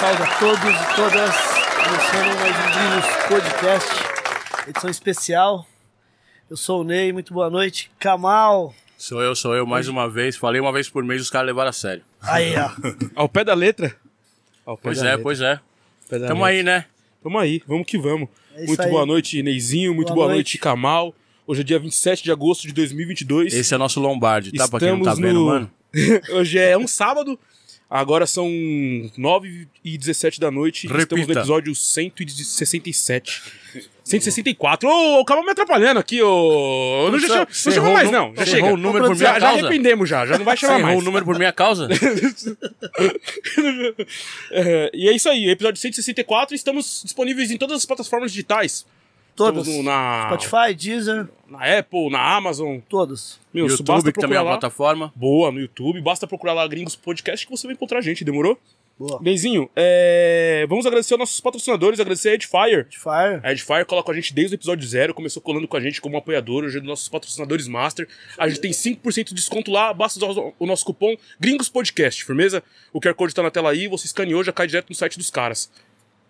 salve a todos e todas. Começando mais um Gringos Podcast, edição especial. Eu sou o Ney, muito boa noite. Kamal. Sou eu, sou eu, mais uma vez. Falei uma vez por mês, os caras levaram a sério. Aí, ó. Ao pé da letra? Ao pé Pois da é, letra. pois é. Pé Tamo letra. aí, né? Tamo aí, vamos que vamos. É isso muito aí. boa noite, Neizinho. Muito Boa boa, noite. noite, Kamal. Hoje é dia 27 de agosto de 2022. Esse é nosso Lombardi, tá? Pra quem não tá Estamos vendo, no- mano. Hoje é um sábado. Agora são 9 e 17 da noite. Estamos no episódio 167. 164. Ô, o Kamal me atrapalhando aqui, ô. Não, já, chama- Você não chama mais, não. Já chega. errou o número por já, minha já causa? arrependemos já. Já não vai chamar errou mais. o número por minha causa? É, e é isso aí, episódio 164. Estamos disponíveis em todas as plataformas digitais. Todos. Estamos no- na, Spotify, Deezer, na Apple, na Amazon. todos. Meu, YouTube, basta que também é uma lá. plataforma. Boa, no YouTube. Basta procurar lá Gringos Podcast que você vai encontrar a gente, demorou? Boa. Benzinho, é, vamos agradecer aos nossos patrocinadores, agradecer a Edfire. Fire. A Edfire cola com a gente desde o episódio zero, começou colando com a gente como apoiador, hoje é dos nossos patrocinadores master. A gente tem 5% de desconto lá, basta usar o nosso cupom Gringos Podcast, firmeza? O QR Code tá na tela aí, você escaneou, já cai direto no site dos caras.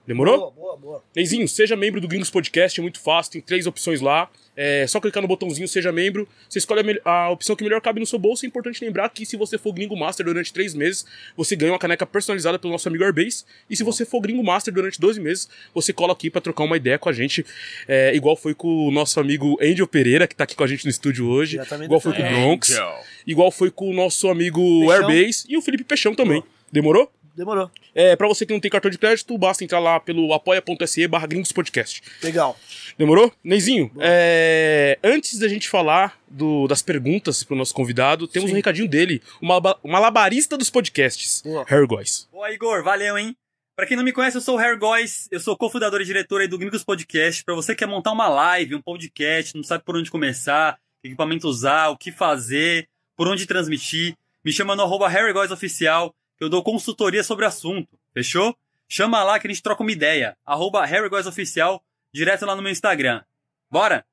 Demorou? Boa, boa, boa. Neizinho, seja membro do Gringos Podcast, é muito fácil, tem três opções lá. É só clicar no botãozinho Seja Membro. Você escolhe a, a opção que melhor cabe no seu bolso. É importante lembrar que se você for Gringo Master durante três meses, você ganha uma caneca personalizada pelo nosso amigo Airbase. E se você for Gringo Master durante 12 meses, você cola aqui pra trocar uma ideia com a gente. É, igual foi com o nosso amigo Angel Pereira, que tá aqui com a gente no estúdio hoje. Igual foi com o Angel. Bronx. Igual foi com o nosso amigo Peixão. Airbase e o Felipe Peixão também. Demorou? Demorou. É, pra você que não tem cartão de crédito, basta entrar lá pelo apoia.se barra Gringos Podcast. Legal. Demorou? Neizinho, é, antes da gente falar do- das perguntas pro nosso convidado, temos Sim. um recadinho dele, uma, uma labarista dos podcasts, Boa. Harry Góes. Boa, Igor, valeu, hein? Pra quem não me conhece, eu sou o Harry Góes, eu sou cofundador e diretor aí do Gringos Podcast. Pra você que quer montar uma live, um podcast, não sabe por onde começar, que equipamento usar, o que fazer, por onde transmitir, me chama no arroba Harry Góes Oficial, eu dou consultoria sobre o assunto, fechou? Chama lá que a gente troca uma ideia, arroba Oficial, direto lá no meu Instagram. Bora?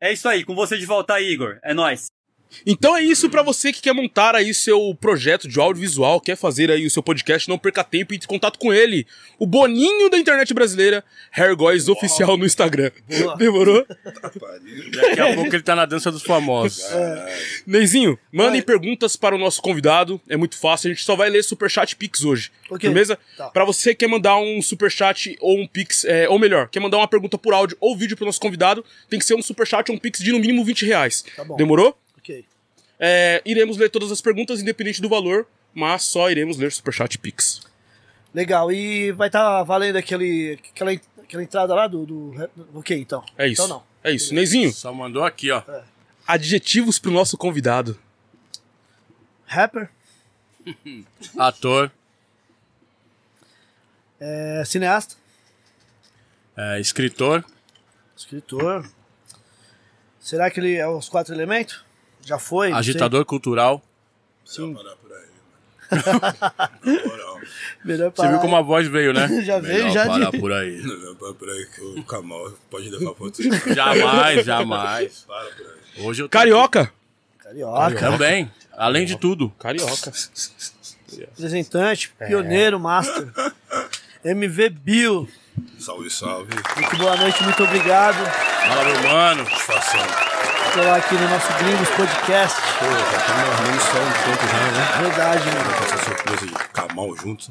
É isso aí, com você de volta Igor. É nóis. Então é isso pra você que quer montar aí seu projeto de audiovisual, quer fazer aí o seu podcast, não perca tempo e entre em contato com ele, o boninho da internet brasileira, Góes Oficial no Instagram. Boa. Demorou? Daqui a pouco ele tá na dança dos famosos. Neizinho, mandem perguntas para o nosso convidado. É muito fácil, a gente só vai ler Superchat Pix hoje. Ok. Beleza? Tá. Pra você que quer mandar um Superchat ou um Pix, é, ou melhor, quer mandar uma pergunta por áudio ou vídeo pro nosso convidado, tem que ser um Superchat ou um Pix de no mínimo 20 reais. Tá bom. Demorou? É, iremos ler todas as perguntas, independente do valor, mas só iremos ler Superchat Pix. Legal. E vai estar valendo aquele, aquela, aquela entrada lá do, do. Ok, então. É isso. Então não. É isso. Neizinho, Só mandou aqui, ó. adjetivos pro nosso convidado. Rapper, Ator, é, cineasta, é, escritor, escritor. Será que ele é os quatro elementos? Já foi? agitador cultural. Sim. Parar por aí, mano. Na moral. Melhor Você parar. viu como a voz veio, né? Já veio, Melhor já parar de... por aí. Não, para por aí que o Kamal pode levar pra caras. Jamais, jamais. Para por aí. Hoje eu tô Carioca! Carioca. Também, além de tudo. Carioca. Representante, É. pioneiro, master. MV Bill. Salve, salve. Muito boa noite, muito obrigado Fala, meu mano. Satisfação. Estar aqui no nosso Gringos Podcast. Pô, já estamos armando só um tempo já, né? Verdade, mano. Com essa surpresa de Kamal juntos.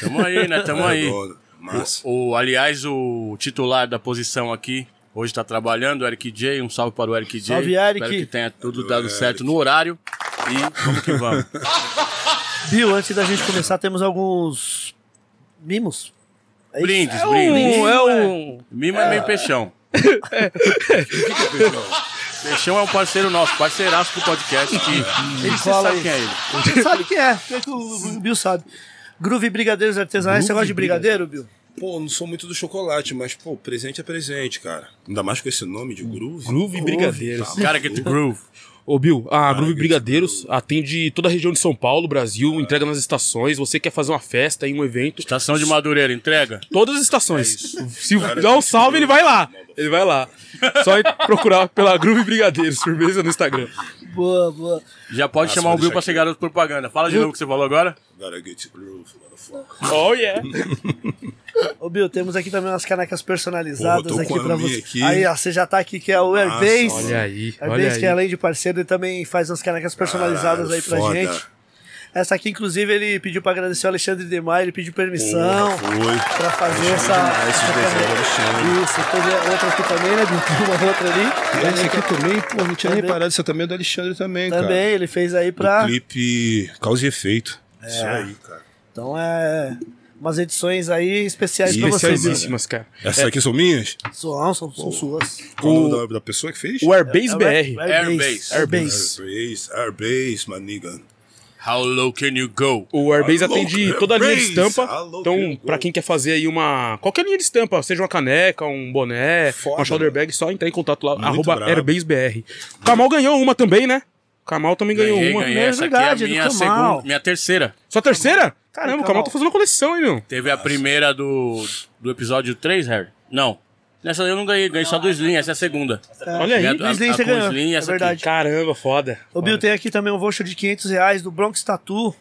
Tamo aí, né? Tamo aí. Massa. O, aliás, o titular da posição aqui hoje tá trabalhando, o Eric J. Um salve para o Eric J. Salve, Eric. Espero que tenha tudo Valeu, dado Eric. certo no horário. E vamos que vamos. Bill, antes da gente começar, temos alguns mimos. É? Brindes, É brindes. um, é um. Mimo é meio peixão. Peixão é um parceiro nosso, parceiraço do podcast. Que ele Fala sabe quem é ele. Você sabe quem é, é que o Bill sabe. Groove Brigadeiros Artesanais, você gosta de brigadeiro, Bill? Pô, não sou muito do chocolate, mas, pô, presente é presente, cara. Ainda mais com esse nome de Groove. Groove Brigadeiros. Cara, get groove. Ô, Bill, a Groove Brigadeiros atende toda a região de São Paulo, Brasil, entrega nas estações. Você quer fazer uma festa em um evento. Estação de Madureira, entrega? Todas as estações. Se dá um salve, ele vai lá. Ele vai lá. Só ir procurar pela Groove Brigadeiros, firmeza no Instagram. Boa, boa. Já pode Ah, chamar o Bill pra ser garoto propaganda. Fala de novo o que você falou agora. Gotta get to groove, motherfucker. Oh, yeah. Ô, Bill, temos aqui também umas canecas personalizadas tô aqui pra você. aqui. Aí, ó, você já tá aqui, que é o Airbase. Olha aí, olha Airbase, que aí. além de parceiro, ele também faz umas canecas personalizadas Caralho, aí pra foda. gente. Essa aqui, inclusive, ele pediu pra agradecer o Alexandre Demar, ele pediu permissão pra fazer essa. demais essa. Isso, teve outra aqui também, né, uma outra ali. Esse aqui também, pô, não tinha Também. reparado. Esse também é do Alexandre também, Também, cara. ele fez aí pra. O clipe Causa e Efeito. Isso aí, cara. Então é. Umas edições aí especiais pra você, Bill. Especialíssimas, cara. Essas aqui são minhas? São, são, são suas. Qual o nome da, da pessoa que fez? O Airbase BR. Airbase. Airbase. Airbase. Airbase, Airbase, my nigga. How low can you go? O Airbase Alô, atende toda a linha de estampa. Então, pra quem quer fazer aí uma. Qualquer linha de estampa, seja uma caneca, um boné, Foda, uma shoulder bag, só entrar em contato lá, Muito arroba. AirbaseBR. O Kamal ganhou uma também, né? O Kamal também ganhou Ganhei, uma. ganhei. É Essa verdade, aqui é a minha segunda, minha terceira. Sua terceira? Caramba, o Kamal. Tá fazendo uma coleção, hein, meu? Teve a primeira do, do episódio 3, Harry? Não. Nessa eu não ganhei, ganhei só do Slim, essa é a segunda. Olha aí. Do Slim você ganhou, Slim é essa aqui. verdade. Caramba, foda. Ô, Bill, tem aqui também um voucher de 500 reais do Bronx Tattoo.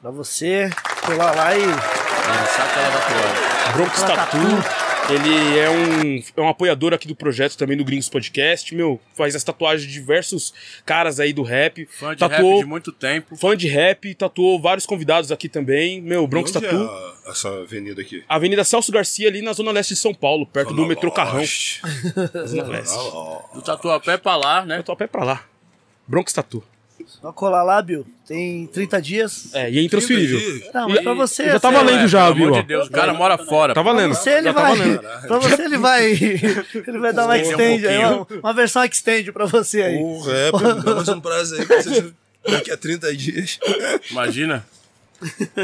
Pra você colar lá e. Lançar aquela da. Bronx Tattoo. Ele é um, é um apoiador aqui do projeto também do Gringos Podcast. Meu, faz as tatuagens de diversos caras aí do rap. Fã de tatuou, rap de muito tempo. fã de rap, tatuou vários convidados aqui também. Meu, Bronx Onde Tattoo. é a- essa avenida aqui? Avenida Celso Garcia, ali na zona leste de São Paulo, perto do Zona metrô Carrão. Zona leste. Do Tatuapé pra lá, né? Eu tô a pé pra lá. Bronx Tattoo. Só colar lá, Bill. Tem 30 dias. É, e é intransferível. Não, mas pra você. já tá assim, valendo É, já, pelo viu? amor de Deus, o cara mora fora. Tá Pra valendo. você ele já tá vai. valendo. Pra você ele vai. Ele vai dar uma um extend aí, uma, uma versão extend pra você aí. Porra, é, dá mais um prazo aí. que vocês- Daqui a 30 dias. Imagina.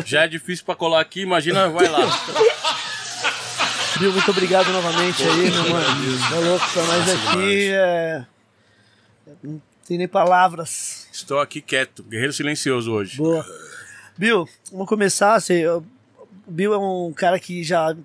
Já é difícil pra colar aqui, imagina, vai lá. Bill, muito obrigado novamente aí, meu mano. É louco pra nós aqui. É... Não tem nem palavras. Estou aqui quieto, guerreiro silencioso hoje. Boa. Bill, vamos começar. Assim, o Bill é um cara que já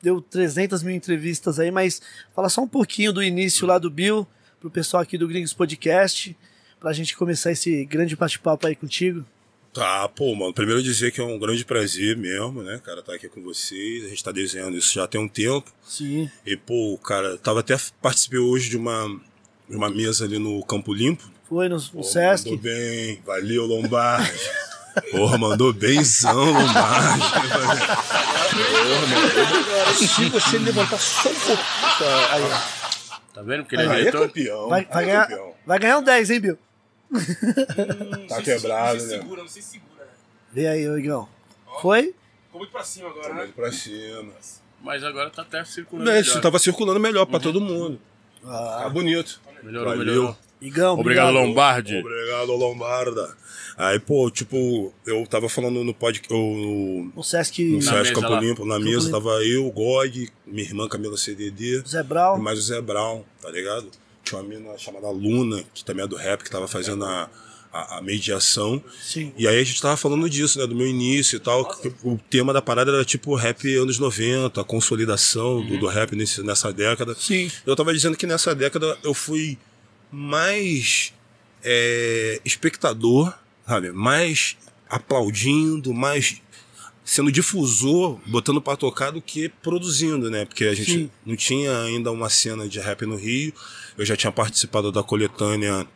deu 300 mil entrevistas aí, mas fala só um pouquinho do início lá do Bill, pro pessoal aqui do Gringos Podcast, pra gente começar esse grande bate-papo aí contigo. Tá, pô, mano. Primeiro dizer que é um grande prazer mesmo, né, cara, estar aqui com vocês. A gente tá desenhando isso já tem um tempo. Sim. E, pô, cara, tava até participei hoje de uma, de uma mesa ali no Campo Limpo. Foi no, no Pô, Sesc. Mandou bem, valeu, Lombardi. Porra, mandou benzão, Lombardi. Se você levantar só um pouco. Tá, aí, Tá vendo? Porque ele é aí é diretor. campeão. Vai, vai é ganhar, campeão. vai ganhar um 10, hein, Bill? Tá quebrado, né? não se segura. Vê aí, ô Igão. Foi? Ficou muito pra cima agora, Vamos pra cima. Mas agora tá até circulando. Não, isso melhor. tava circulando melhor pra todo mundo. Ah, Tá bonito. Melhorou, Valeu. melhorou. Igão, Obrigado, Lombardi. Obrigado, Lombarda. Aí, pô, tipo, eu tava falando no podcast. No, O Sesc no Na Sesc mesa Campo. Limpo, na Campo mesa, Limpo. tava eu, o Gog, minha irmã Camila CDD, Zé e Brau. mais o Zé Brown, tá ligado? Tinha uma mina chamada Luna, que também é do rap, que tava fazendo a, a, a mediação. Sim. E aí a gente tava falando disso, né? Do meu início e tal. que O tema da parada era tipo rap anos 90, a consolidação do, do rap nesse, nessa década. Sim. Eu tava dizendo que nessa década eu fui mais é, espectador, sabe? Mais aplaudindo, mais sendo difusor, botando pra tocar do que produzindo, né? Porque a gente Sim. não tinha ainda uma cena de rap no Rio. Eu já tinha participado da coletânea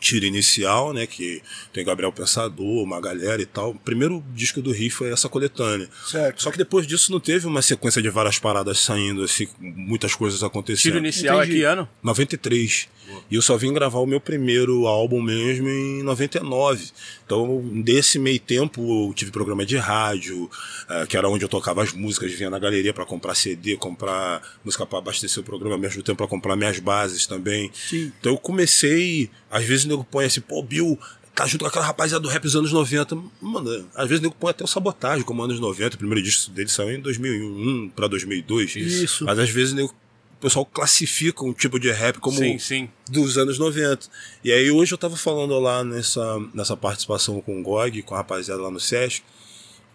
Tiro Inicial, né? Que tem Gabriel Pensador, uma galera e tal. O primeiro disco do Rio foi essa coletânea. Certo. Só que depois disso não teve uma sequência de várias paradas saindo, assim, muitas coisas acontecendo. Tiro inicial Entendi. é que ano? 93. E eu só vim gravar o meu primeiro álbum mesmo em 99. Então, desse meio tempo, eu tive programa de rádio, eh, que era onde eu tocava as músicas, vinha na galeria para comprar CD, comprar música para abastecer o programa, ao mesmo tempo para comprar minhas bases também. Sim. Então eu comecei, às vezes o nego põe assim, pô, Bill, tá junto com aquela rapaziada do rap dos anos 90. Mano, às vezes o nego põe até o sabotagem como anos 90. O primeiro disco dele saiu em 2001 para 2002. Isso. Mas às vezes o nego- o pessoal classifica um tipo de rap como Sim, sim. dos anos 90. E aí hoje eu tava falando lá nessa, nessa participação com o GOG, com a rapaziada lá no SESC,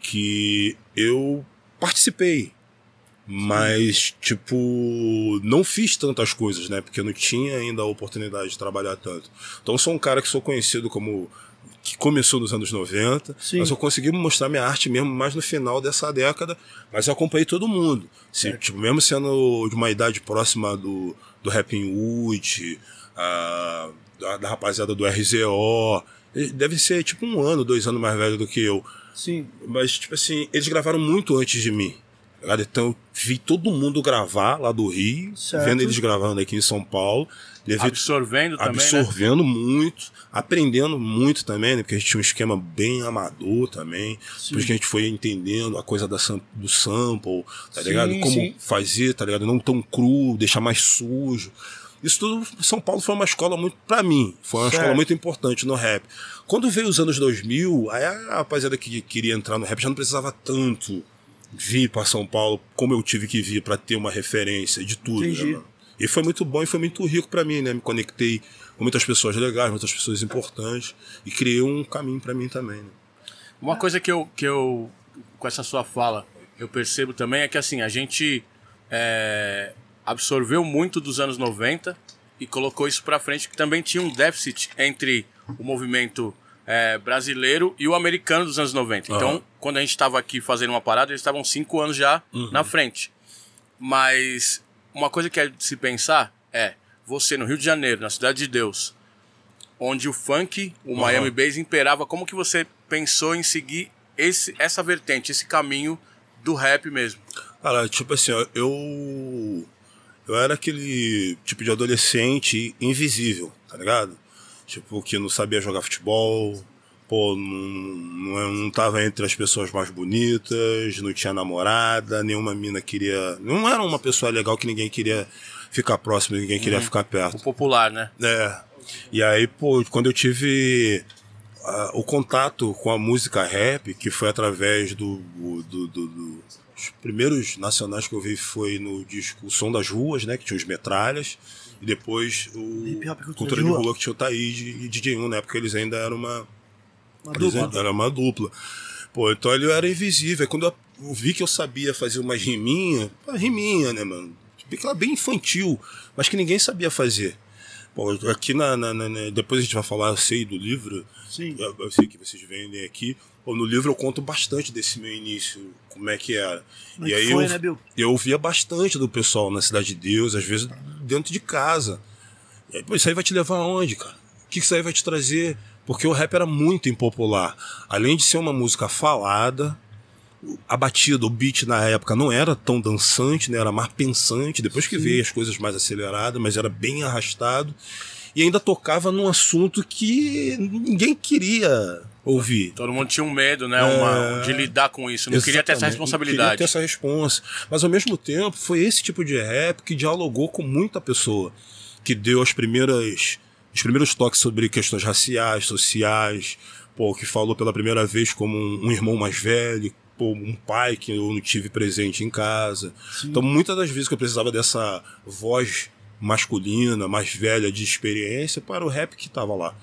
que eu participei Mas, tipo, não fiz tantas coisas, né? Porque eu não tinha ainda a oportunidade de trabalhar tanto. Então, sou um cara que sou conhecido como. Que começou nos anos 90, Sim. mas eu consegui mostrar minha arte mesmo mais no final dessa década, mas eu acompanhei todo mundo. Se, tipo, mesmo sendo de uma idade próxima do, do Rapping Wood, a- da, da rapaziada do RZO. Deve ser tipo um ano, dois anos mais velho do que eu. Sim. Mas, tipo assim, eles gravaram muito antes de mim. tá? Então eu vi todo mundo gravar lá do Rio, Certo. vendo eles gravando aqui em São Paulo. Absorvendo também, né? absorvendo muito, aprendendo muito também, né? Porque a gente tinha um esquema bem amador também. Sim. Por isso que a gente foi entendendo a coisa da, do sample, tá Sim, ligado? Como sim. fazer, tá ligado? Não tão cru, deixar mais sujo. Isso tudo, São Paulo foi uma escola muito, pra mim, foi uma Certo. escola muito importante no rap. Quando veio os anos 2000, aí a rapaziada que queria entrar no rap já não precisava tanto vir pra São Paulo como eu tive que vir pra ter uma referência de tudo, né, Entendi. mano? E foi muito bom e foi muito rico pra mim, né? Me conectei com muitas pessoas legais, muitas pessoas importantes e criei um caminho pra mim também, né? Uma coisa que eu, que eu, com essa sua fala, eu percebo também é que assim, a gente é, absorveu muito dos anos 90 e colocou isso pra frente, que também tinha um déficit entre o movimento é, brasileiro e o americano dos anos 90. Então, Aham. quando a gente estava aqui fazendo uma parada, eles estavam cinco anos já na frente. Mas uma coisa que é de se pensar é, você no Rio de Janeiro, na Cidade de Deus, onde o funk, o Aham. Miami Bass imperava, como que você pensou em seguir esse, essa vertente, esse caminho do rap mesmo? Cara, tipo assim, eu. Eu era aquele tipo de adolescente invisível, tá ligado? Tipo, que não sabia jogar futebol, pô, não, não, não tava entre as pessoas mais bonitas, não tinha namorada, nenhuma mina queria. Não era uma pessoa legal que ninguém queria ficar próximo, ninguém queria ficar O perto. popular, né? É. E aí, pô, quando eu tive ah, o contato com a música rap, que foi através do, do, do- do- Os primeiros nacionais que eu vi foi no disco O Som das Ruas, né? Que tinha os metralhas. E depois o e Cultura de Rua. Que tinha o Thaís e DJ 1, na época eles ainda eram uma, Uma dupla. Era uma dupla. Pô, então ele era invisível. Aí quando eu vi que eu sabia fazer umas riminhas, pô, riminha, né, mano? Aquela bem infantil, mas que ninguém sabia fazer. Pô, aqui na, na- na- Depois a gente vai falar, eu sei, do livro. Sim. Eu, eu sei que vocês vendem aqui. Pô, no livro eu conto bastante desse meu início, como é que era. Como é e aí foi, eu, né, Bill? eu ouvia bastante do pessoal na Cidade de Deus, às vezes dentro de casa. E aí, pô, isso aí vai te levar aonde, cara? O que que isso aí vai te trazer? Porque o rap era muito impopular. Além de ser uma música falada, a batida, o beat na época não era tão dançante, né? Era mais pensante. Depois que veio as coisas mais aceleradas, mas era bem arrastado. E ainda tocava num assunto que ninguém queria ouvir. Todo mundo tinha um medo, né? Uma, de lidar com isso. Não queria ter essa É. Exatamente, Não responsabilidade. queria ter essa responsa. Mas ao mesmo tempo, foi esse tipo de rap que dialogou com muita pessoa. Que deu as primeiras, os primeiros toques sobre questões raciais, sociais. Pô, que falou pela primeira vez como um, um irmão mais velho. Pô, um pai que eu não tive presente em casa. Então, muitas das vezes que eu precisava dessa voz masculina, mais velha, de experiência, para o rap que tava lá.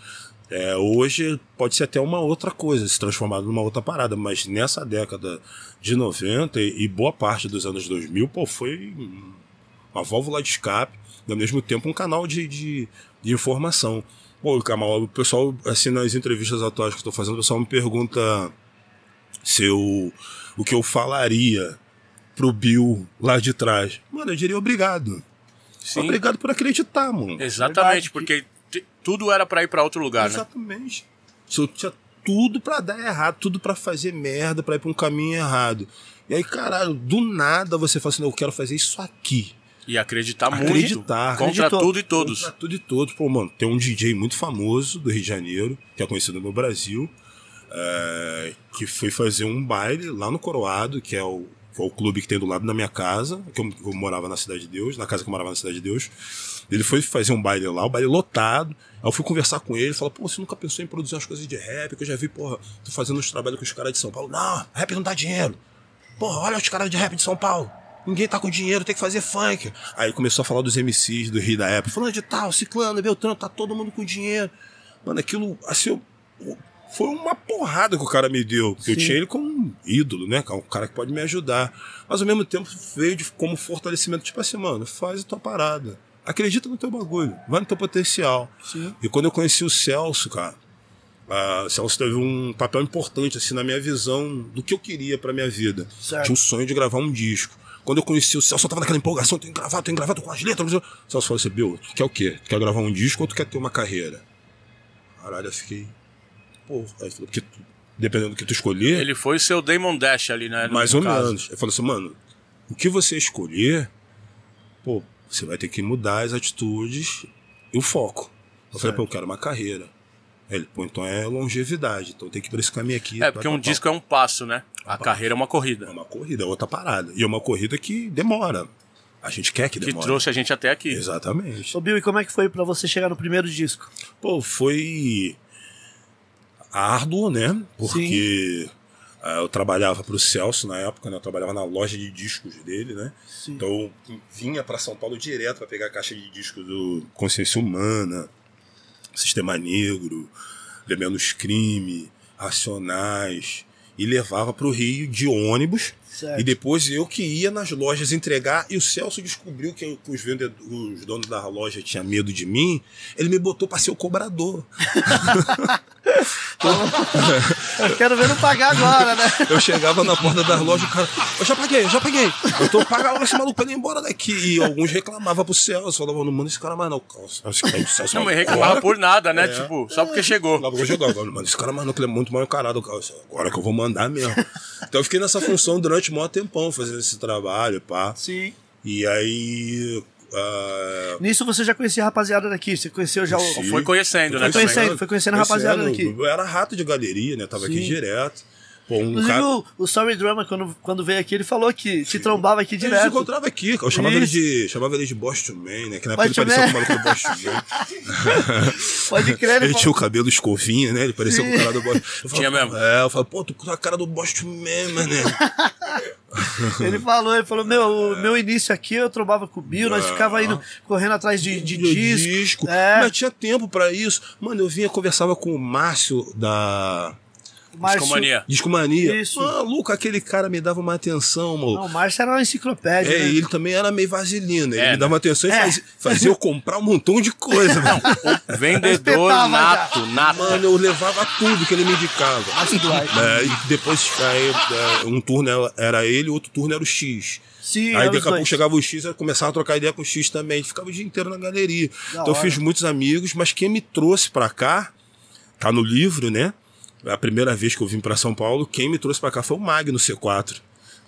É, hoje pode ser até uma outra coisa, se transformar numa outra parada, mas nessa década de 90 e e boa parte dos anos 2000, pô, foi uma válvula de escape e ao mesmo tempo um canal de, de, de informação. Pô, Kamal, o pessoal, assim, nas entrevistas atuais que eu tô fazendo, o pessoal me pergunta se eu, o que eu falaria pro Bill lá de trás. Mano, eu diria obrigado. Sim, Obrigado por acreditar, mano. exatamente, porque tudo era pra ir pra outro lugar, né? Exatamente. Tinha tudo pra dar errado, tudo pra fazer merda, pra ir pra um caminho errado. E aí, caralho, do nada você fala assim, "Não, eu quero fazer isso aqui. E acreditar, Acreditar. muito contra Acreditou. tudo e todos. Pra tudo e todos. Pô, mano, tem um DJ muito famoso do Rio de Janeiro, que é conhecido no Brasil, é, que foi fazer um baile lá no Coroado, que é o, que é o clube que tem do lado da minha casa, que eu, eu morava na Cidade de Deus, na casa que eu morava na Cidade de Deus. Ele foi fazer um baile lá, o baile lotado. Aí eu fui conversar com ele, ele falou, pô, você nunca pensou em produzir umas coisas de rap? Que eu já vi, porra, tu fazendo uns trabalhos com os caras de São Paulo. Não, rap não dá dinheiro. Porra, olha os caras de rap de São Paulo. Ninguém tá com dinheiro, tem que fazer funk. Aí começou a falar dos MCs do Rio da época. Falando de tal, Ciclano, Beltrano, tá todo mundo com dinheiro. Mano, aquilo, assim, eu- foi uma porrada que o cara me deu. porque Eu tinha ele como um ídolo, né? Um cara que pode me ajudar. Mas ao mesmo tempo veio de- como fortalecimento, tipo assim, mano, faz a tua parada. Acredita no teu bagulho, vai no teu potencial. Sim. E quando eu conheci o Celso, cara, o Celso teve um papel importante assim na minha visão do que eu queria pra minha vida. Certo. Tinha um sonho de gravar um disco. Quando eu conheci o Celso, eu tava naquela empolgação, tenho que gravar, tenho que gravar, tô com as letras. O Celso falou assim, Bill, tu quer o quê? Tu quer gravar um disco ou tu quer ter uma carreira? Caralho, eu fiquei... Pô, aí falou, porque tu- dependendo do que tu escolher, Ele foi o seu Damon Dash ali, né? mais ou caso. menos. Ele falou assim, mano, o que você escolher, pô, você vai ter que mudar as atitudes e o foco. Eu falei, pô, eu quero uma carreira. Ele, pô, então é longevidade, então tem que ir por esse caminho aqui. É, porque um disco é um passo, né? A carreira é uma É corrida. uma corrida, é outra parada. E é uma corrida que demora. A gente quer que Que demore. trouxe a gente até aqui. Exatamente. Ô Bill, e como é que foi pra você chegar no primeiro disco? Pô, foi árduo, né? Porque ah, eu trabalhava pro Celso na época, né? Eu trabalhava na loja de discos dele, né? Sim. Então eu vinha para São Paulo direto para pegar a caixa de discos do Consciência Humana, Sistema Negro, Menos Crime, Racionais, e levava para o Rio de ônibus. Certo. E depois eu que ia nas lojas entregar, e o Celso descobriu que os, vendedores, os donos da loja tinham medo de mim, ele me botou para ser o cobrador. Eu quero ver não pagar agora, né? Eu chegava na porta das lojas, o cara, eu já paguei, eu já paguei. Eu tô pagando esse maluco pra ele ir embora daqui. E alguns reclamavam pro Celso, falavam, não manda esse cara mais não. Esse cara é Celso. Não, mas agora. reclamava por nada, né? É. Tipo, só porque chegou. Vou jogar agora, mano. Esse cara, mano, que ele é muito mal encarado. cara. Agora que eu vou mandar mesmo. Então eu fiquei nessa função durante um maior tempão fazendo esse trabalho, pá. Sim. E aí. ah, Nisso você já conhecia a rapaziada daqui? Você conheceu já o. Sim. Foi conhecendo, né? Foi conhecendo, também. foi conhecendo a rapaziada daqui. Eu era rato de galeria, né? Tava aqui Sim. direto. Pô, um Inclusive, cara. o, o Sorry Drama, quando, quando veio aqui, ele falou que te trombava aqui A gente se direto. encontrava aqui, eu chamava ele, de, chamava ele de Boston Man, né? Que na época ele parecia Man. com o maluco do Boston Man. Pode crer, ele Ele tinha o cabelo escovinha, né? Ele parecia com o cara do Boston eu Tinha mesmo? É, eu falava, pô, tu com a cara do Boston Man, mané. Ele falou, ele falou, meu, meu início aqui eu trombava com o Bill, nós ficava indo correndo atrás de, de disco. disco. É. Mas tinha tempo pra isso. Mano, eu vinha conversava com o Márcio da Márcio- Discomania. Discomania. Isso. Maluco, aquele cara me dava uma atenção, mano. Não, o Márcio era uma enciclopédia. É, né? e ele também era meio vaselina. Ele É, me dava atenção e É. fazia, fazia eu comprar um montão de coisa, mano. Vendedor nato, nato. Mano, eu levava tudo que ele me indicava. É, e depois aí, é, um turno era ele, outro turno era o X. Sim, Aí daqui a pouco chegava o X, eu começava a trocar ideia com o X também. Ficava o dia inteiro na galeria. Da então eu hora. fiz muitos amigos, mas quem me trouxe pra cá, tá no livro, né? A primeira vez que eu vim pra São Paulo, quem me trouxe pra cá foi o Magno C4.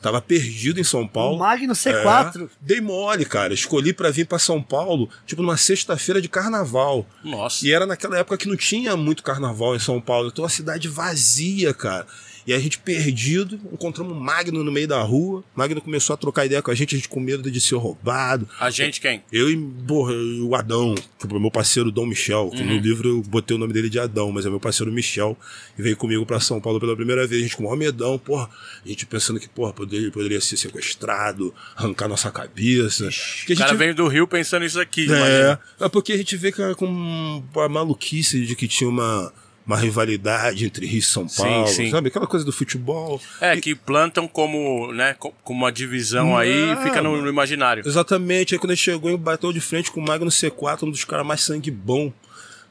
Tava perdido em São Paulo. O Magno C4. É, dei mole, cara. Escolhi pra vir pra São Paulo, tipo numa sexta-feira de carnaval. Nossa. E era naquela época que não tinha muito carnaval em São Paulo. Então a cidade vazia, cara. E a gente perdido, encontramos um Magno no meio da rua. Magno começou a trocar ideia com a gente, a gente com medo de ser roubado. A gente quem? Eu e porra, o Adão, que é o meu parceiro Dom Michel, que no livro eu botei o nome dele de Adão, mas é meu parceiro Michel, e veio comigo pra São Paulo pela primeira vez. A gente com o maior medão, porra, a gente pensando que, porra, poderia, poderia ser sequestrado, arrancar nossa cabeça. O cara veio do Rio pensando isso aqui. é, imagina. é porque a gente vê que, com a maluquice de que tinha uma, uma rivalidade entre Rio e São Sim, Paulo, sim. sabe? Aquela coisa do futebol. É, E- que plantam como, né, co- como uma divisão aí e Não, fica no, no imaginário. Exatamente. Aí quando ele chegou e bateu de frente com o Magno C4, um dos caras mais sangue bom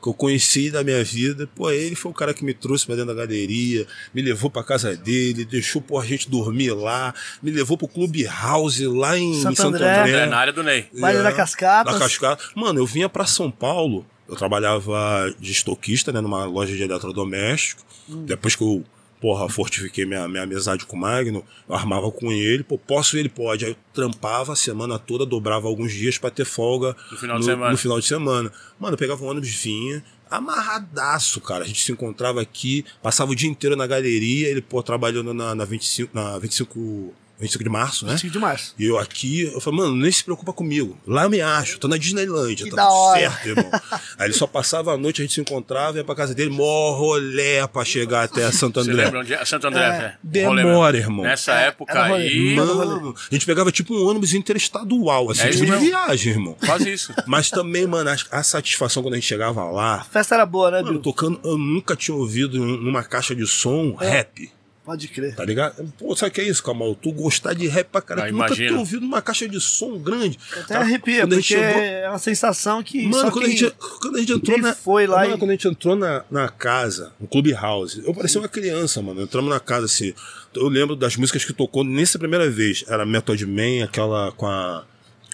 que eu conheci da minha vida. Pô, ele foi o cara que me trouxe pra dentro da galeria, me levou pra casa dele, deixou pô, a gente dormir lá, me levou pro Clube House lá em Santo Santo, André. André. É, na área do Ney. Baile da Cascatas. Da Cascata. Mano, eu vinha pra São Paulo, eu trabalhava de estoquista, né, numa loja de eletrodoméstico. Hum. Depois que eu, porra, fortifiquei minha, minha amizade com o Magno, eu armava com ele, pô, posso ele pode. Aí eu trampava a semana toda, dobrava alguns dias pra ter folga No final de semana. no final de semana. Mano, eu pegava um ônibus, vinha, amarradaço, cara. A gente se encontrava aqui, passava o dia inteiro na galeria, ele, pô, trabalhando na, na 25, na 25 25 de março, né? 5 de março. E eu aqui, eu falei, mano, nem se preocupa comigo. Lá eu me acho, tô na Disneylândia, Que tá tudo hora. certo, irmão. Aí ele só passava a noite, a gente se encontrava, ia pra casa dele, mó rolé pra chegar até Santo Você André. lembra onde é? Santo André, é. Demora, Rolê mesmo. irmão. Nessa época era rolê. aí, Mano, a gente pegava tipo um ônibus interestadual, assim, É tipo de viagem, irmão. faz isso. Mas também, mano, a, a satisfação quando a gente chegava lá. A festa era boa, né, Mano, Bill? tocando, eu nunca tinha ouvido numa caixa de som É. rap. Pode crer. Tá ligado? Pô, sabe o que é isso, Kamal? Tu gostar de rap pra caralho. Ah, Tu nunca imagino. ter ouvido numa caixa de som grande. Até Tá? arrepia, a porque chegou- é uma sensação que Mano, quando, quem... a gente, quando a gente entrou quem na. foi lá mano, e- quando a gente entrou na, na casa, no Clubhouse, eu parecia uma criança, mano. Entramos na casa assim. Eu lembro das músicas que tocou nessa primeira vez. Era Method Man, aquela com a.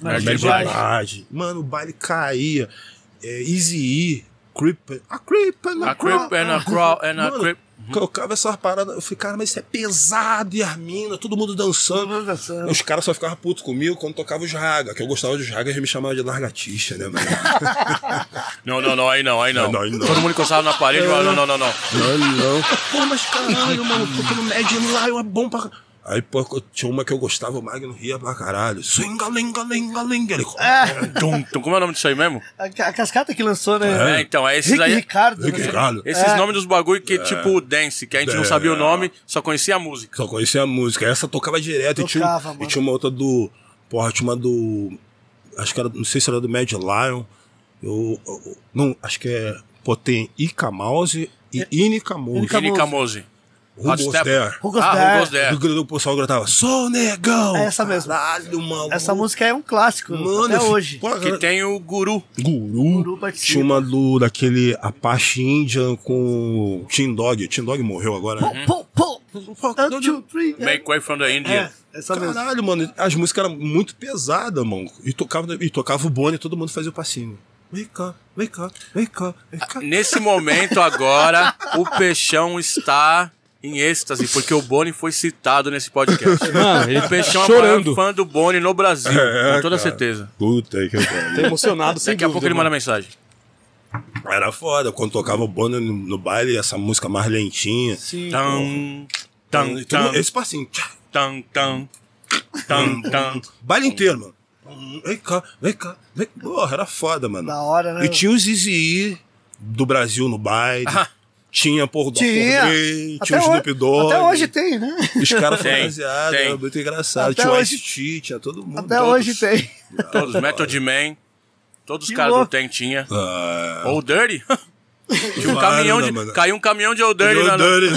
J. Blige. Blige. Mano, o baile caía. É, Easy E, Creep. A Creep and A creep and a crawl and a Mano, creep. Colocava essas paradas, eu falei, cara, mas isso é pesado, e as minas, todo mundo dançando. Todo mundo dançando. Os caras só ficavam putos comigo quando tocava os raga, que eu gostava dos ragas, eles me chamavam de largatixa, né, mano? Não, não, não, aí não, aí não. Não, aí não. Todo mundo encostava na parede e falava, não, não, não, não. Não, não. Pô, mas caralho, mano, tocando Mad Lion é bom pra. Aí, pô, tinha uma que eu gostava, o Magno ria pra caralho. Swingalingalingaling. Ele. Tum, tum. Como é o nome disso aí mesmo? A, a cascata que lançou, né? É, então, é esses Rick aí. Ricardo. Rick né? Ricardo. Esses É. nomes dos bagulho que, tipo, dance, que a gente não É. sabia o nome, só conhecia a música. Só conhecia a música. Essa tocava direto. e, tinha, Tocava, e tinha uma outra do. Porra, tinha uma do. Acho que era. Não sei se era do Mad Lion. Eu, eu- não, acho que é. Pô, tem Ica Mouse e Inica Mouse. Inica Kini Who goes there? Who Goes Ah, There? Who Goes There. Do o pessoal gritava, sou negão! É essa mesmo. Caralho, mano. Essa música é um clássico, Mano, até hoje. Pô, Que tem o Guru. Guru. Guru participa. Tinha uma do, daquele Apache Indian com Tim Dog. Tim Dog morreu agora, né? Pô, pô, one, two, three. Make Way from the India. É, essa mesmo. Caralho, mano, as músicas eram muito pesadas, mano. E tocava, e tocava o Bonnie e todo mundo fazia o passinho. Wake up, wake up, wake up, wake up. Nesse momento agora, o Peixão está em êxtase, porque o Boni foi citado nesse podcast. Mano, ele Peixão é o chorando. maior fã do Boni no Brasil, É, com toda cara. certeza. Puta que Tá pariu. emocionado, sem Daqui a pouco ele manda mensagem. Era foda. Quando tocava o Bonnie no, no baile, essa música mais lentinha. Sim. Tan, tan, todo mundo- tan, Esse passinho. tan, tan, tan, tan. Baile inteiro, mano. Vem cá, vem cá, vem Porra, era foda, mano. Da hora, né? E tinha os Easy do Brasil no baile. Tinha, porra, do Tinha. Dre, Até, tinha o Snoop Dogg. até hoje tem, né? Os caras fantasiados, era muito engraçado. Até tinha o hoje- Ice-T, tinha todo mundo. Até todos. hoje tem. Todos, Method Man, todos os caras do. Tem tinha. Ah, Ou Dirty. Tinha um caminhão né, de, caiu um caminhão de Old Dirty na, Dirty.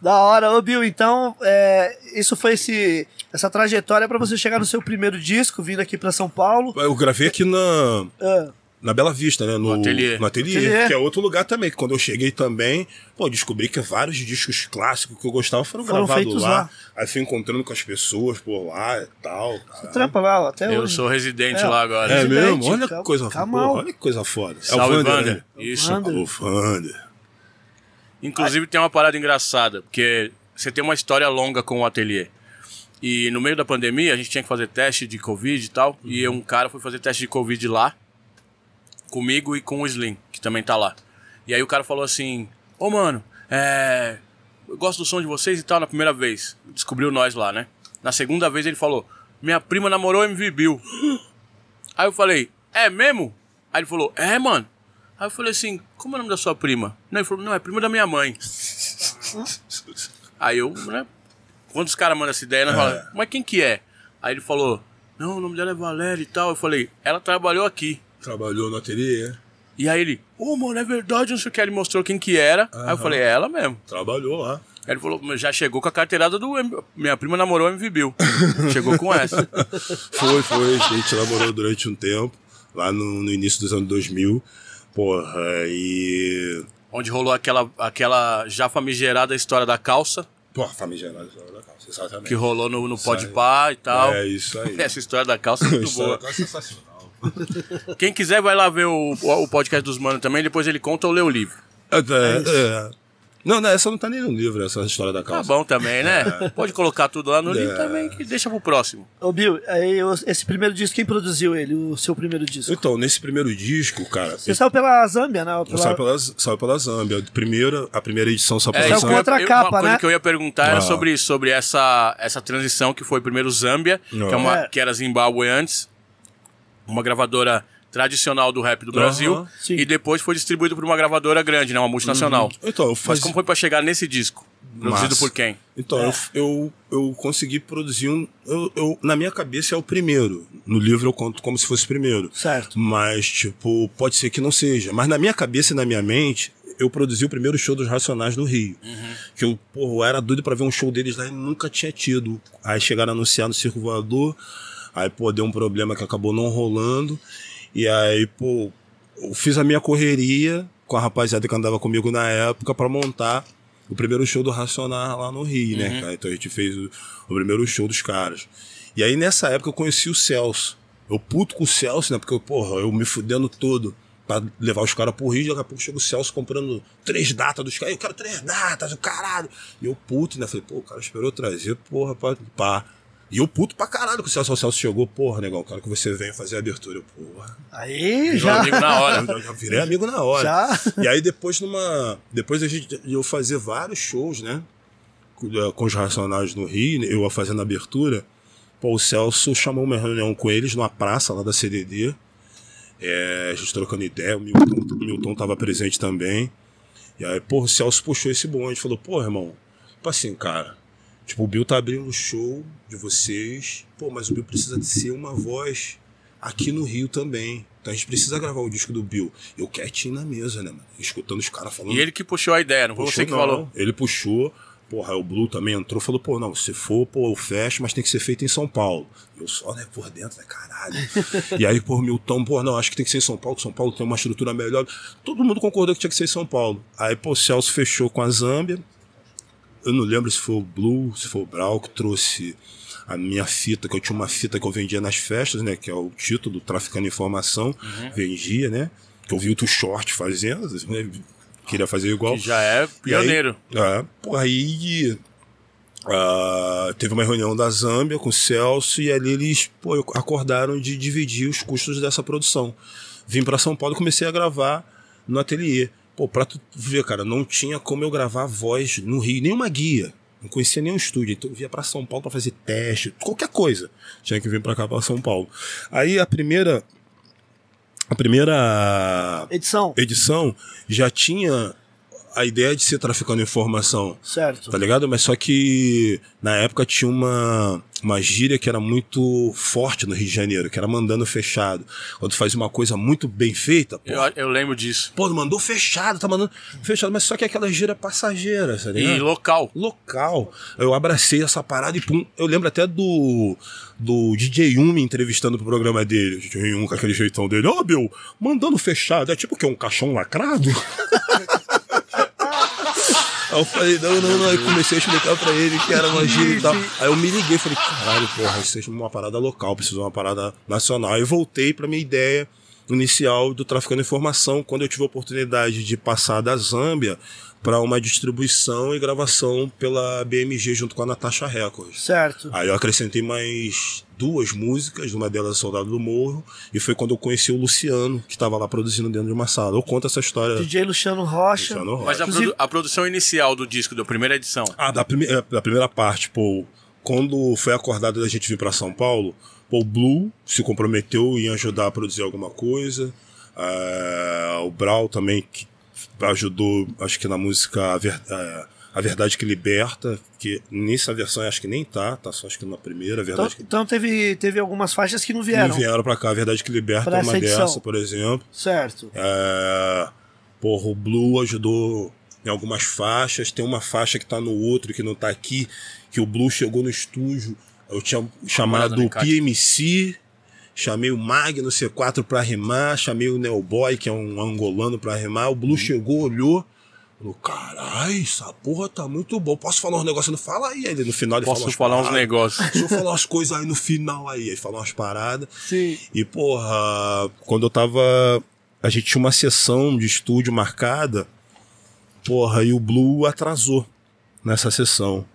Da hora. Ô, Bill, então, é, isso foi esse, essa trajetória pra você chegar no seu primeiro disco, vindo aqui pra São Paulo. Eu gravei aqui na, Ah, na Bela Vista, né? No, No ateliê. No ateliê, Ateliê. que é outro lugar também. Que quando eu cheguei também, pô, descobri que vários discos clássicos que eu gostava foram, Foram gravados lá. lá. Aí fui encontrando com as pessoas por lá e tal. cara. trampa lá, até Eu hoje. sou residente É. lá agora. É Residente, mesmo? Olha que coisa calma. foda. Olha que coisa foda. É o Salve, Vander, Vander. né? Isso. Vander. O Vander. Inclusive tem uma parada engraçada, porque você tem uma história longa com o ateliê. E no meio da pandemia a gente tinha que fazer teste de Covid e tal. E um cara foi fazer teste de Covid lá, comigo e com o Slim, que também tá lá. E aí o cara falou assim: Ô mano, é. Eu gosto do som de vocês e tal na primeira vez. Descobriu nós lá, né? Na segunda vez ele falou: Minha prima namorou MV Bill. Aí eu falei: É mesmo? Aí ele falou: É, mano. Aí eu falei assim: Como é o nome da sua prima? Não, ele falou: Não, é prima da minha mãe. Aí eu, né? Quando os caras mandam essa ideia, nós falamos, mas quem que é? Aí ele falou: Não, o nome dela é Valéria e tal. Eu falei: Ela trabalhou aqui. Trabalhou no ateliê. E aí ele: Ô, mano, é verdade, não sei o que. Ele mostrou quem que era. Aí eu falei: É ela mesmo. Trabalhou lá. Aí ele falou: "Mas Já chegou com a carteirada do. M- Minha prima namorou o MV Bill. chegou com essa. Foi, foi. A gente namorou durante um tempo, lá no, no início dos anos 2000. Porra, e. Onde rolou aquela, aquela já famigerada história da calça, Porra, famigerada história da calça, exatamente. que rolou no, no. Pá e tal. É isso aí. Essa história da calça é muito boa. da calça é sensacional. Quem quiser vai lá ver o, o podcast dos manos também, depois ele conta ou lê o livro. É, é, Não, não, essa não tá nem no livro, essa história da Tá calça. bom também, né? Pode colocar tudo lá no livro É. também, que deixa pro próximo. Ô, Bill, aí, esse primeiro disco, quem produziu ele? O seu primeiro disco? Então, nesse primeiro disco, cara, Você saiu pela Zâmbia, né? Pela... saiu pela, saiu pela Zâmbia. A primeira, a primeira edição saiu É, pela Saiu eu- Zâmbia. outra eu- capa, uma coisa né? que eu ia perguntar era Ah. sobre, sobre essa, essa transição que foi primeiro Zâmbia, que, é uma, É. que era Zimbábue antes, uma gravadora tradicional do rap do Brasil, sim. e depois foi distribuído por uma gravadora grande, né, uma multinacional. Então, eu Mas fazia... como foi pra chegar nesse disco? Produzido Massa. por quem? Então, É. eu, eu, eu consegui produzir um. Eu, eu- na minha cabeça é o primeiro. No livro eu conto como se fosse o primeiro. Certo. Mas, tipo, pode ser que não seja. Mas na minha cabeça e na minha mente, eu produzi o primeiro show dos Racionais no Rio. Que eu, porra, eu era doido pra ver um show deles lá e nunca tinha tido. Aí chegaram a anunciar no Circo Voador. Aí, pô, deu um problema que acabou não rolando. E aí, pô, eu fiz a minha correria com a rapaziada que andava comigo na época pra montar o primeiro show do Racionar lá no Rio, né, cara? Então a gente fez o, o primeiro show dos caras. E aí nessa época eu conheci o Celso. Eu puto com o Celso, né? Porque, porra, eu me fudendo todo pra levar os caras pro Rio, daqui a pouco chega o Celso comprando três datas dos caras. Eu quero três datas, o caralho. E eu puto, né? Falei, pô, o cara esperou trazer, porra, pá. pá. E eu puto pra caralho que o Celso, o Celso chegou, porra, negão, quero que você venha fazer a abertura. Eu, porra. Aí, Virou já. amigo na hora. Eu já virei amigo na hora. Já? E aí depois numa. Depois a gente, eu fazer vários shows, né? Com com os Racionais no Rio, eu fazendo a abertura. Pô, o Celso chamou uma reunião com eles numa praça lá da CDD. É, a gente trocando ideia, o Milton, o Milton tava presente também. E aí, pô, o Celso puxou esse bonde, falou, pô, irmão, tipo assim, cara, tipo, o Bill tá abrindo o show de vocês, pô, mas o Bill precisa de ser uma voz aqui no Rio também. Então a gente precisa gravar o disco do Bill. Eu quietinho na mesa, né, mano? Escutando os caras falando. E ele que puxou a ideia, não foi você que não. falou. Ele puxou, porra, o Blue também entrou, falou, pô, não, se for, pô, eu fecho, mas tem que ser feito em São Paulo. Eu só, né, por dentro, né, caralho. e aí, pô, Milton, pô, não, acho que tem que ser em São Paulo, que São Paulo tem uma estrutura melhor. Todo mundo concordou que tinha que ser em São Paulo. Aí, pô, o Celso fechou com a Zâmbia. Eu não lembro se foi o Blue, se foi o Brau que trouxe a minha fita, que eu tinha uma fita que eu vendia nas festas, né? Que é o título, Traficando Informação. Vendia, né? Que eu vi o Too Short fazendo, né, queria fazer igual. Que já é pioneiro. E aí, é, pô, aí ah, teve uma reunião da Zâmbia com o Celso e ali eles pô, acordaram de dividir os custos dessa produção. Vim pra São Paulo e comecei a gravar no ateliê. Pô, pra tu ver, cara, não tinha como eu gravar voz no Rio, nenhuma guia. Não conhecia nenhum estúdio, então eu via pra São Paulo pra fazer teste, qualquer coisa. Tinha que vir pra cá, pra São Paulo. Aí a primeira. A primeira Edição. edição já tinha a ideia de ser traficando informação, Certo. tá ligado? Mas só que na época tinha uma, uma gíria que era muito forte no Rio de Janeiro, que era mandando fechado. Quando tu faz uma coisa muito bem feita, pô, Eu, eu lembro disso. pô, mandou fechado, tá mandando fechado, mas só que aquela gíria passageira, tá ligado? E local. local. Eu abracei essa parada e pum. Eu lembro até do, do DJ Um me entrevistando pro programa dele. O DJ Um com aquele jeitão dele. Ó, Bill, mandando fechado. É tipo o quê? Um caixão lacrado? Aí eu falei, não, não, não. Aí comecei a explicar pra ele que era uma gíria e tal. Aí eu me liguei, falei, caralho, porra, isso é uma parada local, preciso de uma parada nacional. Aí eu voltei pra minha ideia inicial do Traficando Informação, quando eu tive a oportunidade de passar da Zâmbia para uma distribuição e gravação pela BMG junto com a Natasha Records. Certo. Aí eu acrescentei mais duas músicas, uma delas Soldado do Morro, e foi quando eu conheci o Luciano, que estava lá produzindo dentro de uma sala. Eu conto essa história. DJ Luciano Rocha. Luciano Rocha. Mas a, produ- a produção inicial do disco, da primeira edição. Ah, da, prime é, da primeira parte, pô. Quando foi acordado da gente vir para São Paulo, pô, o Blue se comprometeu em ajudar a produzir alguma coisa. Ah, o Brau também que ajudou, acho que na música A, ah, A Verdade que Liberta, que nessa versão acho que nem tá, tá só acho que na primeira, A Então, Verdade que então teve, teve algumas faixas que não não vieram. vieram pra cá. A Verdade que Liberta Pra é uma dessa, por exemplo. Certo. É, porra, o Blue ajudou em algumas faixas. Tem uma faixa que tá no outro, que não tá aqui, que o Blue chegou no estúdio. Eu tinha chamado no o. PMC, chamei o Magno C4 pra rimar, chamei o Neoboy, que é um angolano, pra rimar. O. Blue chegou, olhou. Falou, caralho, essa porra tá muito bom. Posso falar uns negócios? Não fala aí. Ele, no final ele fala Posso umas falar uns negócios. Deixa eu falar umas coisas aí no final aí. Aí fala umas paradas. Sim. E, porra, quando eu tava. A gente tinha uma sessão de estúdio marcada. porra, e o Blue atrasou nessa sessão.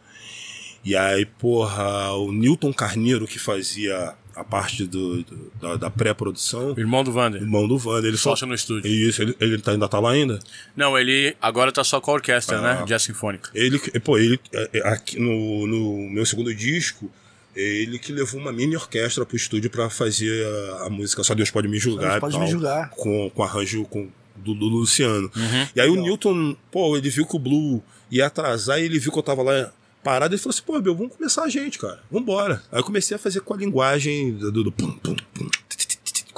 E aí, porra, o Newton Carneiro, que fazia a parte do, do- da, da pré-produção, Irmão do Vander. irmão do Wander, ele só. Sócio no estúdio. Isso, ele, ele tá, ainda tá lá ainda? Não, ele agora tá só com a orquestra, Ah. né? Jazz Sinfônica. Ele, que- pô, ele, é, é, aqui no, no meu segundo disco, ele que levou uma mini orquestra pro estúdio pra fazer a, a música Só Deus Pode Me Julgar. Deus Pode e Me tal, Julgar. Com, com arranjo com, do, do Luciano. Uhum. E aí o Newton, pô, ele viu que o Blue ia atrasar e ele viu que eu tava lá parado e falou assim: pô, Bill, vamos começar a gente, cara. Vambora. Aí eu comecei a fazer com a linguagem do, do, do pum, pum, pum,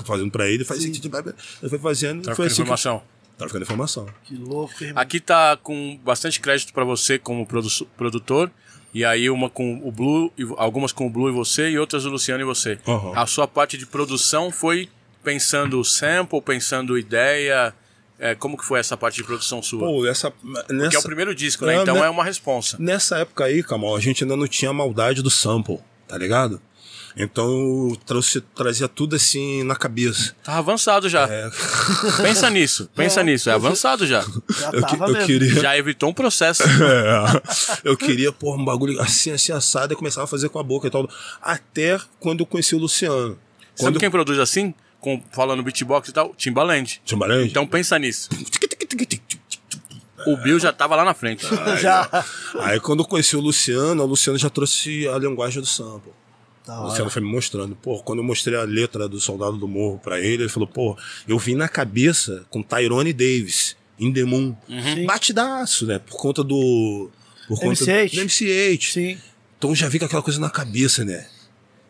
fazendo pra ele, blá, blá. ele foi fazendo, e Tá foi ficando assim. que- informação. Tá ficando informação. Que louco, hein, mano? Aqui tá com bastante crédito pra você como produ- produtor. E aí uma com o Blue, algumas com o Blue e você, e outras o Luciano e você. Uhum. A sua parte de produção foi pensando sample, pensando ideia. É, como que foi essa parte de produção sua? Pô, essa. Porque Nessa, é o primeiro disco, né? É, Então né? é uma responsa. Nessa época aí, Kamal, a gente ainda não tinha a maldade do sample, tá ligado? Então eu trouxe, trazia tudo assim na cabeça. Tá avançado já. É. Pensa nisso, pensa nisso. É avançado já. Já Eu, que- eu queria. Já evitou um processo. É, eu queria pôr um bagulho assim, assim, assado e começava a fazer com a boca e tal. Até quando eu conheci o Luciano. Sabe Quando quem produz assim? Com, falando beatbox e tal? Timbaland. Timbaland? Então pensa nisso. O Bill já tava lá na frente. Já. Aí quando eu conheci o Luciano, o Luciano já trouxe a linguagem do sample. Da O. Luciano foi me mostrando. Pô, quando eu mostrei a letra do Soldado do Morro pra ele, ele falou, pô, eu vim na cabeça com Tyrone Davis, In The Moon. Sim. Batidaço, né? Por conta do... Por conta MC8. do MC8. Sim. Então já vi com aquela coisa na cabeça, né?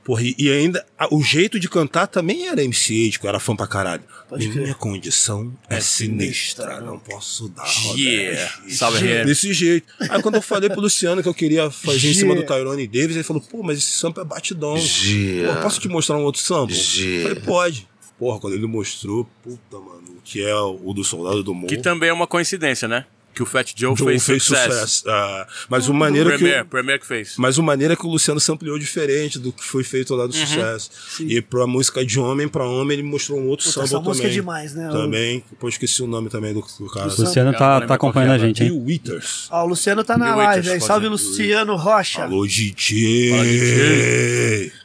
Porra, e, e ainda a- o jeito de cantar também era MC8, que eu era fã pra caralho. Pode Minha crer. condição é sinistra, não posso dar Yeah. Salve, Rian. Desse jeito. Aí quando eu falei pro Luciano que eu queria fazer em cima do Yeah. Tyrone Davis, ele falou, pô, mas esse sample é batidão. Yeah. Pô, posso te mostrar um outro sample? Yeah. Eu falei, pode. Porra, quando ele mostrou, puta, mano, o que é o do Soldado do Morro. Que também é uma coincidência, né? Que o Fat Joe, Joe fez, fez sucesso. sucesso. Ah, mas o maneiro que... Premier, o- Premier que fez. Mas o maneiro é que o Luciano sampleou diferente do que foi feito lá do Uhum. sucesso. E pra música de homem pra homem, ele mostrou um outro Puta, sample essa também. música é demais, né? Também. Depois esqueci o nome também do, do cara. Do Luciano tá, tá acompanhando a que é, gente, hein? Bill Withers. Ó, o Luciano tá na Bill live aí. Salve, Luciano Rocha. Alô, DJ.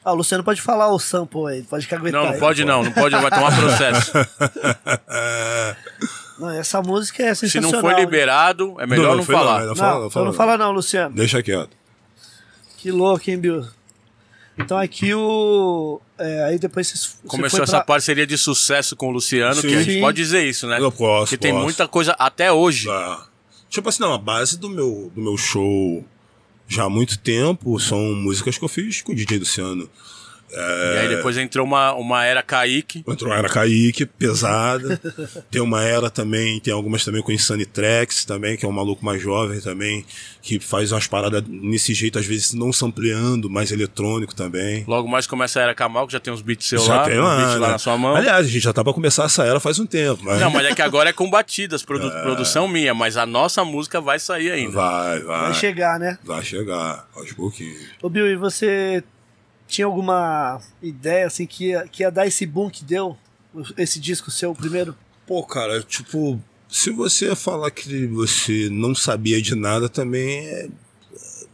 Ó, o Luciano pode falar o sample aí. Pode caguetar Não, não aí. pode não, não pode, vai tomar processo. Não, essa música é Se sensacional. não for liberado, é melhor não, foi falar. Não, Não, fala, então fala, não fala não, Luciano. Deixa quieto. Que louco, hein, Bill? Então aqui o... é, aí depois vocês... Começou foi essa pra- parceria de sucesso com o Luciano, Sim. que a gente Sim. pode dizer isso, né? Eu posso, Que tem muita coisa até hoje. Ah, tipo assim, não, a base do meu, do meu show já há muito tempo são músicas que eu fiz com o DJ Luciano. E aí depois entrou uma, uma era Kaique. Entrou uma era Kaique, pesada. tem uma era também, tem algumas também com Insane Tracks também, que é um maluco mais jovem também, que faz umas paradas nesse jeito, às vezes não sampleando, mais eletrônico também. Logo mais começa a era Kamal, que já tem uns beats seus Já lá, tem uns lá, beats lá né? na sua mão. Aliás, a gente já tá pra começar essa era faz um tempo, mas Não, mas é que agora é com batidas, produ- produção minha, mas a nossa música vai sair ainda. vai, vai. Vai chegar, né? Vai chegar, aos pouquinhos. Ô, Bill, e você tinha alguma ideia, assim, que ia, que ia dar esse boom que deu? Esse disco seu, primeiro? Pô, cara, tipo, se você falar que você não sabia de nada também é.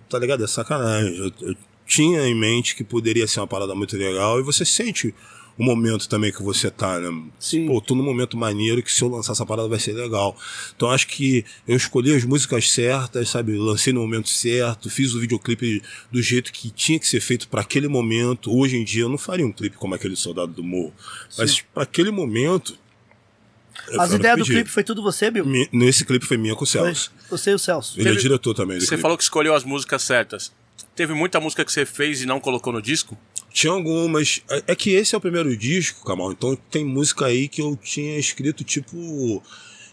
Tá ligado? É sacanagem. Eu, eu tinha em mente que poderia ser uma parada muito legal e você sente o momento também que você tá, né? Sim. Pô, tô num momento maneiro que se eu lançar essa parada vai ser legal. Então acho que eu escolhi as músicas certas, sabe? Lancei no momento certo, fiz o videoclipe do jeito que tinha que ser feito para aquele momento. Hoje em dia eu não faria um clipe como aquele Soldado do Morro, mas para aquele momento. As ideias do clipe foi tudo você, Bill? Mi- Nesse clipe foi minha com o Foi Celso. você e o Celso. Ele é Teve- diretor também Você clipe. falou que escolheu as músicas certas. Teve muita música que você fez e não colocou no disco? Tinha algumas. É é que esse é o primeiro disco, Kamal. Então tem música aí que eu tinha escrito, tipo,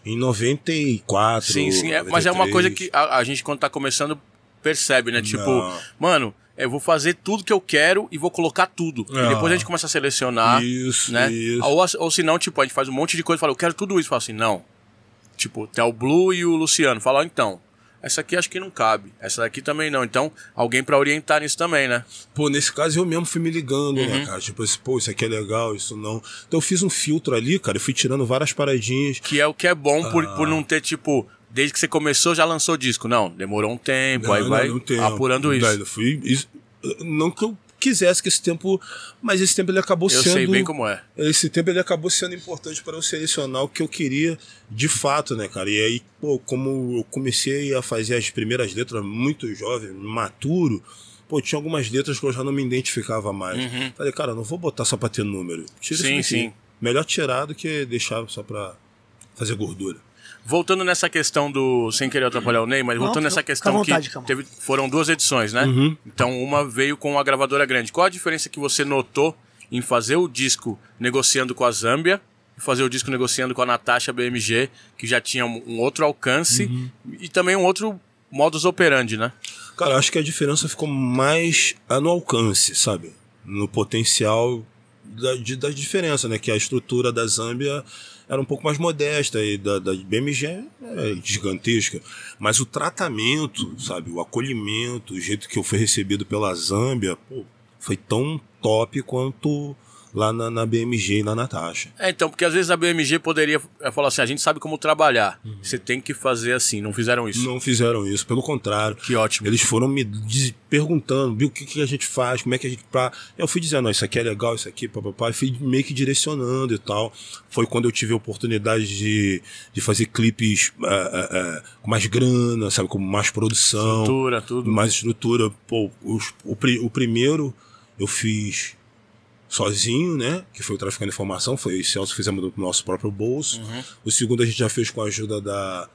em 94. Sim, sim. é- mas é uma 93. coisa que a, a gente, quando tá começando, percebe, né? Tipo, Não. mano, eu vou fazer tudo que eu quero e vou colocar tudo. E Ah. depois a gente começa a selecionar. Isso, né? isso. Ou, ou se não, tipo, a gente faz um monte de coisa e fala, eu quero tudo isso. Fala assim, não. Tipo, tem o Blue e o Luciano. Fala, então. Essa aqui acho que não cabe. Essa daqui também não. Então, alguém pra orientar nisso também, né? Pô, nesse caso eu mesmo fui me ligando, Uhum. né, cara? Tipo assim, pô, isso aqui é legal, isso não. Então eu fiz um filtro ali, cara. Eu fui tirando várias paradinhas. Que é o que é bom por, Ah. por não ter, tipo, desde que você começou já lançou disco. Não, demorou um tempo, aí Não, vai não, não apurando isso. Fui, isso- Não que eu quisesse que esse tempo. Mas esse tempo ele acabou Eu sendo. sei bem como é. Esse tempo ele acabou sendo importante para eu selecionar o que eu queria de fato, né, cara? E aí, pô, como eu comecei a fazer as primeiras letras muito jovem, maturo, pô, tinha algumas letras que eu já não me identificava mais. Falei, cara, não vou botar só pra ter número. Tira Uhum. Sim, isso daqui. sim. Melhor tirar do que deixar só pra fazer gordura. Voltando nessa questão do. Sem querer atrapalhar o Ney, mas Não, voltando nessa questão vontade, que teve, foram duas edições, né? Então uma veio com a gravadora grande. Qual a diferença que você notou em fazer o disco negociando com a Zâmbia e fazer o disco negociando com a Natasha BMG, que já tinha um outro alcance e também um outro modus operandi, né? Cara, eu acho que a diferença ficou mais ah, no alcance, sabe? No potencial da, de, da diferença, né? Que a estrutura da Zâmbia era um pouco mais modesta e da, da BMG é gigantesca. Mas o tratamento, sabe? O acolhimento, o jeito que eu fui recebido pela Zâmbia, pô, foi tão top quanto lá na, na BMG e na Natasha. É, então, porque às vezes a BMG poderia eh, falar assim: a gente sabe como trabalhar, você tem que fazer assim. Não fizeram isso. Não fizeram isso, pelo contrário. Que ótimo. Eles foram me perguntando, viu, o que, que a gente faz, como é que a gente. Pra... Eu fui dizendo, isso aqui é legal, isso aqui, papapá, e fui meio que direcionando e tal. Foi quando eu tive a oportunidade de, de fazer clipes é, é, é, com mais grana, sabe, com mais produção, Estrutura, tudo. mais estrutura. Pô, os- o, o primeiro eu fiz sozinho, né? Que foi o Traficando Informação, foi e Celso fizemos do nosso próprio bolso. Uhum. O segundo a gente já fez com a ajuda da,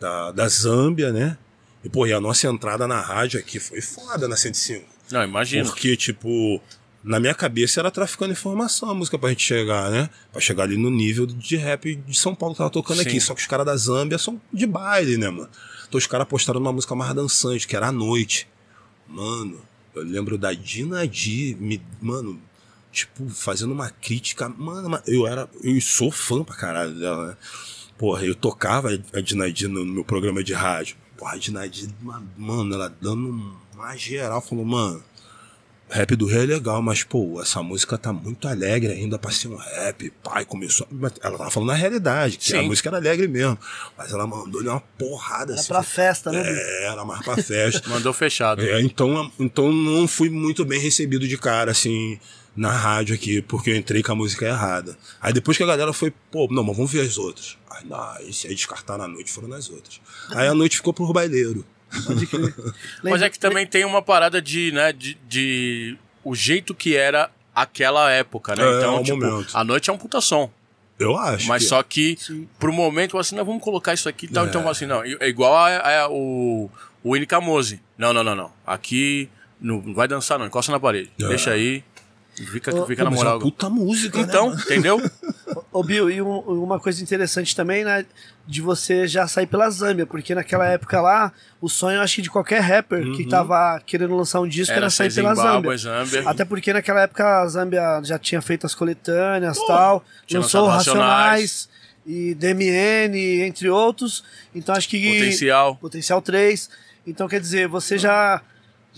da, da Zâmbia, né? E, pô, e a nossa entrada na rádio aqui foi foda na 105. Não, imagina. Porque, tipo, na minha cabeça era traficando informação a música pra gente chegar, né? Pra chegar ali no nível de rap de São Paulo que tava tocando Sim. aqui. Só que os caras da Zâmbia são de baile, né, mano? Então os caras postaram uma música mais dançante, que era a noite. Mano, eu lembro da Dinadi, me, mano, tipo, fazendo uma crítica. Mano, eu era. Eu sou fã pra caralho dela, né? Porra, eu tocava a Dinadi no, meu programa de rádio. Porra, a Dinadi, mano, ela dando uma geral, falou, mano. Rap do Rei é legal, mas, pô, essa música tá muito alegre ainda pra ser um rap. Pai, começou. Ela tava falando na realidade, que a Sim. música era alegre mesmo. Mas ela mandou-lhe uma porrada Era assim. pra festa, né? É, era mais pra festa. Mandou fechado. É, então, então não fui muito bem recebido de cara, assim, na rádio aqui, porque eu entrei com a música errada. Aí depois que a galera foi, pô, não, mas vamos ver as outras. Aí, não, aí, aí descartaram a noite, foram nas outras. Aí a noite ficou pro baileiro. Mas é que também tem uma parada de, né, de, de o jeito que era aquela época, né? É, então, ao tipo, momento. a noite é um puta som. Eu acho. Mas que- só que Sim. pro momento, assim, não, vamos colocar isso aqui e tal. É. Então, assim, não. É igual a, a- o, o Winnie Camose. Não, não, não, não. Aqui não não vai dançar, não. Encosta na parede. É. Deixa aí. Fica, Ô, fica na mas é uma moral. puta música, Então, né? entendeu? Ô, Bill, e um- uma coisa interessante também, né? De você já sair pela Zâmbia, porque naquela época lá, o sonho, acho que de qualquer rapper que tava querendo lançar um disco era, Era sair pela Zâmbia. Zâmbia. Até porque naquela época a Zâmbia já tinha feito as coletâneas e tal, tinha lançou lançado Racionais e DMN, entre outros. Então acho que. Potencial. Potencial 3. Então quer dizer, você já.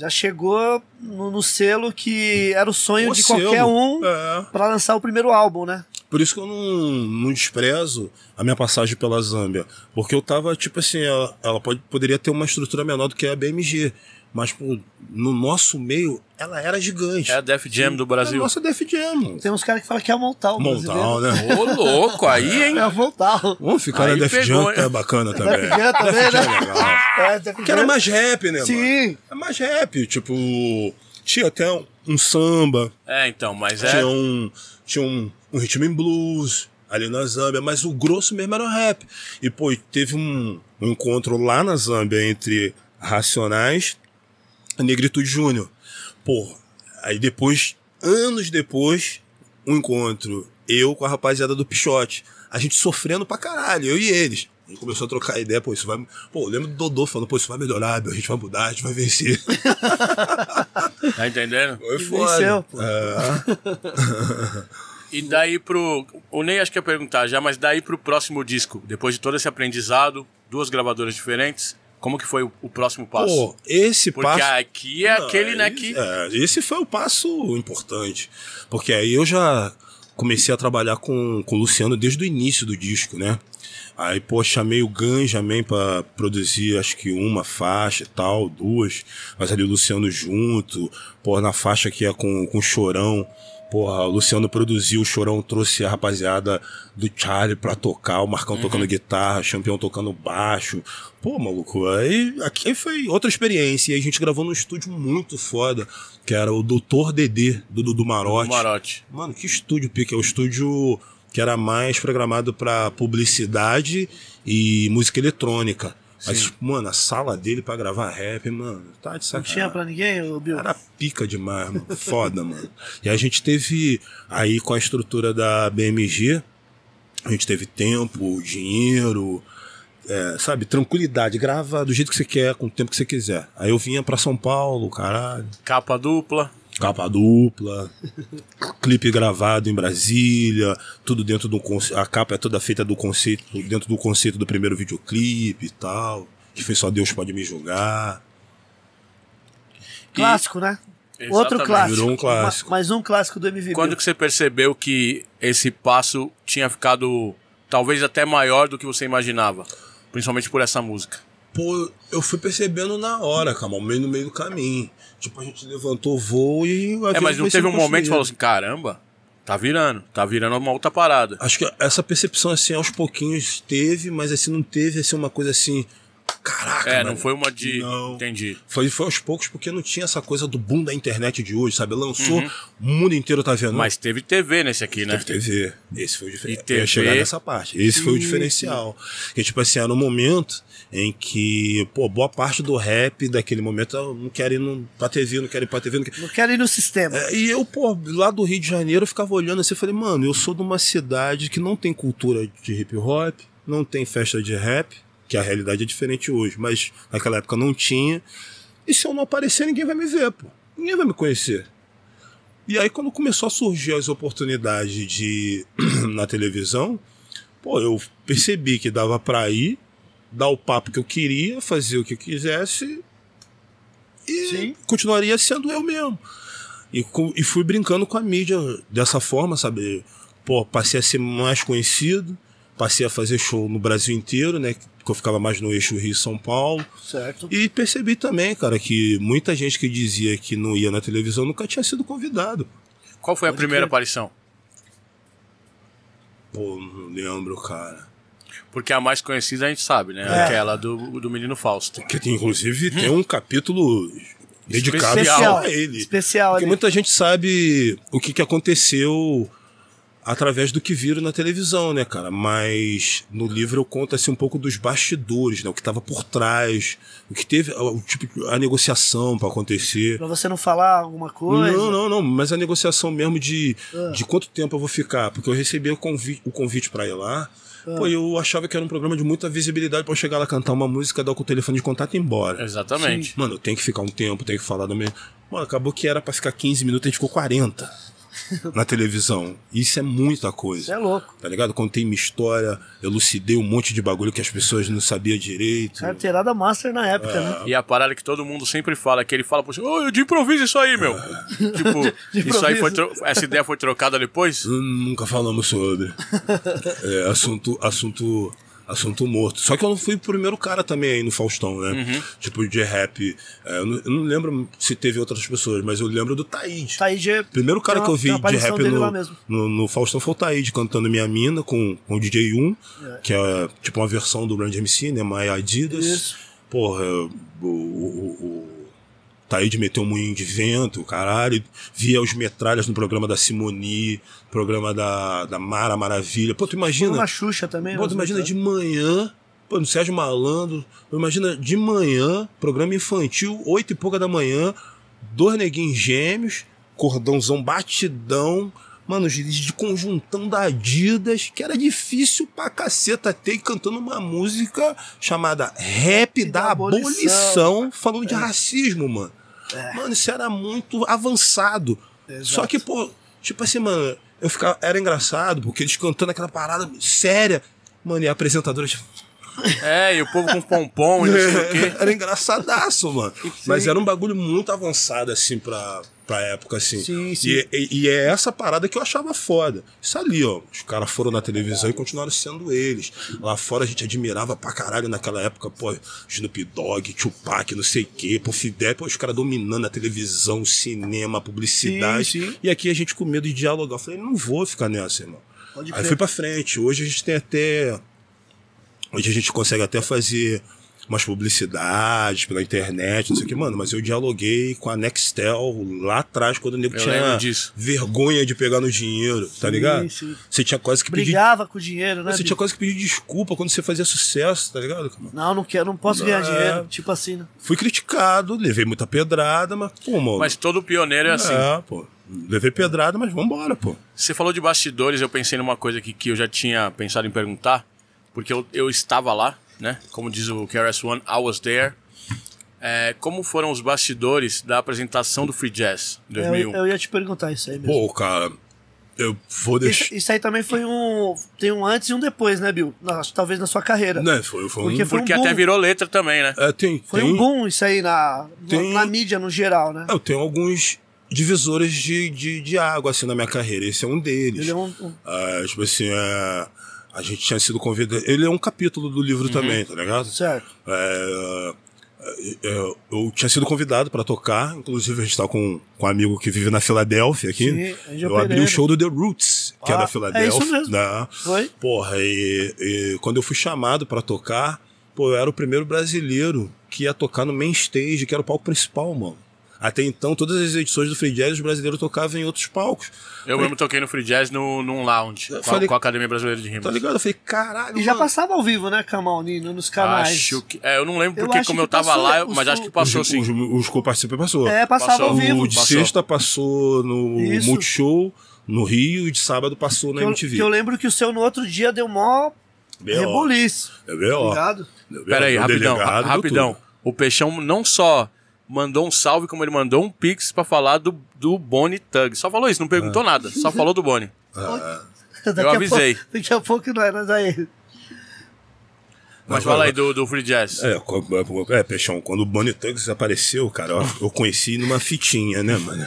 Já chegou no, no selo que era o sonho O de selo. qualquer um É. pra lançar o primeiro álbum, né? Por isso que eu não, não desprezo a minha passagem pela Zâmbia. Porque eu tava, tipo assim, ela, ela pode, poderia ter uma estrutura menor do que a BMG. Mas, pô, no nosso meio, ela era gigante. É a Def Jam do É a Brasil. nossa Def Jam. Tem uns caras que falam que é montar o Montal, né? Ô, louco, aí, hein? É montar. Vamos ficar Aí na Def pegou, Jam, que é bacana também. Def Jam também, Def Jam né? é legal. É, Def Porque era Jam. mais rap, né, mano? Sim. É mais rap. Tipo, tinha até um, um samba, É, então, mas é. tinha um, tinha um, um ritmo em blues ali na Zâmbia, mas o grosso mesmo era o rap. E, pô, teve um, um encontro lá na Zâmbia entre Racionais e Negritude Júnior. Pô, aí depois, anos depois, um encontro, eu com a rapaziada do Pichote. A gente sofrendo pra caralho, eu e eles. A gente começou a trocar ideia, pô, isso vai. Pô, eu lembro do Dodô falando, pô, isso vai melhorar, meu, a gente vai mudar, a gente vai vencer. Tá entendendo? Foi foda. venceu, pô. É. E daí pro. O Ney acho que ia perguntar já, mas daí pro próximo disco, depois de todo esse aprendizado, duas gravadoras diferentes, como que foi o, o próximo passo? Pô, esse Porque passo. aqui é Não, aquele, né, esse- que. é, esse foi o passo importante. Porque aí eu já comecei a trabalhar com, com o Luciano desde o início do disco, né? Aí, pô, chamei o Ganja também pra produzir, acho que uma faixa e tal, duas. Mas ali o Luciano junto, pô, na faixa que é com, com o Chorão. Porra, o Luciano produziu, o Chorão trouxe a rapaziada do Charlie pra tocar, o Marcão tocando guitarra, o Champion tocando baixo. Pô, maluco, aí aqui foi outra experiência. E a gente gravou num estúdio muito foda, que era o Doutor Dedê, do Dudu Marote. Marote. Mano, que estúdio, Pique? É o estúdio que era mais programado pra publicidade e música eletrônica. Mas, mano, a sala dele pra gravar rap, mano, tá de Não sacanagem. tinha pra ninguém, Bill? Era pica demais, mano. Foda, mano. E a gente teve, aí com a estrutura da BMG, a gente teve tempo, dinheiro, é, sabe, tranquilidade. Grava do jeito que você quer, com o tempo que você quiser. Aí eu vinha pra São Paulo, caralho. Capa dupla. Capa dupla, clipe gravado em Brasília, tudo dentro do conce- a capa é toda feita do conceito, dentro do conceito do primeiro videoclipe e tal, que foi só Deus pode me julgar. Clássico, né? Outro Exatamente. clássico. Virou um clássico. Ma- mais um clássico do MV Quando que você percebeu que esse passo tinha ficado talvez até maior do que você imaginava? Principalmente por essa música. Pô, eu fui percebendo na hora, cara, meio no meio do caminho. Tipo, a gente levantou o voo e. É, mas não teve um momento que falou assim, caramba, tá virando, tá virando uma outra parada. Acho que essa percepção, assim, aos pouquinhos teve, mas assim, não teve assim, uma coisa assim. Caraca, É, mano. não foi uma de. Não. Entendi. Foi, foi aos poucos, porque não tinha essa coisa do boom da internet de hoje, sabe? Lançou, o mundo inteiro tá vendo. Uhum. Mas teve TV nesse aqui, né? Teve TV. Esse foi o E diferencial. TV. Eu ia chegar nessa parte. Esse foi o diferencial. Que, tipo assim, era um momento em que, pô, boa parte do rap daquele momento eu não quer ir no, pra TV, não quer ir pra TV, não quer... Não quero ir no sistema. É, e eu, pô, lá do Rio de Janeiro, eu ficava olhando assim, eu falei, mano, eu sou de uma cidade que não tem cultura de hip hop, não tem festa de rap, que a realidade é diferente hoje, mas naquela época não tinha. E se eu não aparecer, ninguém vai me ver, pô. Ninguém vai me conhecer. E aí, quando começou a surgir as oportunidades de na televisão, pô, eu percebi que dava pra ir, dar o papo que eu queria, fazer o que eu quisesse e Sim. continuaria sendo eu mesmo. E, e fui brincando com a mídia dessa forma, sabe? Pô, passei a ser mais conhecido, passei a fazer show no Brasil inteiro, né? Que eu ficava mais no eixo Rio-São Paulo. Certo. E percebi também, cara, que muita gente que dizia que não ia na televisão nunca tinha sido convidado. Qual foi a Pode primeira crer. aparição? Pô, não lembro, cara. Porque a mais conhecida a gente sabe, né? É. Aquela do, do menino Fausto. Que tem, inclusive tem um capítulo dedicado Especial. só a ele. Especial Porque ali. muita gente sabe o que, que aconteceu através do que viram na televisão, né, cara? Mas no livro eu conto assim um pouco dos bastidores, né? O que tava por trás, o que teve, o tipo, a negociação para acontecer. Pra você não falar alguma coisa. Não, não, não, mas a negociação mesmo de, Ah. de quanto tempo eu vou ficar, porque eu recebi o convite, o convite para ir lá. Ah. Pô, eu achava que era um programa de muita visibilidade pra eu chegar lá cantar uma música, dar com o telefone de contato e ir embora. Exatamente. Mano, eu tenho que ficar um tempo, tenho que falar do mesmo. Mano, acabou que era pra ficar 15 minutos, a gente ficou 40 na televisão. Isso é muita coisa. Você é louco. Tá ligado? Contei minha história, elucidei um monte de bagulho que as pessoas não sabiam direito. Carteirada master na época, É. né? E a parada que todo mundo sempre fala, que ele fala, poxa, ô, de improviso isso aí, meu. tipo, isso aí foi tro- essa ideia foi trocada depois? Nunca falamos sobre. É, assunto, assunto, assunto morto. Só que eu não fui o primeiro cara também aí no Faustão, né? Uhum. Tipo, de rap. É, eu, não, eu não lembro se teve outras pessoas, mas eu lembro do Taíde. Tá aí de. Primeiro cara Tem que uma- eu vi uma de rap no, no, no Faustão foi o Taíde cantando Minha Mina com, com o DJ 1, que é tipo uma versão do Run MC, né? My Adidas. Isso. Porra, o, o, o Taíde meteu um moinho de vento, caralho. Via os metralhas no programa da Simoni, programa da, da Mara Maravilha. Pô, tu imagina. Uma Xuxa também. Pô, né? tu imagina de manhã, pô, no Sérgio Malandro, imagina de manhã, programa infantil, oito e pouca da manhã, dois neguinhos gêmeos, cordãozão batidão, mano, os de conjuntão da Adidas, que era difícil pra caceta ter, cantando uma música chamada Rap da, da Abolição, Abolição. falando de racismo, mano. Mano, isso era muito avançado. Exato. Só que, pô, tipo assim, mano, eu ficava. Era engraçado, porque eles cantando aquela parada séria. Mano, e a apresentadora, tipo, É, e o povo com pompom e não sei o quê. era engraçadaço, mano. Mas era um bagulho muito avançado, assim, pra, pra época, assim. Sim, sim. E, e- e é essa parada que eu achava foda. Isso ali, ó. Os caras foram na televisão e continuaram sendo eles. Lá fora a gente admirava pra caralho naquela época, pô, Snoop Dogg, Tupac, não sei o quê, pô, Fidel, pô, os caras dominando a televisão, o cinema, a publicidade. Sim, sim. E aqui a gente com medo de dialogar. Eu falei, não vou ficar nessa, irmão. Pode Aí fui pra frente. Hoje a gente tem até. Hoje a gente consegue até fazer umas publicidades pela internet, não sei o que, mano. Mas eu dialoguei com a Nextel lá atrás, quando o nego Eu tinha vergonha de pegar no dinheiro, tá ligado? sim. Você tinha quase que pedir. Brigava com o dinheiro, né? Você Bill? tinha quase que pedir desculpa quando você fazia sucesso, tá ligado? Não, não quero, não posso ganhar É. dinheiro. Tipo assim, né? Fui criticado, levei muita pedrada, mas, pô, mano. Mas todo pioneiro é assim. É, pô. Levei pedrada, mas vambora, pô. Você falou de bastidores, eu pensei numa coisa aqui que eu já tinha pensado em perguntar, porque eu, eu estava lá, né? Como diz o KRS-One, I was there. É, como foram os bastidores da apresentação do Free Jazz em Eu, 2001? eu ia te perguntar isso aí mesmo. Pô, cara, eu vou deixar. Isso, isso aí também foi um. Tem um antes e um depois, né, Bill? Na- talvez na sua carreira. Né, foi, foi Porque um. foi Porque um até boom. virou letra também, né? É, tem, Foi tem, um boom isso aí na, Tem- na mídia no geral, né? Eu tenho alguns divisores de, de, de água assim na minha carreira. Esse é um deles. Ele é um. um- Ah, tipo assim, é, a gente tinha sido convidado. Ele é um capítulo do livro também, tá ligado? certo. É, é, eu tinha sido convidado pra tocar, inclusive a gente tá com, com um amigo que vive na Filadélfia aqui. Sim, eu abri o show do The Roots, que é Ah, da é Filadélfia. isso mesmo. né? Foi? Porra, e, e quando eu fui chamado pra tocar, pô, eu era o primeiro brasileiro que ia tocar no main stage, que era o palco principal, mano. Até então, todas as edições do Free Jazz, os brasileiros tocavam em outros palcos. Eu mesmo toquei no Free Jazz no, num lounge, com, a- falei- com a Academia Brasileira de Rimas. Tá ligado? Eu falei, caralho, E já mano. passava ao vivo, né, Kamal Nino, nos canais. Acho que. É, eu não lembro Eu porque, como eu tava passou, lá, eu- os mas acho que passou os, sim. Os, os que eu participei passou. É, passava Passou. ao vivo. O de Passou. sexta passou no Isso. Multishow, no Rio, e de sábado passou na Que eu, MTV. que eu lembro que o seu no outro dia deu mó rebuliço. É B.O. Ligado? Pera aí, Meu rapidão, delegado, rapidão. O Peixão não só mandou um salve, como ele mandou um pix pra falar do, do Bonnie Tug. Só falou isso, não É. perguntou nada. Só falou do Bonnie. Daqui Eu a avisei. pouco- daqui a pouco não é, nós aí. Mas fala aí do, do Free Jazz. É, co- é, Peixão, quando o Bonnie Tugs apareceu, cara, eu, eu conheci numa fitinha, né, mano?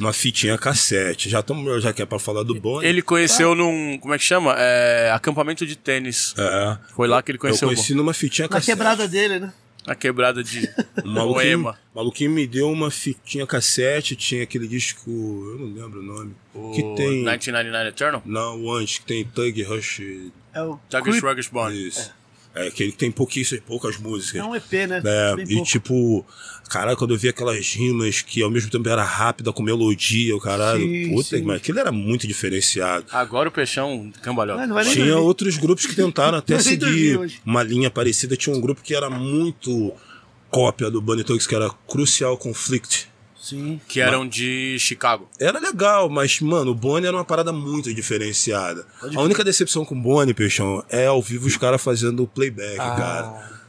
Numa fitinha cassete. Já, tamo, já que é pra falar do Bonnie. Ele conheceu num. Como é que chama? É, acampamento de tênis. É, Foi lá que ele eu conheceu o conheci numa fitinha Na cassete. quebrada dele, né? A quebrada de maluquinho, Poema. o maluquinho me deu uma fitinha cassete, tinha aquele disco, eu não lembro o nome. O que tem. 1999 Eternal? Não, o antes, que tem Thug Rush. É o Tug Creep. Sluggish Bonnie. Isso. É, aquele que tem pouquíssimas, poucas músicas. É um EP, né? É, e pouco. tipo, caralho, quando eu vi aquelas rimas que ao mesmo tempo era rápida, com melodia, o caralho, Sim, puta, sim. mas aquilo era muito diferenciado. Agora o Peixão cambalhota. Não, não Tinha dormir. outros grupos que tentaram até seguir uma linha parecida. Tinha um grupo que era muito cópia do Bunny Tugs, que era Crucial Conflict. Sim. Que eram de Chicago. Era legal, mas, mano, o Bonnie era uma parada muito diferenciada. A única decepção com o Bonnie, Peixão, é ao vivo os caras fazendo playback, cara.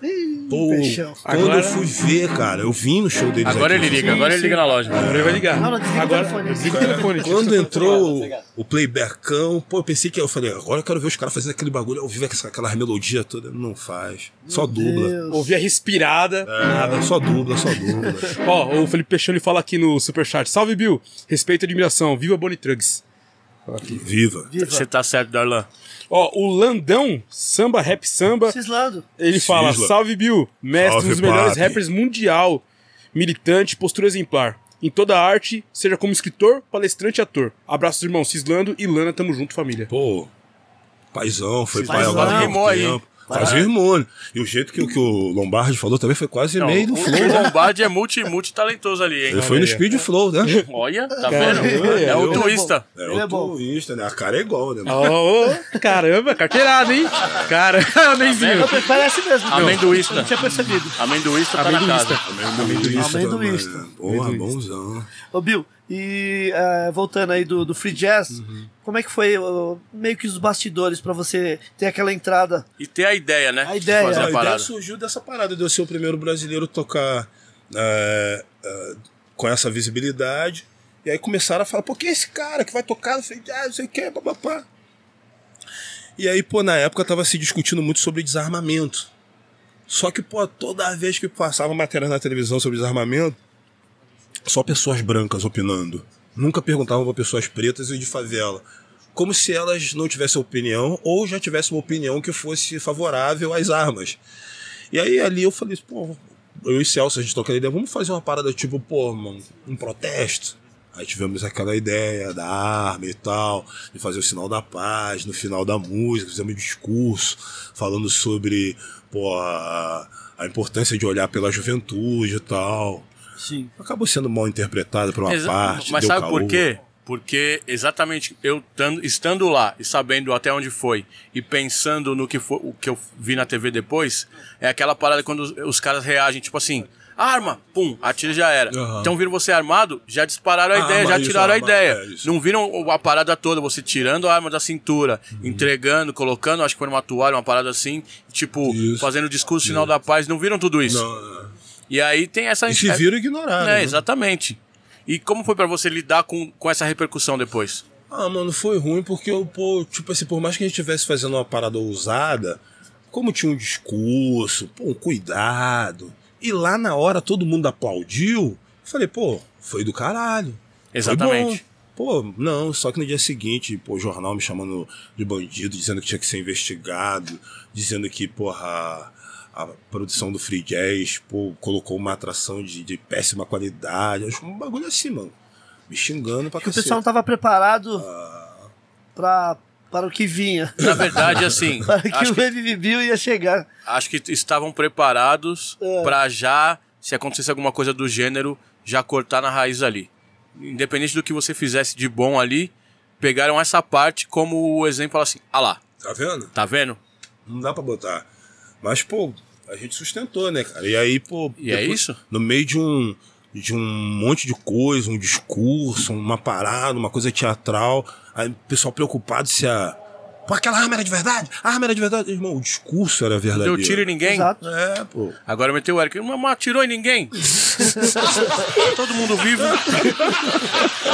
Pô, peixão. quando Agora- eu fui ver, cara, eu vim no show deles Agora aqui. ele liga, agora ele liga na loja. Agora ele vai ligar. Não, Agora, desliga o telefone. Quando entrou o, playbackão, pô, eu pensei que eu falei, agora eu quero ver os caras fazendo aquele bagulho ao vivo, aquela- melodia toda. Não faz. Só dubla. Deus. Ouvi a respirada. Nada, só dubla, só dubla. Ó, o Felipe Peixão ele fala aqui no Superchat. Salve, Bill. Respeito e admiração. Viva Bonnie Trugs. Viva. Viva. Você tá certo, Darlan. Ó, o Landão, samba, rap samba, Cislando. ele fala: Cisla. Salve, Bill. Mestre, Salve, um dos melhores papi. rappers mundial. Militante, postura exemplar. Em toda a arte, seja como escritor, palestrante e ator. Abraços, irmãos Cislando e Lana, tamo junto, família. Pô, paizão, foi pai Paizão. agora Rimou aí. tempo. Quase né? E o jeito que, o- que o Lombardi falou também foi quase Não, meio do o, flow. o né? Lombardi é multi, multi talentoso ali, hein? Ele foi no speed flow, né? Olha, tá Cara, vendo? é É o twista. É é o bom. turista, né? A cara é igual, né? Ó, ô, caramba, carteirada, hein? Cara. Não, Parece mesmo. Amendoísta. Não tinha percebido. Amendoísta tá na Amendoísta. casa. Amendoísta. Amendoísta. também, né? Porra, bonzão. Ô, Bill, e eh, voltando aí do, do Free Jazz, Uhum. como é que foi ó, meio que os bastidores pra você ter aquela entrada? E ter a ideia, né? A ideia. De fazer A a ideia surgiu dessa parada de eu ser o primeiro brasileiro a tocar é, com essa visibilidade. E aí começaram a falar, pô, quem é esse cara que vai tocar? Eu falei, ah, não sei o que, papapá. E aí, pô, na época tava se discutindo muito sobre desarmamento. Só que, pô, toda vez que passava matéria na televisão sobre desarmamento, só pessoas brancas opinando. Nunca perguntavam para pessoas pretas e de favela. Como se elas não tivessem opinião ou já tivessem uma opinião que fosse favorável às armas. E aí ali eu falei, pô, eu e Celso, a gente trocando ideia, vamos fazer uma parada tipo, pô, mano, um protesto. Aí tivemos aquela ideia da arma e tal, de fazer o sinal da paz no final da música, fizemos um discurso falando sobre pô, a, a importância de olhar pela juventude e tal. Sim. Acabou sendo mal interpretado por uma Exa- parte. Mas deu sabe caô. por quê? Porque exatamente eu tando- estando lá e sabendo até onde foi e pensando no que, foi, o que eu vi na TV depois, é aquela parada quando os, os caras reagem, tipo assim, arma, pum, atira e já era. Aham. Então viram você armado, já dispararam a Ah, ideia, já isso, tiraram a arma, ideia. é isso. Não viram o- a parada toda, você tirando a arma da cintura, Uhum. entregando, colocando, acho que foi numa toalha, uma parada assim, tipo, Isso. fazendo o discurso final da paz, não viram tudo isso. Não, é. E aí tem essa... e se viram ignoraram. É, né? exatamente. E como foi pra você lidar com, com essa repercussão depois? Ah, mano, foi ruim porque eu, pô, tipo assim, por mais que a gente estivesse fazendo uma parada ousada, como tinha um discurso, pô, um cuidado, e lá na hora todo mundo aplaudiu, eu falei, pô, foi do caralho. Exatamente. Pô, não, só que no dia seguinte, pô, o jornal me chamando de bandido, dizendo que tinha que ser investigado, dizendo que, porra, a, produção do Free Jazz, pô, colocou uma atração de, de péssima qualidade. Acho um bagulho assim, mano. Me xingando pra Que o pessoal não tava preparado pra, para o que vinha. Na verdade, assim, Para que acho o que, Baby Bill ia chegar. acho que estavam preparados É. pra já, se acontecesse alguma coisa do gênero, já cortar na raiz ali. Independente do que você fizesse de bom ali, pegaram essa parte como o exemplo assim, ah lá, Tá vendo? tá vendo? Não dá pra botar. Mas, pô, a gente sustentou, né, cara? E aí, pô. E é isso? No meio de um. De um monte de coisa, um discurso, uma parada, uma coisa teatral. Aí o pessoal preocupado se a. Pô, aquela arma era de verdade? A arma era de verdade. Irmão, o discurso era verdadeiro. Deu tiro em ninguém? Exato. É, pô. Agora meteu o Eric, mas não atirou em ninguém. Todo mundo vivo.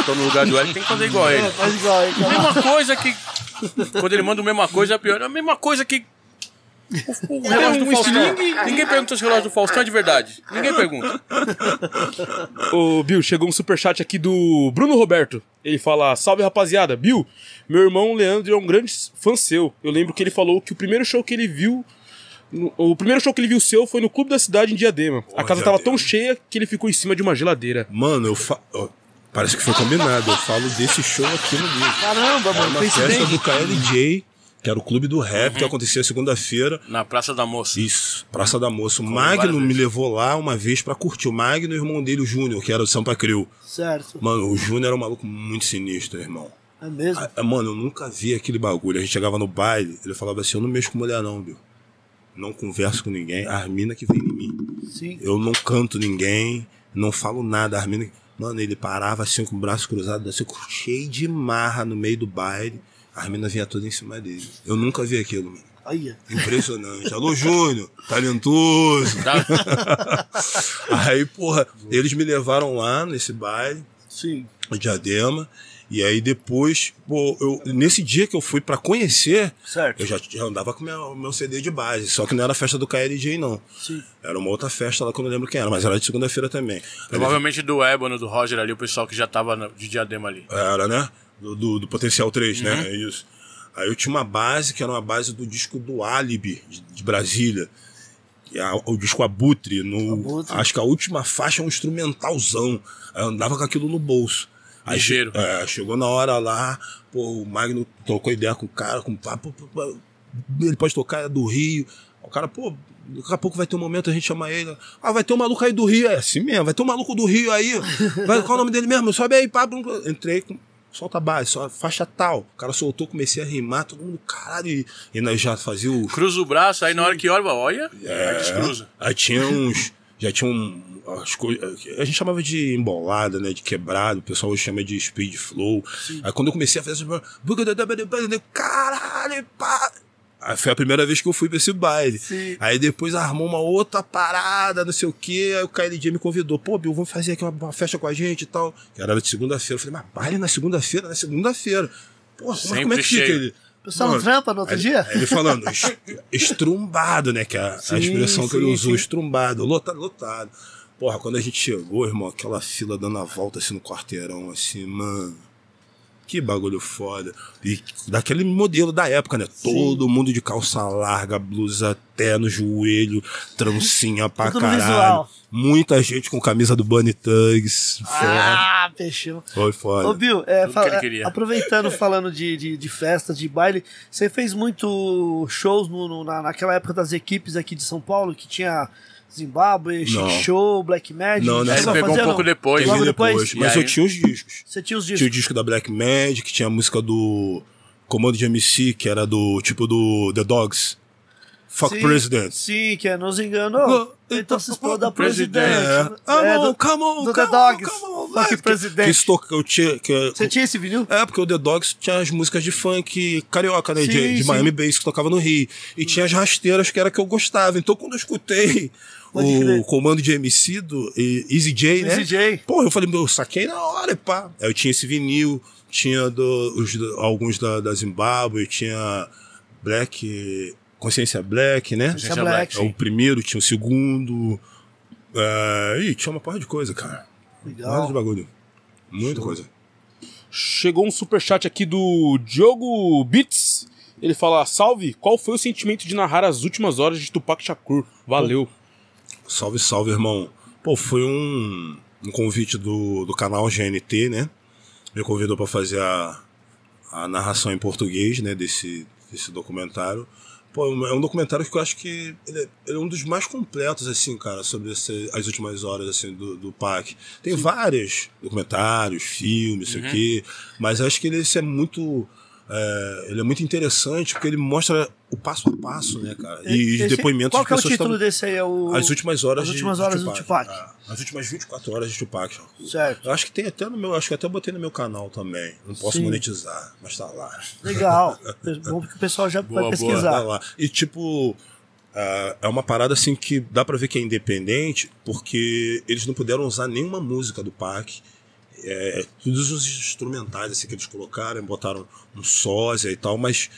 Tô no lugar do Eric, tem que fazer igual a ele. É, faz igual aí, cara. Mesma coisa que. Quando ele manda a mesma coisa, é pior. É a mesma coisa que. O, o relógio do um Faustão. Ninguém pergunta se o relógio do Faustão é de verdade. Ninguém pergunta. Ô, Bill, chegou um superchat aqui do Bruno Roberto. Ele fala: Salve rapaziada, Bill, meu irmão Leandro é um grande fã seu. Eu lembro que ele falou que o primeiro show que ele viu. no- O primeiro show que ele viu seu foi no Clube da Cidade em Diadema. A Porra, casa tava Diadema. tão cheia que ele ficou em cima de uma geladeira. Mano, eu fa... ó, Parece que foi combinado. Eu falo desse show aqui no livro. Caramba, Era mano, uma festa do KLJ, que era o clube do rap, que acontecia segunda-feira. Na Praça da Moça. Isso, Praça da Moça. O várias Magno me levou lá uma vez pra curtir. O Magno e o irmão dele, o Júnior, que era do Sampa Creu. Certo. Mano, o Júnior era um maluco muito sinistro, irmão. É mesmo? Ah, Mano, eu nunca vi aquele bagulho. A gente chegava no baile, ele falava assim: Eu não mexo com mulher, não, Bill. Não converso com ninguém. A Armina que vem em mim. Sim. Eu não canto ninguém, não falo nada. A Armina. Mano, ele parava assim com o braço cruzado, assim, cheio de marra no meio do baile. A Armina vinha toda em cima dele. Eu nunca vi aquilo, mano. Olha. Impressionante. Alô, Júnior, talentoso. Tá? Aí, porra, eles me levaram lá nesse baile, Sim. o Diadema. E aí depois, pô, eu, nesse dia que eu fui pra conhecer, Certo. eu já, já andava com o meu, meu CD de base. Só que não era a festa do KLJ, não. Sim. Era uma outra festa lá que eu não lembro quem era, mas era de segunda-feira também. Aí Provavelmente do Ébano, do Roger ali, o pessoal que já tava de diadema ali. Era, né? Do, do, do Potencial 3, né? É isso. Aí eu tinha uma base que era uma base do disco do Alibi, de, de Brasília. Que é a- o disco Abutre. No, Abutre. Acho que a última faixa é um instrumentalzão. Eu andava com aquilo no bolso. Aí che- é, chegou na hora lá, pô, o Magno trocou ideia com o cara, com papo. Ele pode tocar, é do Rio. O cara, pô, daqui a pouco vai ter um momento, a gente chama ele. Ah, vai ter um maluco aí do Rio. É assim mesmo, vai ter um maluco do Rio aí. Vai, qual é o nome dele mesmo? Sobe aí, Pablo. Entrei com. Solta a base, só faixa tal. O cara soltou, comecei a rimar, todo mundo, caralho. E, e nós já fazia o. Cruza o braço, aí na hora que olha, olha, aí descruza. Aí tinha uns. Já tinha um. As coisas, a gente chamava de embolada, né? De quebrado. O pessoal hoje chama de speed flow. Aí quando eu comecei a fazer. Caralho, pá! Aí foi a primeira vez que eu fui pra esse baile. Sim. Aí depois armou uma outra parada, não sei o quê. Aí o KLJ me convidou. Pô, Bill, vamos fazer aqui uma, uma festa com a gente e tal. Que era de segunda-feira. Eu falei, mas baile na segunda-feira? Na segunda-feira. Pô, como, é- como é Sempre que fica ele? O pessoal não trampa no outro Aí- dia? aí ele falando, "Es- estrumbado, né? Que é a, a Sim, expressão que ele sim, usou, sim. estrumbado, lotado, lotado. Porra, quando a gente chegou, irmão, aquela fila dando a volta assim no quarteirão, assim, mano. Que bagulho foda. E daquele modelo da época, né? Todo mundo de calça larga, blusa até no joelho, trancinha pra Tudo no caralho. visual. Muita gente com camisa do Bunny Thugs. Ah, fechou. Foi foda. Ô, Bill, é, fala- que aproveitando, falando de, de, de festa, de baile, você fez muito shows no, no- na, naquela época das equipes aqui de São Paulo, que tinha Zimbábue. Show, Black Magic. Não, não. a Ele pegou fazer, um pouco não? depois. Logo Teve depois? Mas eu tinha os discos. Você tinha os Tinha o discos. disco da Black Magic, tinha a música do Comando de MC, que era do tipo do The Dogs. Fuck Sim, President. Sim, que é nos enganou. Então se exploda a presidente. É. Come É, do, come on, do come The Dogs. come on, Fuck. Que- President. Que isso toca- eu tinha, que, Você tinha esse vinil? É, porque o The Dogs tinha as músicas de funk carioca, né? Sim, de de sim. Miami Bass que tocava no Rio. E tinha as rasteiras que era que eu gostava. Então quando eu escutei o comando de MC do e- Easy J, né? Easy J. Pô, eu falei, meu, eu saquei na hora, e pá. Aí eu tinha esse vinil, tinha do- os- alguns da, da Zimbábue, tinha Black. Consciência Black, né? Consciência Black. É o primeiro, tinha o segundo. É, ih, tinha uma porra de coisa, cara. Nada de Legal. bagulho. Muita coisa. Chegou um superchat aqui do Diogo Beats. Ele fala: Salve, qual foi o sentimento de narrar as últimas horas de Tupac Shakur? Valeu. Salve, salve, irmão. Pô, foi um, um convite do, do canal GNT, né? Me convidou pra fazer a, a narração em português, né? Desse, desse documentário. Pô, é um documentário que eu acho que ele é, ele é um dos mais completos, assim, cara, sobre esse- as últimas horas, assim, do, do PAC. Tem vários documentários, filmes, sei o quê, mas acho que ele esse é muito... é, ele é muito interessante porque ele mostra o passo a passo, né, cara? E os Esse- depoimentos Qual de que é o título desse aí? É o... as últimas horas, As de- últimas de horas do Tupac. Ah, as últimas 24 horas de Tupac. Certo. Eu acho que tem até no meu, acho que até botei no meu canal também. Não posso Sim. monetizar, mas tá lá. Legal. Bom que o pessoal já Boa, vai boa. pesquisar. Tá lá. E tipo, ah, é uma parada assim que dá pra ver que é independente, porque eles não puderam usar nenhuma música do Pac. É, todos os instrumentais assim que eles colocaram, botaram um sósia e tal, mas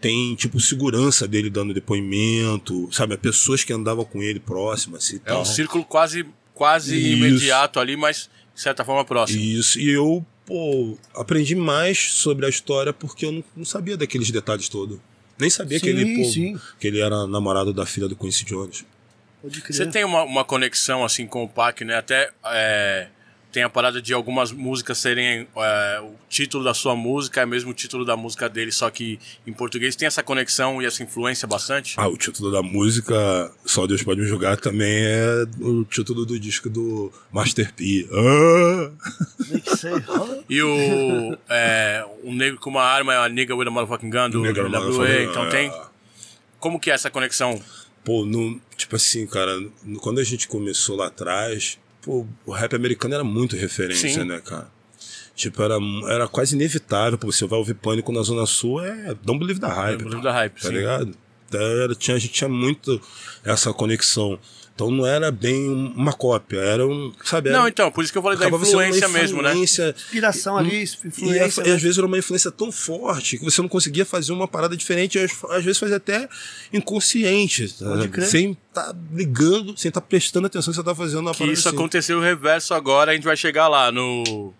tem tipo segurança dele dando depoimento, sabe? Pessoas que andavam com ele próximas assim, e É tal. um círculo quase, quase Isso. imediato ali, mas de certa forma próximo. Isso, e eu, pô, aprendi mais sobre a história porque eu não, não sabia daqueles detalhes todos. Nem sabia que, Sim, ele, pô, que ele era namorado da filha do Quincy Jones. Você tem uma, uma conexão assim com o Pac, né? Até é, tem a parada de algumas músicas serem é, o título da sua música é mesmo o título da música dele, só que em português tem essa conexão e essa influência bastante. Ah, o título da música, Só Deus Pode Me Julgar, também é o título do disco do Master P. Ah! E o é, um negro com uma arma é a nigga with a motherfucking gun do NWA, então tem. é. Como que é essa conexão? Pô, no, tipo assim, cara, quando a gente começou lá atrás, pô, o rap americano era muito referência, Sim. né, cara? Tipo, era, era quase inevitável, pô, você vai ouvir Pânico na Zona Sul, é Don't Believe the Hype. Don't Believe the Hype, Tá sim. ligado? Então, era, tinha, a gente tinha muito essa conexão. Então não era bem uma cópia, era um, sabe? Era, Não, então, por isso que eu falei da influência mesmo, né? influência Inspiração ali, e, influência. e né? às vezes era uma influência tão forte que você não conseguia fazer uma parada diferente, às, às vezes fazia até inconsciente, sabe? crer. sem estar ligando, sem estar prestando atenção que você tá fazendo uma Que parada isso assim. aconteceu o reverso agora, a gente vai chegar lá no.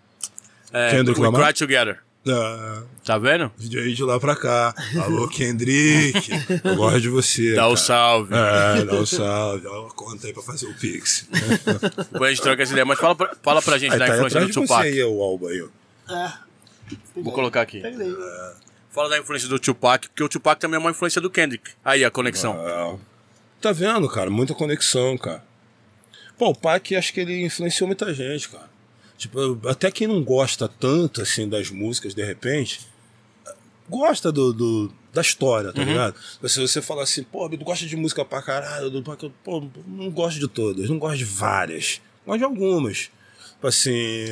É, Kendrick Lamar? Cry Together. Ah, Tá vendo? vídeo aí de lá pra cá. Alô, Kendrick. Eu gosto de você. Dá o cara. salve. É, dá o salve. Dá uma conta aí pra fazer o Pix. Depois a gente troca essa ideia. Mas fala pra, fala pra gente Aí da tá influência do de você Tupac. aí, o Alba aí. ó. É, Vou colocar aqui. aí. Fala da influência do Tupac, porque o Tupac também é uma influência do Kendrick. Aí a conexão. Ah, Tá vendo, cara? Muita conexão, cara. Pô, o Pac, acho que ele influenciou muita gente, cara. Tipo, até quem não gosta tanto, assim, das músicas, de repente, gosta do, do- da história, tá ligado? Se você falar assim, pô, tu gosta de música pra caralho, do pô, não gosto de todas, não gosto de várias, gosto de algumas. Tipo assim,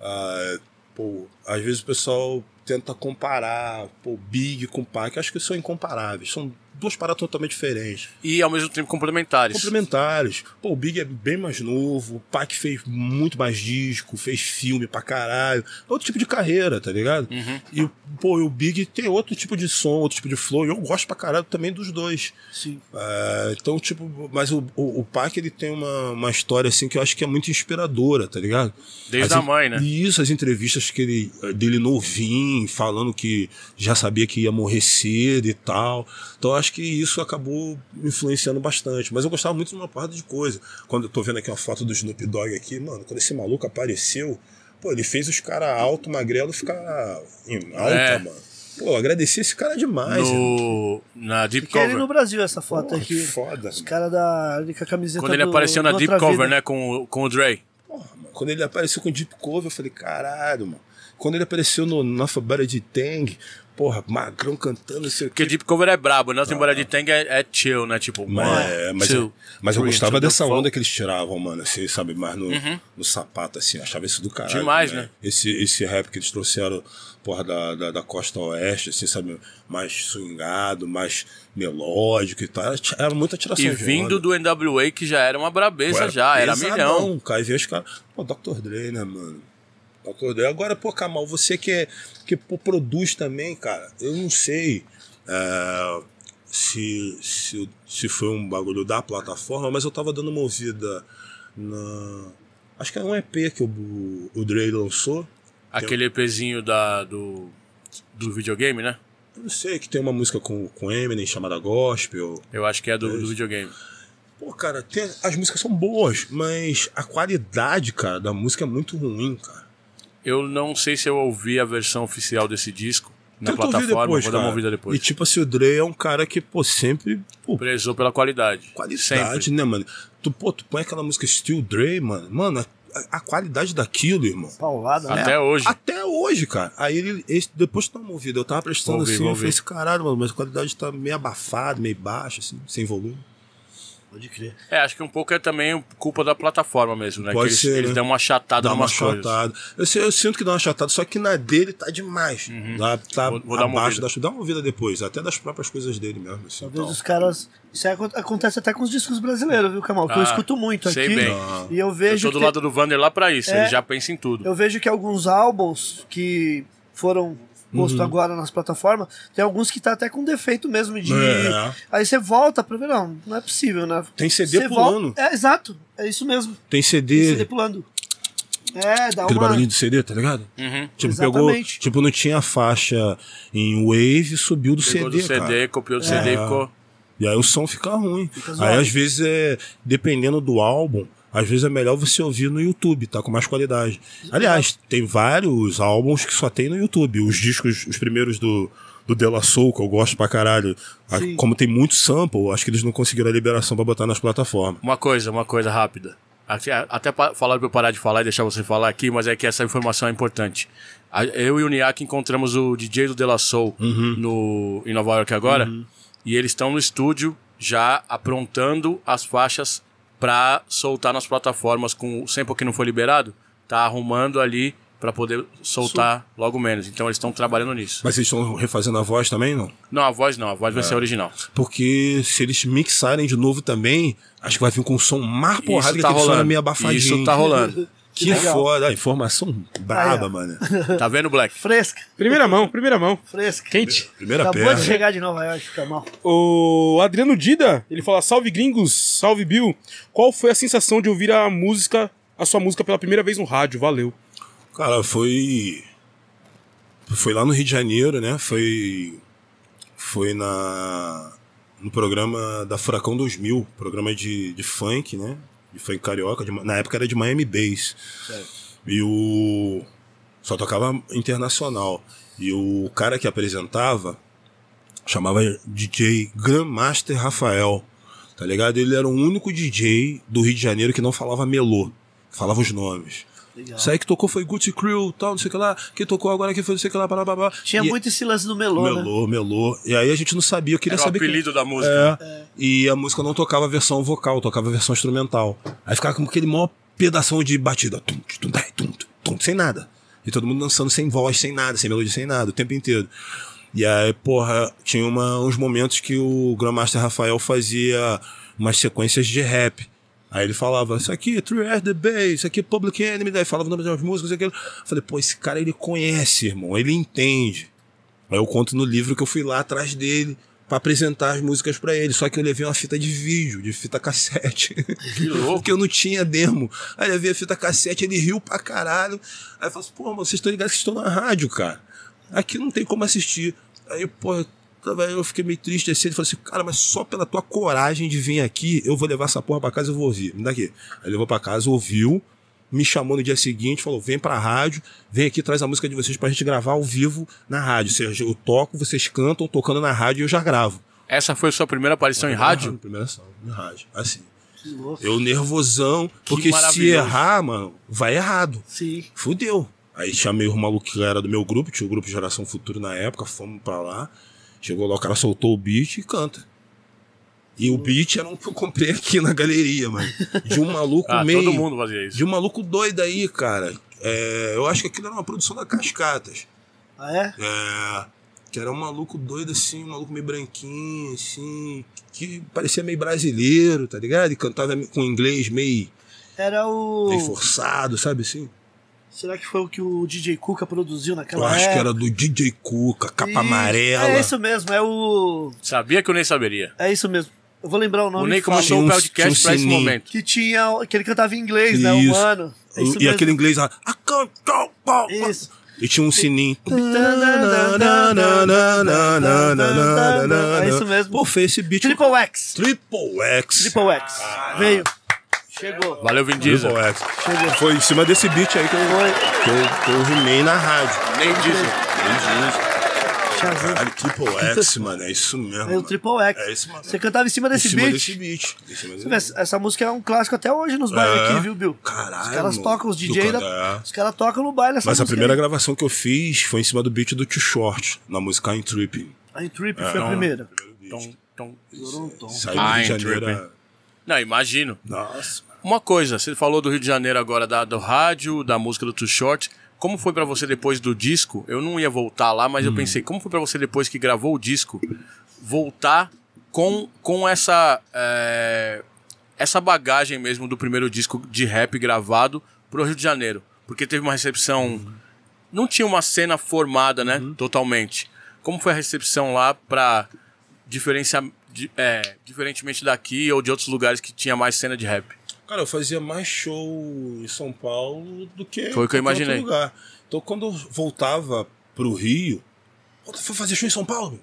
ah, pô, às vezes o pessoal tenta comparar, pô, Big com Pac, acho que são incomparáveis, são duas paradas totalmente diferentes. E ao mesmo tempo complementares. Complementares. Pô, o Big é bem mais novo, o Pac fez muito mais disco, fez filme pra caralho. É outro tipo de carreira, tá ligado? Uhum. E, pô, o Big tem outro tipo de som, outro tipo de flow, e eu gosto pra caralho também dos dois. Sim. É, então, tipo, mas o, o, o Pac, ele tem uma, uma história, assim, que eu acho que é muito inspiradora, tá ligado? Desde As a mãe, né? E isso, as entrevistas que ele, dele novinho, falando que já sabia que ia morrer cedo e tal. Então, eu acho que isso acabou me influenciando bastante. Mas eu gostava muito de uma parte de coisa. Quando eu tô vendo aqui uma foto do Snoop Dogg aqui, mano, quando esse maluco apareceu, pô, ele fez os caras alto, magrelo ficar em alta, É. mano. Pô, agradeci esse cara demais. No, na Deep Que ele Cover. no Brasil, essa foto Porra, aqui. que foda, Os caras da com a camiseta Quando ele do- apareceu na Deep Cover, Vida. né? Com, o- com o Dre. Porra, mano. Quando ele apareceu com o Deep Cover, eu falei, caralho, mano. Quando ele apareceu no Nossa Bara de Tang, porra, magrão cantando, não sei o Porque quê. Deep Cover é brabo, né? Embora de Tang é, é chill, né? Tipo, Mas, one, é, mas, two, mas eu gostava dessa onda que eles tiravam, mano, assim, sabe, mais no, no sapato, assim, eu achava isso do caralho. Demais, né? Esse, esse rap que eles trouxeram, porra, da, da, da costa oeste, assim, sabe, mais swingado, mais melódico e tal, era, era muita tiração E vindo do NWA, que já era uma brabeza Pô, já, era milhão. Cara, e os caras. Pô, Dr. Dre, né, mano? Agora, pô, Kamal, você que, é, que pô, produz também, cara, eu não sei é, se, se, se foi um bagulho da plataforma, mas eu tava dando uma ouvida na. Acho que é um EP que o, o Dre lançou. Aquele EPzinho da, do, do videogame, né? Eu não sei, que tem uma música com, com Eminem chamada Gospel. Eu acho que é do, do videogame. Pô, cara, tem- as músicas são boas, mas a qualidade, cara, da música é muito ruim, cara. Eu não sei se eu ouvi a versão oficial desse disco na Tenta ouvir plataforma, depois, vou dar uma ouvida depois. E tipo assim, o Dre é um cara que, pô, sempre. Pô, Prezou pela qualidade. qualidade, Sempre. né, mano? Tu, pô, tu põe aquela música Still Dre, mano. Mano, a, a qualidade daquilo, irmão. Paulada, né? Até hoje. Até hoje, cara. Aí ele, esse- depois tu dá uma ouvida, eu tava prestando ouvir, assim, eu falei assim, caralho, mano, mas a qualidade tá meio abafada, meio baixa, assim, sem volume. Pode crer. É, acho que um pouco é também culpa da plataforma mesmo, né? Pode que eles, ser, eles né? dão uma achatada Dá uma umas coisas. chatada. Eu, eu sinto que dá uma chatada, só que na dele tá demais. Dá, tá Vou- vou dar uma abaixo das. Dá uma ouvida depois, até das próprias coisas dele mesmo. Assim, Talvez então. os caras. Isso acon- acontece até com os discos brasileiros, viu, Kamal? Que eu Ah, escuto muito sei aqui. bem. E eu Eu vejo. tô do que lado do Vander lá pra isso, É. ele já pensa em tudo. Eu vejo que alguns álbuns que foram postos Uhum. agora nas plataformas, tem alguns que tá até com defeito mesmo de. É. Aí você volta pra ver, não, não é possível, né? Tem CD Você pulando. volta- É, exato. É isso mesmo. Tem Tem CD, CD pulando. É, dá aquele uma. barulhinho de CD, tá ligado? Uhum. Tipo, pegou, tipo, não tinha faixa em Wave, subiu do Pegou CD, do CD, cara. copiou do CD e ficou. E aí o som fica ruim. zoado. aí às vezes é, dependendo do álbum, às vezes é melhor você ouvir no YouTube, tá com mais qualidade. Aliás, tem vários álbuns que só tem no YouTube. Os discos, os primeiros do do De La Soul, que eu gosto pra caralho. A- Sim. Como tem muito sample, acho que eles não conseguiram a liberação pra botar nas plataformas. Uma coisa, uma coisa rápida. Até falaram pra eu parar de falar e deixar você falar aqui, mas é que essa informação é importante. Eu e o Niak encontramos o DJ do De La Soul Uhum. no, em Nova York agora. E eles estão no estúdio já aprontando as faixas pra soltar nas plataformas com o sample que não foi liberado. Tá arrumando ali pra poder soltar logo menos. Então eles estão trabalhando nisso. Mas vocês estão refazendo a voz também, não? Não, a voz não, a voz vai É. ser original. Porque se eles mixarem de novo também, acho que vai vir com um som mais porrada que tá aquele som rolando. meio abafadinho. Isso tá rolando. Que legal. foda. Ah, informação braba, Aí, ó. mano. Tá vendo, Black? Fresca, Primeira mão, primeira mão. fresca. Quente. Primeira Acabou perna. de chegar de Nova York, Kamal. O Adriano Dida, ele fala: Salve gringos, salve Bill. Qual foi a sensação de ouvir a música, a sua música pela primeira vez no rádio? Valeu. Cara, foi. Foi lá no Rio de Janeiro, né? Foi. Foi na. No programa da Furacão 2000, programa de, de funk, né? De funk carioca. de- na época era de Miami Bass. E o. Só tocava internacional. E o cara que apresentava chamava DJ Grandmaster Rafael. Tá ligado? Ele era o único DJ do Rio de Janeiro que não falava melô. Falava os nomes. Legal. Isso aí que tocou foi Gucci Crew, tal, não sei o que lá. Quem tocou agora aqui foi não sei o que lá, blá, blá, blá. Tinha e, muito esse lance do melô, né? Melô, melô. E aí a gente não sabia, eu queria Era o saber. que- apelido da música. É, E a música não tocava a versão vocal, tocava a versão instrumental. Aí ficava com aquele maior pedação de batida. Tum, tum, tum, tum, tum, tum, sem nada. E todo mundo dançando sem voz, sem nada, sem melodia, sem nada, o tempo inteiro. E aí, porra, tinha uma, uns momentos que o Grandmaster Rafael fazia umas sequências de rap. Aí ele falava, isso aqui, Three Years the Bass, isso aqui, Public Enemy, daí falava o nome das músicas e aquilo. Eu falei, pô, esse cara ele conhece, irmão, ele entende. Aí eu conto no livro que eu fui lá atrás dele pra apresentar as músicas pra ele. Só que eu levei uma fita de vídeo, de fita cassete. Que louco. Porque eu não tinha demo. Aí eu levei a fita cassete, ele riu pra caralho. Aí eu falei assim, pô, mano, vocês estão ligados que estão na rádio, cara. Aqui não tem como assistir. Aí, pô, eu tava- eu fiquei meio triste assim. Ele falou assim, cara, mas só pela tua coragem de vir aqui, eu vou levar essa porra pra casa e vou ouvir. Me dá aqui. Aí levou pra casa, ouviu, me chamou no dia seguinte, falou: vem pra rádio, vem aqui, traz a música de vocês pra gente gravar ao vivo na rádio. Ou seja, eu toco, vocês cantam, tocando na rádio e eu já gravo. Essa foi a sua primeira aparição em rádio? Primeira ação, em rádio. Assim. Que louco. Eu nervosão, porque se errar, mano, vai errado. Sim. Fudeu. Aí chamei o maluco que era do meu grupo, tinha o grupo Geração Futuro na época, fomos pra lá. Chegou lá, o cara soltou o beat e canta. E o beat era um que eu comprei aqui na galeria, mano. De um maluco Ah, meio. todo mundo fazia isso. De um maluco doido aí, cara. É, eu acho que aquilo era uma produção da Cascatas. Ah, é? É, que era um maluco doido assim, um maluco meio branquinho, assim, que parecia meio brasileiro, tá ligado? E cantava com inglês meio, Era o. meio forçado, sabe assim? Será que foi o que o DJ Cuca produziu Eu naquela acho época? que era do DJ Cuca, capa Isso. amarela. É isso mesmo, é o. Sabia que eu nem saberia. É isso mesmo. Eu vou lembrar o nome. O Ney e começou o um- podcast tinha um pra esse momento. Que tinha. Que ele cantava em inglês, né? O Isso. mano. É isso e mesmo. aquele inglês lá. Isso. E tinha um sininho. É isso mesmo. Pô, fez esse beat. Triple X. Triple X. Triple X. Veio. Chegou. Valeu, Vin Diesel. X. Foi em cima desse beat aí que eu, que eu, que eu rimei na rádio. Nem Diesel. Shazam. Caralho, Triple X, mano. É isso mesmo. É o. Triple X. É esse, mano. Você cantava em cima Em desse cima beat. desse beat. Em cima desse vê, essa- música é um clássico até hoje nos bailes É. aqui, viu, Bill? Caralho, Os caras tocam, os DJ, da- é. os caras tocam no baile essa Mas a primeira aí. gravação que eu fiz foi em cima do beat do Too Short, na música I'm Tripping. A Trip É. foi a primeira. Tom, tom. Tom. Saiu do I'm Rio de Janeiro. Tripping. é- Não, imagino. Nossa. Uma coisa, você falou do Rio de Janeiro agora, da, do rádio, da música do Too Short. Como foi pra você depois do disco? Eu não ia voltar lá, Hum. mas eu pensei, como foi pra você depois que gravou o disco, voltar com, com essa, é, essa bagagem mesmo do primeiro disco de rap gravado pro Rio de Janeiro? Porque teve uma recepção. Não tinha uma cena formada, né? Totalmente. Como foi a recepção lá pra diferenciar. di- é, diferentemente daqui ou de outros lugares que tinha mais cena de rap? Cara, eu fazia mais show em São Paulo do que Foi o que eu em imaginei. outro lugar. Então, quando eu voltava pro Rio, tu foi fazer show em São Paulo? meu?"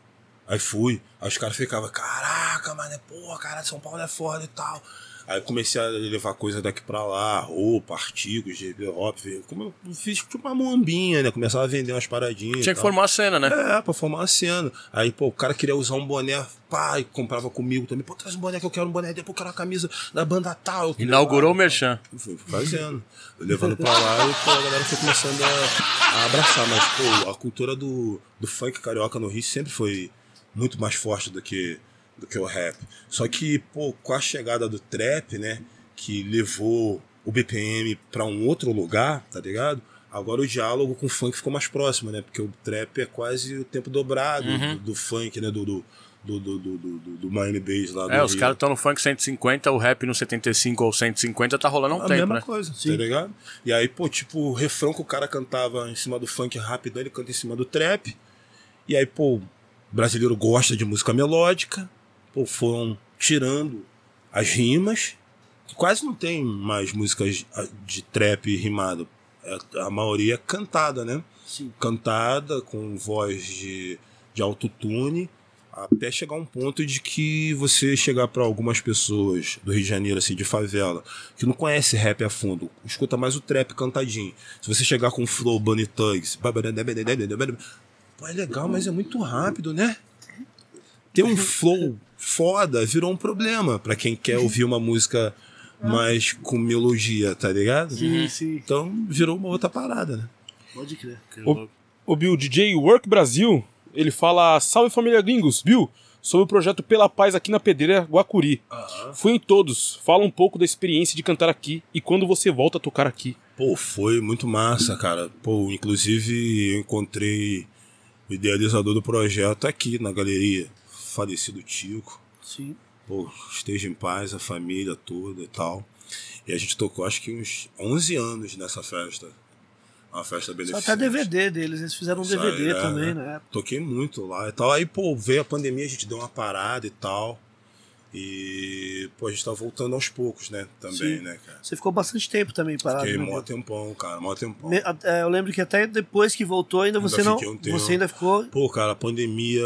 Aí fui. Aí os caras ficavam, caraca, mano, é porra, cara, São Paulo é foda e tal. Aí comecei a levar coisa daqui pra lá, roupa, artigos hip hop. Como eu fiz tipo uma moambinha, né? Começava a vender umas paradinhas. Tinha que formar a cena, né? É, pra formar uma cena. Aí, pô, o cara queria usar um boné, pá, e comprava comigo também. Pô, traz um boné que eu quero um boné, depois eu quero a camisa da banda tal. Inaugurou o Merchan. Fui fazendo. Levando pra lá e pô, a galera foi começando a, a abraçar. Mas, pô, a cultura do, do funk carioca no Rio sempre foi muito mais forte do que, do que o rap. Só que, pô, com a chegada do trap, né, que levou o BPM pra um outro lugar, tá ligado? Agora o diálogo com o funk ficou mais próximo, né? Porque o trap é quase o tempo dobrado Uhum. do, do funk, né? Do, do, do, do, do, do, do Miami Bass lá do É, os caras estão no funk 150, o rap no 75 ou 150 tá rolando há um a tempo, mesma né? coisa, Sim. tá ligado? E aí, pô, tipo, o refrão que o cara cantava em cima do funk rapidão, ele canta em cima do trap. E aí, pô, o brasileiro gosta de música melódica. Pô, foram tirando as rimas. Quase não tem mais músicas de trap rimado. É- A maioria é cantada, né? Sim. Cantada, com voz de, de autotune. Até chegar um ponto de que você chegar para algumas pessoas do Rio de Janeiro, assim, de favela, que não conhece rap a fundo, escuta mais o trap cantadinho. Se você chegar com flow, Bunny Tugs, pô, é legal, mas é muito rápido, né? Ter um flow foda virou um problema para quem quer ouvir uma música mais com melodia, tá ligado? Sim, sim. Então virou uma outra parada, né? Pode crer. O, o Bill, DJ Work Brasil, ele fala: Salve família gringos, Bill, sobre o projeto Pela Paz aqui na Pedreira Guacuri. Fui em todos, fala um pouco da experiência de cantar aqui e quando você volta a tocar aqui. Pô, foi muito massa, cara. Pô, inclusive eu encontrei o idealizador do projeto aqui na galeria, falecido Tico. Sim. Pô, esteja em paz, a família toda e tal. E a gente tocou acho que uns 11 anos nessa festa. Uma festa Só beneficente. até DVD deles, eles fizeram um Isso DVD aí, é, também, né? né? Toquei muito lá e tal. Aí, pô, veio a pandemia, a gente deu uma parada e tal. E, pô, a gente tá voltando aos poucos, né? Também, Sim. né, cara? Você ficou bastante tempo também parado. Fiquei né, mó tempão, cara, mó tempão. Me- é, Eu lembro que até depois que voltou, ainda Ainda você não. um você ainda ficou. Pô, cara, a pandemia,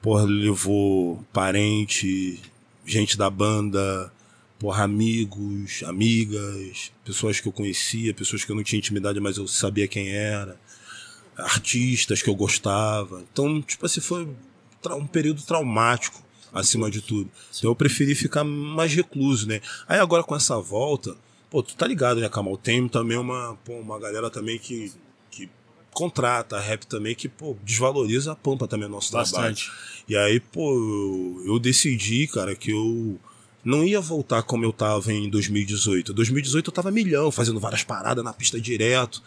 porra, levou parente, gente da banda, porra, amigos, amigas, pessoas que eu conhecia, pessoas que eu não tinha intimidade, mas eu sabia quem era, artistas que eu gostava. Então, tipo assim, foi um período traumático, acima de tudo. Então eu preferi ficar mais recluso, né? Aí agora com essa volta, pô, tu tá ligado, né, Kamal? Tem também uma, pô, uma galera também que, contrata rap também que, pô, desvaloriza a pampa também o nosso trabalho. Bastante. E aí, pô, eu, eu decidi, cara, que eu não ia voltar como eu tava em 2018. 2018 eu tava milhão, fazendo várias paradas na pista direto.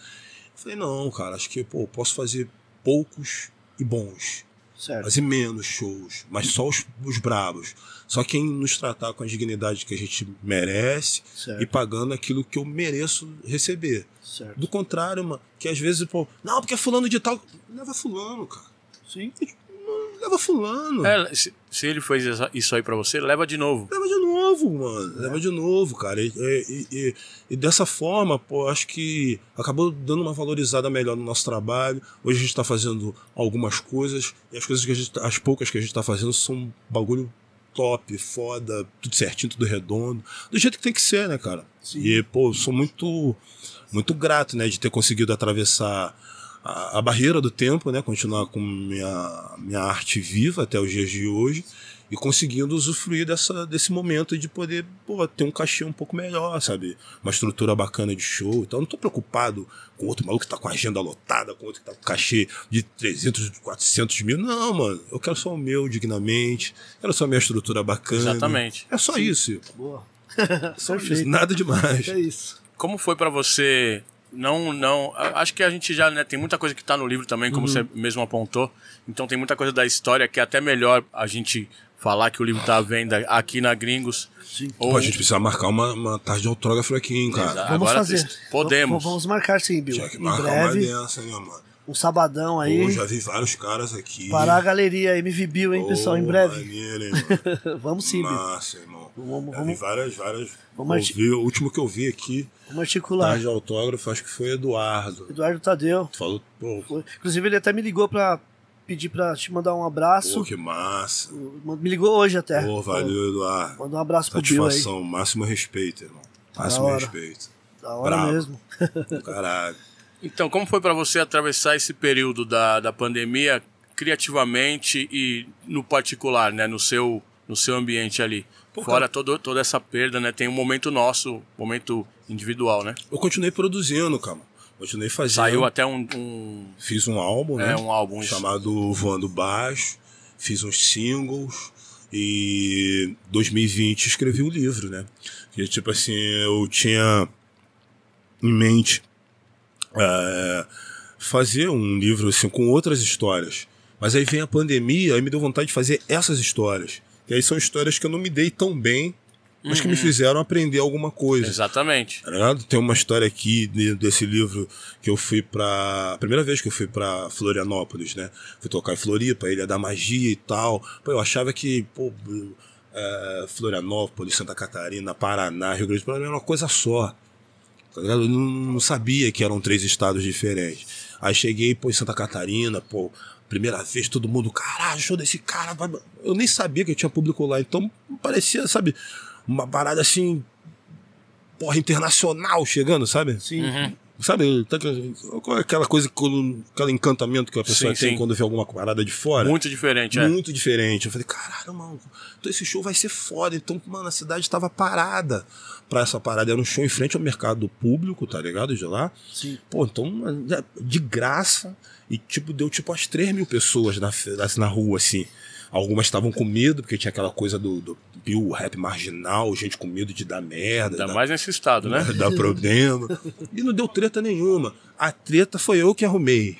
Falei, não, cara, acho que, pô, posso fazer poucos e bons. Certo. Fazer menos shows, mas só os, os bravos. Só quem nos tratar com a dignidade que a gente merece Certo. e pagando aquilo que eu mereço receber. Certo. Do contrário, mano, que às vezes, pô, não, porque é fulano de tal. Leva fulano, cara. Sim. Leva fulano. É, se, se ele fez isso aí pra você, leva de novo. Leva de novo, mano. Leva de novo, cara. E, e- e- e dessa forma, pô, acho que acabou dando uma valorizada melhor no nosso trabalho. Hoje a gente tá fazendo algumas coisas, e as coisas que a gente, as poucas que a gente tá fazendo são um bagulho top, foda, tudo certinho, tudo redondo. Do jeito que tem que ser, né, cara? E, pô, sou muito, muito grato, né, de ter conseguido atravessar a, a barreira do tempo, né, continuar com minha, minha arte viva até os dias de hoje e conseguindo usufruir dessa, desse momento de poder pô, ter um cachê um pouco melhor, sabe? Uma estrutura bacana de show. Então eu não tô preocupado com outro maluco que tá com a agenda lotada, com outro que tá com cachê de 300, 400 mil. Não, mano. Eu quero só o meu dignamente, quero só a minha estrutura bacana. Exatamente. É só isso. Boa. Só isso. Nada demais. É isso. Como foi pra você não não acho que a gente já né, tem muita coisa que tá no livro também como você mesmo apontou então tem muita coisa da história que é até melhor a gente falar que o livro tá à venda aqui na Gringos ou Pô, a gente precisa marcar uma, uma tarde de autógrafo aqui, hein, cara. Exato. Vamos Agora fazer. podemos. V- Vamos marcar sim, Bill. Tinha que Em marcar breve, uma dessa, né, mano? um sabadão aí. Pô, já vi vários caras aqui. Parar a galeria MV Bill, hein, pessoal, em breve. Maneiro, hein, mano? vamos sim, Bill. Massa, irmão. Vamos- Já vamos- vi várias, várias. vamos Eu vi- o último que eu vi aqui, Vamos articular. tarde de autógrafo, acho que foi Eduardo. Eduardo Tadeu. Falou, pô, Inclusive, ele até me ligou pra pedir pra te mandar um abraço. pô que massa. Me ligou hoje até. Pô, valeu, Eduardo. Manda um abraço pro Bill aí. Satisfação, máximo respeito, irmão. Máximo hora. respeito. Da hora Bravo. mesmo. Caralho. Então, como foi pra você atravessar esse período da, da pandemia criativamente e no particular, né, no seu no seu ambiente ali? Fora todo, toda essa perda, né? Tem um momento nosso, momento individual, né? Eu continuei produzindo, cara. Continuei fazendo. Saiu até um, um Fiz um álbum, né? É, um álbum, chamado Voando Baixo. Fiz uns singles. E 2020 escrevi o livro, né? Que tipo assim, eu tinha em mente é, fazer um livro assim com outras histórias. Mas aí vem a pandemia, aí me deu vontade de fazer essas histórias. E aí são histórias que eu não me dei tão bem, mas que me fizeram aprender alguma coisa. Exatamente. Tá? Tem uma história aqui de- desse livro que eu fui pra. Primeira vez que eu fui pra Florianópolis, né? Fui tocar em Floripa, Ilha da Magia e tal. Pô, eu achava que, pô, é, Florianópolis, Santa Catarina, Paraná, Rio Grande do Sul era uma coisa só. Tá ligado? Eu não, sabia que eram três estados diferentes. Aí cheguei, pô, em Santa Catarina, pô, primeira vez, todo mundo, caralho, show desse cara. Eu nem sabia que tinha público lá, então parecia, sabe, uma parada assim, porra, internacional chegando, sabe? Sim. Sabe, tá é aquela coisa, aquele encantamento que a pessoa Sim, tem sim. quando vê alguma parada de fora? Muito diferente, é. Muito diferente. Eu falei, caralho, mano, então esse show vai ser foda. Então, mano, a cidade tava parada pra essa parada. Era um show em frente ao mercado público, tá ligado? De lá. Sim. Pô, então, de graça. E, tipo, deu tipo umas 3 mil pessoas na, na rua, assim. Algumas estavam com medo, porque tinha aquela coisa do, do Bill rap marginal, gente com medo de dar merda. Ainda dar- mais nesse estado, né? dar problema. E não deu treta nenhuma. A treta foi eu que arrumei.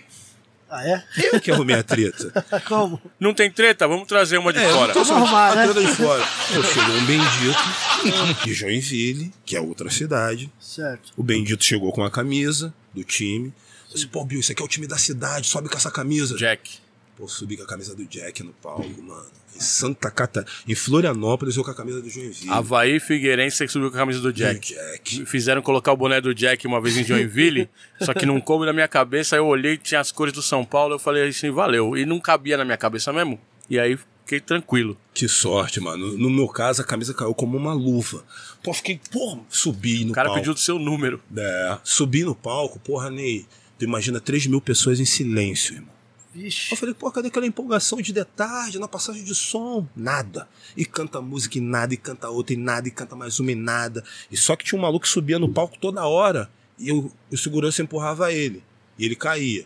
Ah, é? Eu que arrumei a treta. Como? Não tem treta? Vamos trazer uma de É, fora. eu tô Vamos arrumar, a né? treta de fora. Pô, chegou um bendito de Joinville, que é outra cidade. Certo. O Bendito chegou com a camisa do time. Eu disse, pô, Bill, isso aqui é o time da cidade, sobe com essa camisa. Jack. Pô, subi com a camisa do Jack no palco, mano. Em Santa Catarina. Em Florianópolis, eu com a camisa do Joinville. Havaí Figueirense que subiu com a camisa do Jack. Jack. Fizeram colocar o boné do Jack uma vez em Joinville, só que não coube na minha cabeça. Eu olhei, tinha as cores do São Paulo, eu falei assim, valeu. E não cabia na minha cabeça mesmo. E aí fiquei tranquilo. Que sorte, mano. No meu caso, a camisa caiu como uma luva. Pô, fiquei, porra, subi no O cara palco. pediu o seu número. É, subi no palco, porra, Ney. Tu imagina 3 mil pessoas em silêncio, irmão. Vixe. Eu falei, pô, cadê aquela empolgação de detalhe na passagem de som? Nada. E canta música e nada, e canta outra e nada, e canta mais uma e nada. E só que tinha um maluco que subia no palco toda hora e eu, o segurança empurrava ele. E ele caía.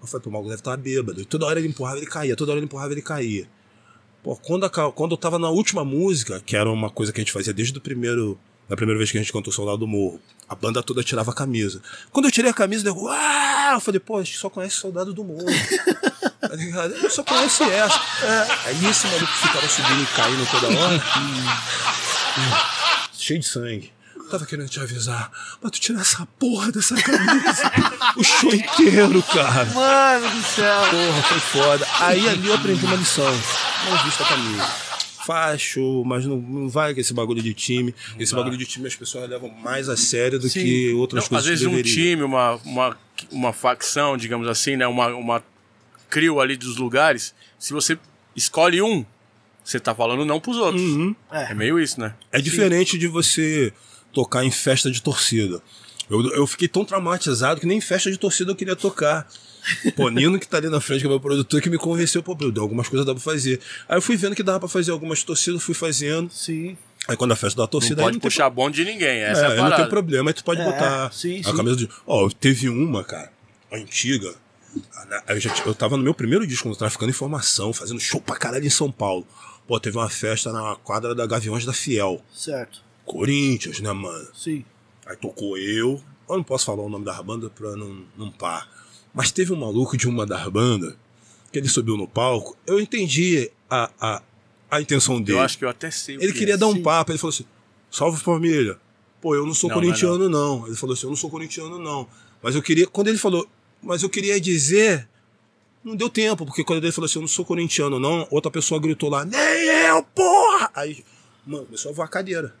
Eu falei, pô, o maluco deve estar bêbado. E toda hora ele empurrava, ele caía. Toda hora ele empurrava, ele caía. Pô, quando, a- quando eu tava na última música, que era uma coisa que a gente fazia desde o primeiro. Da primeira vez que a gente cantou Soldado do Morro, a banda toda tirava a camisa. Quando eu tirei a camisa, eu, uau! Eu falei, pô, a gente só conhece Soldado do Morro. Tá ligado? Eu só conhece essa. É. Aí esse maluco ficava subindo e caindo toda hora. Cheio de sangue. Tava querendo te avisar, mas tu tira essa porra dessa camisa. o show inteiro, cara. Mano do céu. Porra, foi foda. Aí ali eu aprendi uma lição. Não vista a camisa. Faz show, mas não, não vai com esse bagulho de time. Esse bagulho de time as pessoas levam mais a sério do Sim. que outras Não, coisas às vezes que um time, uma, uma, uma facção, digamos assim, né? Uma, uma crio ali dos lugares. Se você escolhe um, você tá falando não pros outros. Uhum. É meio isso, né? É diferente de você tocar em festa de torcida. Eu, eu fiquei tão traumatizado que nem em festa de torcida eu queria tocar. Pô, Nino que tá ali na frente, que é meu produtor, que me convenceu, pô, Bruno, algumas coisas dá pra fazer. Aí eu fui vendo que dava pra fazer algumas torcidas, fui fazendo. Sim. Aí quando a festa da Não torcida, aí pode não tem puxar bonde de ninguém. Essa é, é, a aí não parada. tem problema, aí tu pode É, botar sim, a sim. camisa de. Ó, teve uma, cara, antiga. a- Eu, já, t- eu tava no meu primeiro disco, no Traficando Informação, fazendo show pra caralho em São Paulo. Pô, teve uma festa na quadra da Gaviões da Fiel. Certo. Corinthians, né, mano? Sim. Aí tocou eu. Eu não posso falar o nome da banda pra não, não par. Mas teve um maluco de uma das bandas que ele subiu no palco. Eu entendi a, a, a intenção dele. Eu acho que eu até sei. Ele que queria é. dar um Sim. papo, ele falou assim: salve família. Pô, eu não sou Não, não é corintiano, não, Ele falou assim: eu não sou corintiano, não. Mas eu queria. Quando ele falou, mas eu queria dizer. Não deu tempo, porque quando ele falou assim: eu não sou corintiano, não, outra pessoa gritou lá: nem eu, porra! Aí, mano, começou a voar a cadeira.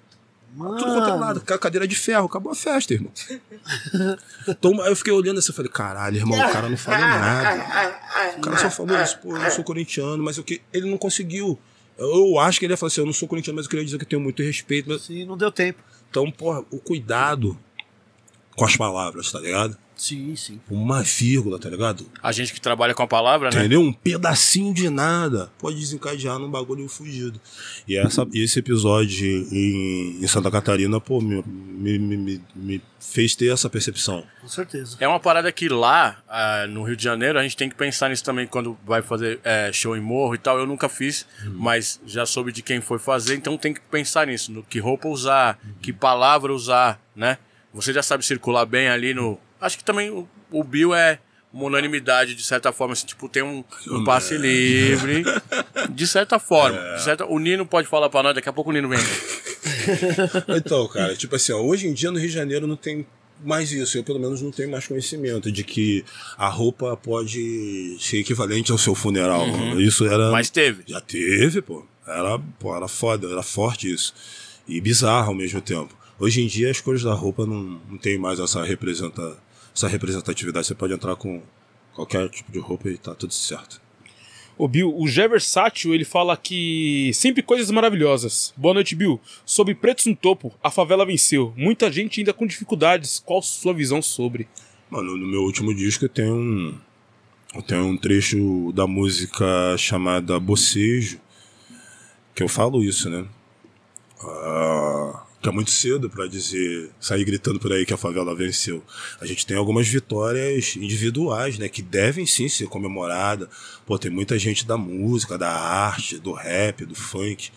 Mano. Tudo quanto é lado, ca- cadeira de ferro, acabou a festa, irmão. então eu fiquei olhando assim, eu falei, caralho, irmão, o cara não falou nada. O cara só falou isso, pô, eu não sou corintiano, mas eu que... ele não conseguiu. Eu acho que ele ia falar assim, eu não sou corintiano, mas eu queria dizer que eu tenho muito respeito. mas- Sim, não deu tempo. Então, porra, o cuidado com as palavras, tá ligado? Sim, sim. Uma vírgula, tá ligado? A gente que trabalha com a palavra, né? Entendeu? Um pedacinho de nada pode desencadear num bagulho fugido. E essa, e esse episódio em, em Santa Catarina, pô, me, me, me- me, fez ter essa percepção. Com certeza. É uma parada que lá, ah, no Rio de Janeiro, a gente tem que pensar nisso também quando vai fazer eh, show em morro e tal. Eu nunca fiz, mas já soube de quem foi fazer, então tem que pensar nisso, no que roupa usar, que palavra usar, né? Você já sabe circular bem ali no. Acho que também o, o Bill é uma unanimidade, de certa forma, assim, tipo, tem um, um passe livre. De certa forma. de certa- o Nino pode falar pra nós, daqui a pouco o Nino vem. Então, cara, tipo assim, ó, hoje em dia no Rio de Janeiro não tem mais isso. Eu, pelo menos, não tenho mais conhecimento de que a roupa pode ser equivalente ao seu funeral. Isso era. Mas teve. Já teve, pô. Era, pô, era foda, era forte isso. E bizarro ao mesmo tempo. Hoje em dia as cores da roupa não, não tem mais essa, representa, essa representatividade. Você pode entrar com qualquer tipo de roupa e tá tudo certo. Ô Bill, o Gé Versátil, ele fala que sempre coisas maravilhosas. Boa noite, Bill. Sobre Pretos no Topo, a favela venceu. Muita gente ainda com dificuldades. Qual sua visão sobre? Mano, no meu último disco tem um. Tem um trecho da música chamada Bocejo, que eu falo isso, né? Ah, que é muito cedo pra dizer, sair gritando por aí que a favela venceu. A gente tem algumas vitórias individuais, né? Que devem sim ser comemoradas. Pô, tem muita gente da música, da arte, do rap, do funk,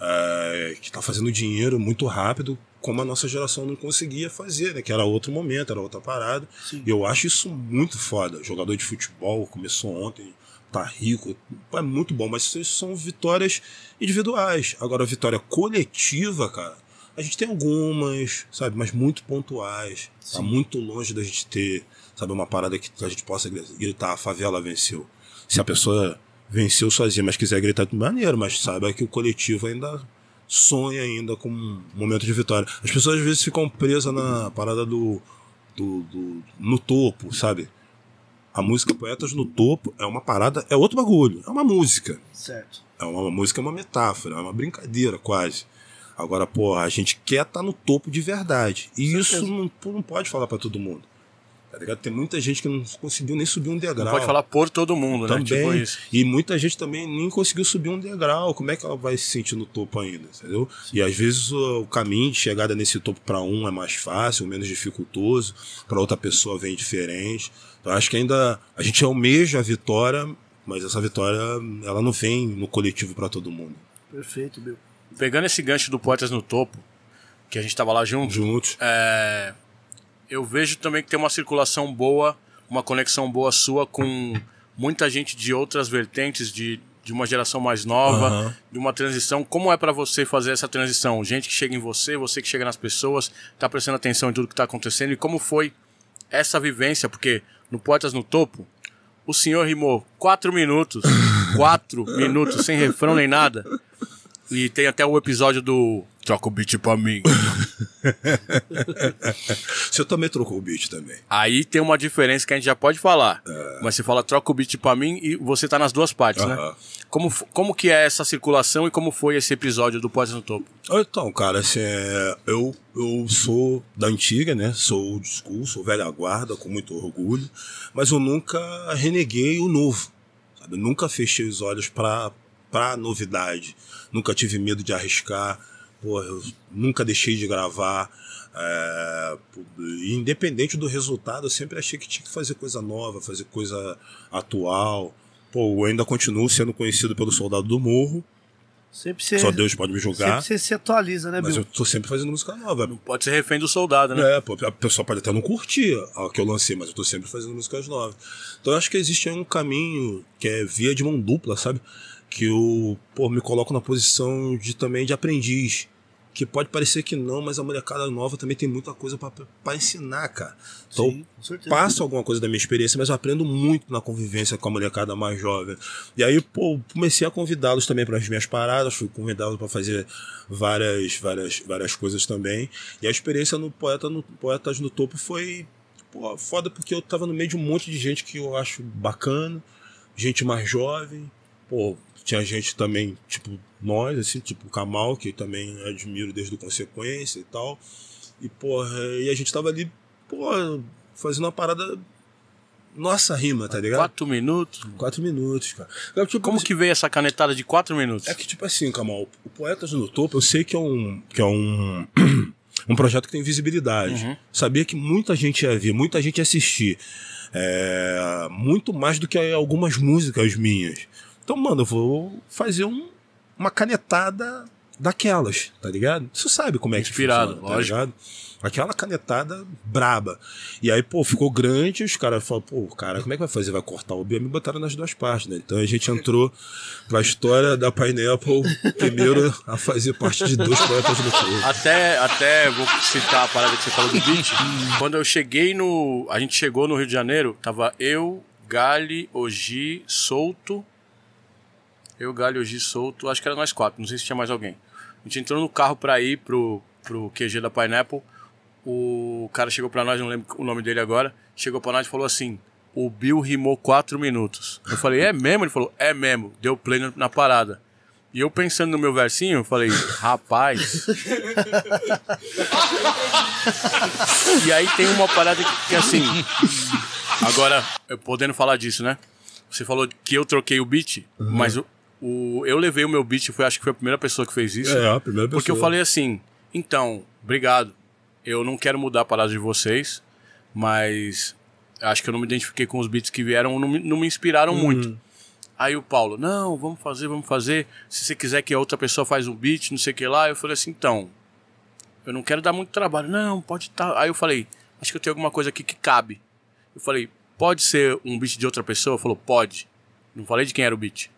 ah, que tá fazendo dinheiro muito rápido como a nossa geração não conseguia fazer, né? Que era outro momento, era outra parada. Sim. E eu acho isso muito foda. Jogador de futebol começou ontem, tá rico, é muito bom, mas isso são vitórias individuais. Agora, a vitória coletiva, cara, a gente tem algumas, sabe, mas muito pontuais. Tá muito longe da gente ter, sabe, uma parada que a gente possa gritar, a favela venceu. Se a pessoa venceu sozinha, mas quiser gritar de maneiro, mas saiba que o coletivo ainda sonha ainda com um momento de vitória. As pessoas às vezes ficam presas na parada do, do, do no topo, sabe? A música Poetas no Topo é uma parada, é outro bagulho, é uma música. Certo. É uma, uma música, é uma metáfora, é uma brincadeira quase. Agora, porra, a gente quer estar no topo de verdade. E isso não, não pode falar pra todo mundo. Tá ligado? Tem muita gente que não conseguiu nem subir um degrau. Não pode falar por todo mundo, também. né? Tipo isso. E muita gente também nem conseguiu subir um degrau. Como é que ela vai se sentir no topo ainda? Entendeu? E às vezes o, o caminho de chegada nesse topo para um é mais fácil, menos dificultoso. Para outra pessoa vem diferente. Então acho que ainda a gente almeja a vitória, mas essa vitória ela não vem no coletivo para todo mundo. Perfeito, Bill. Pegando esse gancho do Poetas no Topo, que a gente tava lá junto, Juntos. é, eu vejo também que tem uma circulação boa, uma conexão boa sua com muita gente de outras vertentes, de, de uma geração mais nova, Aham. de uma transição. Como é pra você fazer essa transição? Gente que chega em você, você que chega nas pessoas, tá prestando atenção em tudo que tá acontecendo e como foi essa vivência? Porque no Poetas no Topo, o senhor rimou quatro minutos, quatro minutos, sem refrão nem nada. E tem até o episódio do Troca o beat pra mim. Você também trocou o beat também. Aí tem uma diferença que a gente já pode falar. Mas você fala troca o beat pra mim e você tá nas duas partes, né? Aham. Como, f- como que é essa circulação e como foi esse episódio do Poetas no Topo? Então, cara, assim, é, eu, eu sou da antiga, né? Sou old school, sou velha guarda, com muito orgulho, mas eu nunca reneguei o novo, sabe? Eu nunca fechei os olhos pra, pra novidade, nunca tive medo de arriscar, porra, eu nunca deixei de gravar. é, independente do resultado, eu sempre achei que tinha que fazer coisa nova, fazer coisa atual. Pô, eu ainda continuo sendo conhecido pelo Soldado do Morro, Sempre você, só Deus pode me julgar. sempre você se atualiza, né, Mas Bill? eu tô sempre fazendo música nova. Pode ser refém do soldado, né? É, pô, a pessoa pode até não curtir a que eu lancei, mas eu tô sempre fazendo músicas novas. Então eu acho que existe aí um caminho que é via de mão dupla, sabe? Que eu, pô, me coloco na posição de também de aprendiz. Que pode parecer que não, mas a molecada nova também tem muita coisa pra ensinar, cara. Então, Sim, passo alguma coisa da minha experiência, mas eu aprendo muito na convivência com a molecada mais jovem. E aí, pô, comecei a convidá-los também para as minhas paradas, fui convidá-los para fazer várias, várias, várias coisas também. E a experiência no Poeta no Poetas no Topo foi pô, foda porque eu tava no meio de um monte de gente que eu acho bacana, gente mais jovem, pô, tinha gente também, tipo, nós, assim, tipo o Kamal, que também admiro desde o Consequência e tal. E, porra, e a gente tava ali, pô, fazendo uma parada. Nossa rima, tá ligado? Quatro minutos. Quatro minutos, cara. Eu, tipo, Como que veio essa canetada de quatro minutos? É que, tipo assim, Kamal, o Poetas no Topo, eu sei que é um. Que é um um projeto que tem visibilidade. Sabia que muita gente ia ver, muita gente ia assistir. É, muito mais do que algumas músicas minhas. Então, mano, eu vou fazer um- uma canetada daquelas, tá ligado? Você sabe como é que Inspirado, funciona, tá lógico. ligado? Aquela canetada braba. E aí, pô, ficou grande, os caras falaram, pô, cara, como é que vai fazer? Vai cortar o B? Me botaram nas duas partes, né? Então a gente entrou pra história da Pineapple primeiro a fazer parte de dois poetas no topo. Até, até vou citar a parada que você falou do beat. Quando eu cheguei no. A gente chegou no Rio de Janeiro, tava eu, Gali, Oji, Solto. Eu, Gali, Oji, Solto. Acho que era nós quatro, não sei se tinha mais alguém. A gente entrou no carro pra ir pro, pro QG da Pineapple. O cara chegou pra nós, não lembro o nome dele agora. Chegou pra nós e falou assim: O Bill rimou quatro minutos. Eu falei: É mesmo? Ele falou: É mesmo. Deu play na- parada. E eu pensando no meu versinho, eu falei, rapaz. e aí tem uma parada que, que assim. Agora, eu podendo falar disso, né? Você falou que eu troquei o beat, mas o, o- eu levei o meu beat, foi, acho que foi a primeira pessoa que fez isso. É, a primeira pessoa. Porque eu falei assim, então, obrigado. Eu não quero mudar a parada de vocês, mas acho que eu não me identifiquei com os beats que vieram, não me, não me inspiraram muito. Aí o Paulo, não, vamos fazer, vamos fazer. Se você quiser que a outra pessoa faz um beat, não sei o que lá. Eu falei assim, então, eu não quero dar muito trabalho. Não, pode estar. Aí eu falei, acho que eu tenho alguma coisa aqui que cabe. Eu falei, pode ser um beat de outra pessoa? Falou, pode. Não falei de quem era o beat.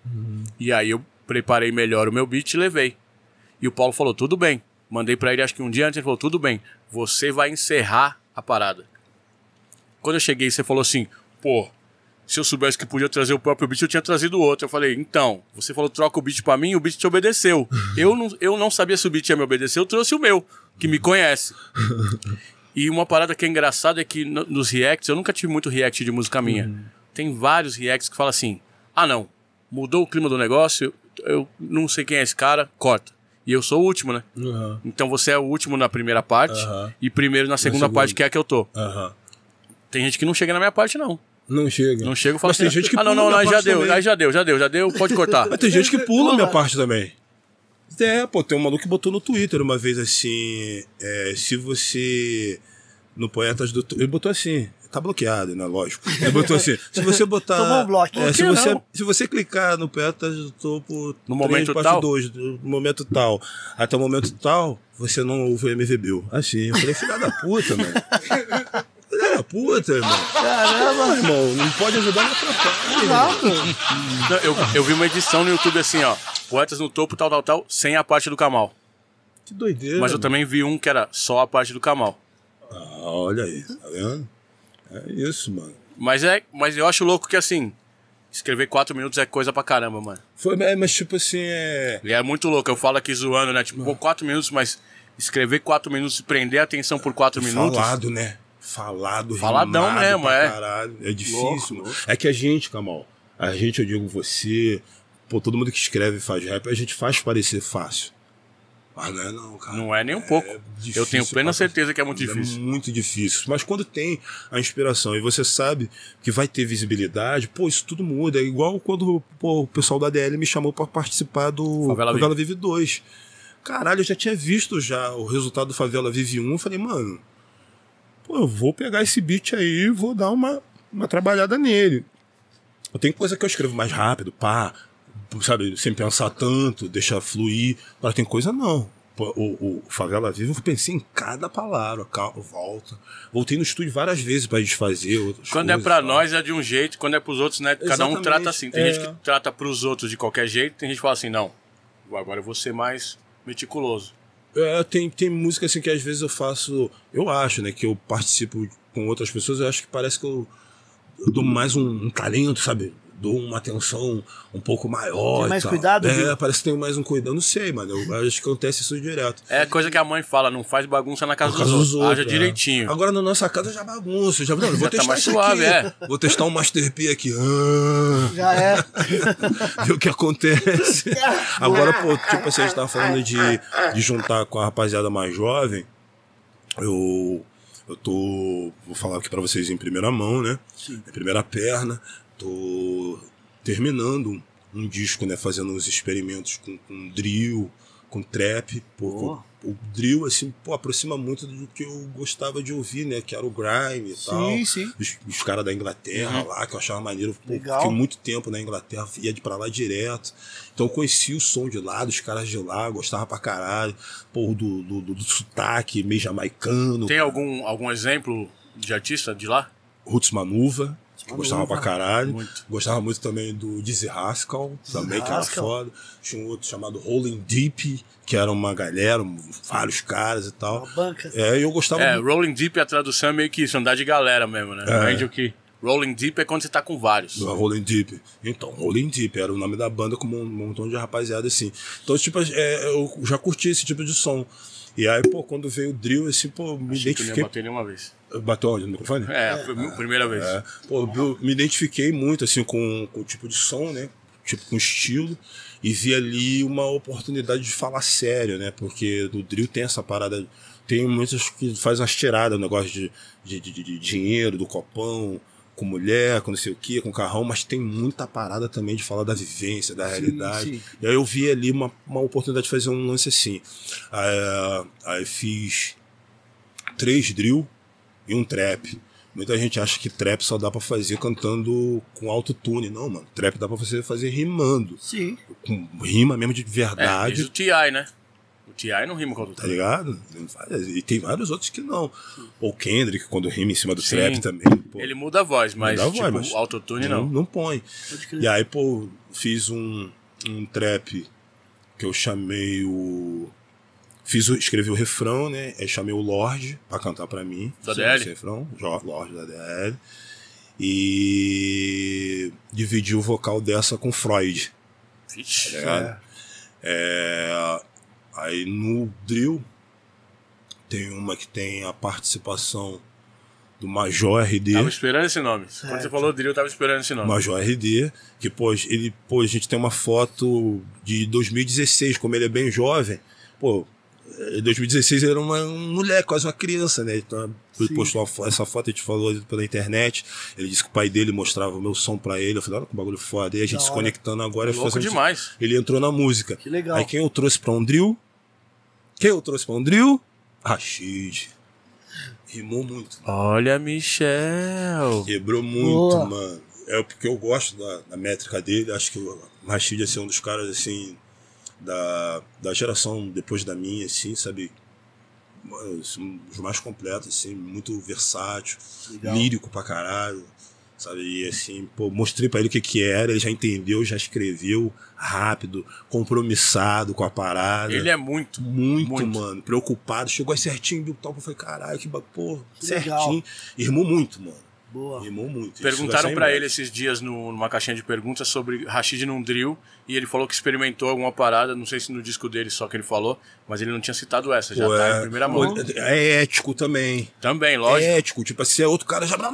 E aí eu preparei melhor o meu beat e levei. E o Paulo falou, tudo bem. Mandei pra ele, acho que um dia antes, ele falou, tudo bem. Você vai encerrar a parada. Quando eu cheguei, você falou assim, pô, se eu soubesse que podia trazer o próprio beat, eu tinha trazido outro. Eu falei, então, você falou troca o beat pra mim, o beat te obedeceu. eu, não, eu não sabia se o beat ia me obedecer, eu trouxe o meu, que me conhece. E uma parada que é engraçada é que no- nos reacts, eu nunca tive muito react de música minha. Tem vários reacts que falam assim: ah, não, mudou o clima do negócio, eu não sei quem é esse cara, corta. E eu sou o último, né? Aham, Então você é o último na primeira parte Aham. e primeiro na segunda segunda. parte, que é a que eu tô. aham. Tem gente que não chega na minha parte, não. Não chega. Não chega e fala Mas tem assim, gente que ah, não, pula não, minha aí já deu, também. aí já deu, já deu, já deu, pode cortar. Mas tem gente que pula a minha parte também. É, pô, tem um maluco que botou no Twitter uma vez assim. é, se você. No Poetas do. Ele botou assim. Tá bloqueado, né? Lógico. Ele botou assim. Se você botar. Tomou um bloco. é, se, você, não. se você clicar no Poetas do Topo. No 3, momento parte tal? 2, no momento tal. Até o momento tal, você não ouve o MV Bill. Assim. Eu falei, filha da puta, mano. Filha da puta, irmão. Caramba! Irmão, não pode ajudar na. Não, eu, eu vi uma edição no YouTube assim, ó. Poetas no topo, tal, tal, tal, sem a parte do Kamal. Que doideira. Mas eu mano. também vi um que era só a parte do Kamal. Ah, olha aí, tá vendo? É isso, mano. Mas é, mas eu acho louco que assim, escrever quatro minutos é coisa pra caramba, mano. Foi, mas tipo assim, é. E é muito louco, eu falo aqui zoando, né? Tipo, pô, quatro minutos, mas escrever quatro minutos e prender a atenção por quatro minutos. Falado, né? Falado, Faladão mesmo, é. Caralho. É difícil. Louco, mano. louco. É que a gente, Kamal, a gente, eu digo você, pô, todo mundo que escreve e faz rap, a gente faz parecer fácil. Mas não é não, cara. Não é nem um pouco. difícil eu tenho plena pra- certeza que é muito É difícil. muito difícil. Mas quando tem a inspiração e você sabe que vai ter visibilidade, pô, isso tudo muda. É igual quando pô, o pessoal da DL me chamou pra participar do Favela Favela, Vive 2. Caralho, eu já tinha visto já o resultado do Favela Vive 1. Eu falei, mano, pô, eu vou pegar esse beat aí e vou dar uma, uma trabalhada nele. Tem coisa que eu escrevo mais rápido, pá, sabe, sem pensar tanto, deixa fluir. Agora tem coisa não. O, o Favela Vive, eu pensei em cada palavra, calma, volta. Voltei no estúdio várias vezes pra desfazer Quando é coisas, pra tal. nós é de um jeito, quando é pros outros, né? Cada um Exatamente, trata assim. Tem é. gente que trata pros outros de qualquer jeito, tem gente que fala assim, não, agora eu vou ser mais meticuloso. É, tem, tem música assim que às vezes eu faço. Eu acho, né? Que eu participo com outras pessoas, eu acho que parece que eu, eu dou mais um, um talento, sabe? Dou uma atenção um pouco maior. Tem e mais tal. cuidado, É, viu? parece que tem mais um cuidado. Não sei, mano. Eu acho que acontece isso direto. É coisa que a mãe fala, não faz bagunça na casa, Por causa dos, dos outros. Haja é. direitinho. Agora na nossa casa já bagunça. Já, não, eu vou Já tá testar mais isso suave, aqui. é. Vou testar um Master P aqui. Ah, Já é. ver o que acontece. Agora, pô, tipo assim, a gente tava falando de, de juntar com a rapaziada mais jovem. Eu, eu tô. Vou falar aqui pra vocês em primeira mão, né? Em primeira perna. Tô terminando um, disco, né? Fazendo uns experimentos com, com drill, com trap. Pô, o drill, assim, pô, aproxima muito do que eu gostava de ouvir, né? Que era o grime e tal. Sim, sim. Os, os caras da Inglaterra lá, que eu achava maneiro. Pô, Legal. Fiquei muito tempo na Inglaterra, ia de pra lá direto. Então eu conheci o som de lá, dos caras de lá, gostava pra caralho. Pô, do, do, do, do sotaque meio jamaicano. Tem algum, algum exemplo de artista de lá? Roots Manuva, que gostava pra caralho. Muito. Gostava muito também do Dizzy Rascal, também, que era foda. Tinha um outro chamado Rolling Deep, que era uma galera, vários caras e tal. Uma banca. É, e eu gostava É, muito. Rolling Deep, a tradução é meio que isso, andar de galera mesmo, né? É. Entende o que? Rolling Deep é quando você tá com vários. Do Rolling Deep. Então, Rolling Deep era o nome da banda com um montão de rapaziada assim. Então, tipo, é, eu já curti esse tipo de som. E aí, pô, quando veio o drill, assim, pô, me Achei que eu identifiquei. bater nenhuma vez. Bateu onde? No microfone? É, foi a primeira vez. É. Pô, eu me identifiquei muito, assim, com, com o tipo de som, né? Tipo, com estilo. E vi ali uma oportunidade de falar sério, né? Porque do drill tem essa parada. Tem muitas que faz umas tiradas, o negócio de, de, de, de dinheiro, do copão, com mulher, com não sei o que, com carrão, mas tem muita parada também de falar da vivência, da realidade. sim. E aí eu vi ali uma, uma oportunidade de fazer um lance assim. Aí, aí fiz três drill e um trap. Muita gente acha que trap só dá pra fazer cantando com autotune. Não, mano. Trap dá pra você fazer rimando. Sim. Com rima mesmo de É, verdade. diz o T.I., né? O T.I. não rima com o Tá autotune. ligado? E tem vários outros que não. O Kendrick, quando rima em cima do Sim. trap também. Pô, Ele muda a voz, mas, dá voz, tipo, mas o autotune não, não. não põe. E aí, pô, fiz um, um trap que eu chamei o. Fiz o, escrevi o refrão, né? Aí chamei o Lorde pra cantar pra mim. Da DL? refrão, Lorde da DL. E dividi o vocal dessa com Freud. Vixe. Tá ligado? É, aí no drill tem uma que tem a participação do Major RD. Tava esperando esse nome. Quando você falou drill, eu tava esperando esse nome. Major RD, que pô, ele, pô, a gente tem uma foto de 2016, como ele é bem jovem. Pô, em 2016 ele era uma, um moleque, quase uma criança, né? Então, ele Sim. postou uma essa foto, a gente falou pela internet. Ele disse que o pai dele mostrava o meu som pra ele. Eu falei, olha que bagulho foda. E a gente se conectando agora. Louco fazendo- demais. Ele entrou na música. Que legal. Aí quem eu trouxe pra um drill? Quem eu trouxe pra um drill? Rashid. Rimou muito. Olha, Michel. Quebrou muito, Boa. mano. É porque eu gosto da, da métrica dele. Acho que o Rashid ia ser um dos caras, assim, da, da geração depois da minha, assim, sabe? Assim, um dos mais completos, assim, muito versátil, Legal. lírico pra caralho, sabe? E assim, pô, mostrei pra ele o que que era, ele já entendeu, já escreveu rápido, compromissado com a parada. Ele é muito. Muito, Muito. mano, preocupado. Chegou aí certinho, viu o tal, eu falei, caralho, que Que certinho. legal. Rimou muito, mano. Boa. Rimou muito. Perguntaram em ele esses dias no- numa caixinha de perguntas sobre Rashid num drill e ele falou que experimentou alguma parada, não sei se no disco dele só que ele falou, mas ele não tinha citado essa, já Pô, tá é, em primeira pô, mão. é ético também. Também, lógico. É ético. Tipo, se é outro cara já. Não,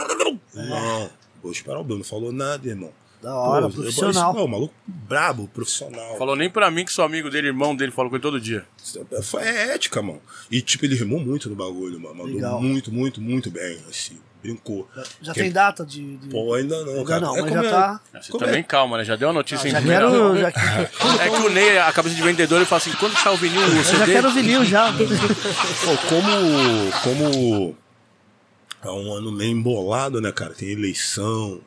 vou esperar o Bruno. Não falou nada, irmão. Da hora, Pô, profissional. Não, maluco brabo, profissional. Falou nem pra mim que sou amigo dele, irmão dele, falou com ele todo dia. É ética, mano. E, tipo, ele rimou muito no bagulho, mano. Mandou Legal. muito, muito, muito bem, assim. Brincou. Já tem data de. de... Pô, ainda não, Ainda cara. não, é mas já é- tá. Você Como também é? calma, né? Já deu a notícia em Já quero. mão. Já, É que o Ney, a cabeça de vendedor, ele fala assim, quando sai o vinil, o eu já quero vinil já. Pô, como, como é um ano meio embolado, né, cara? Tem eleição,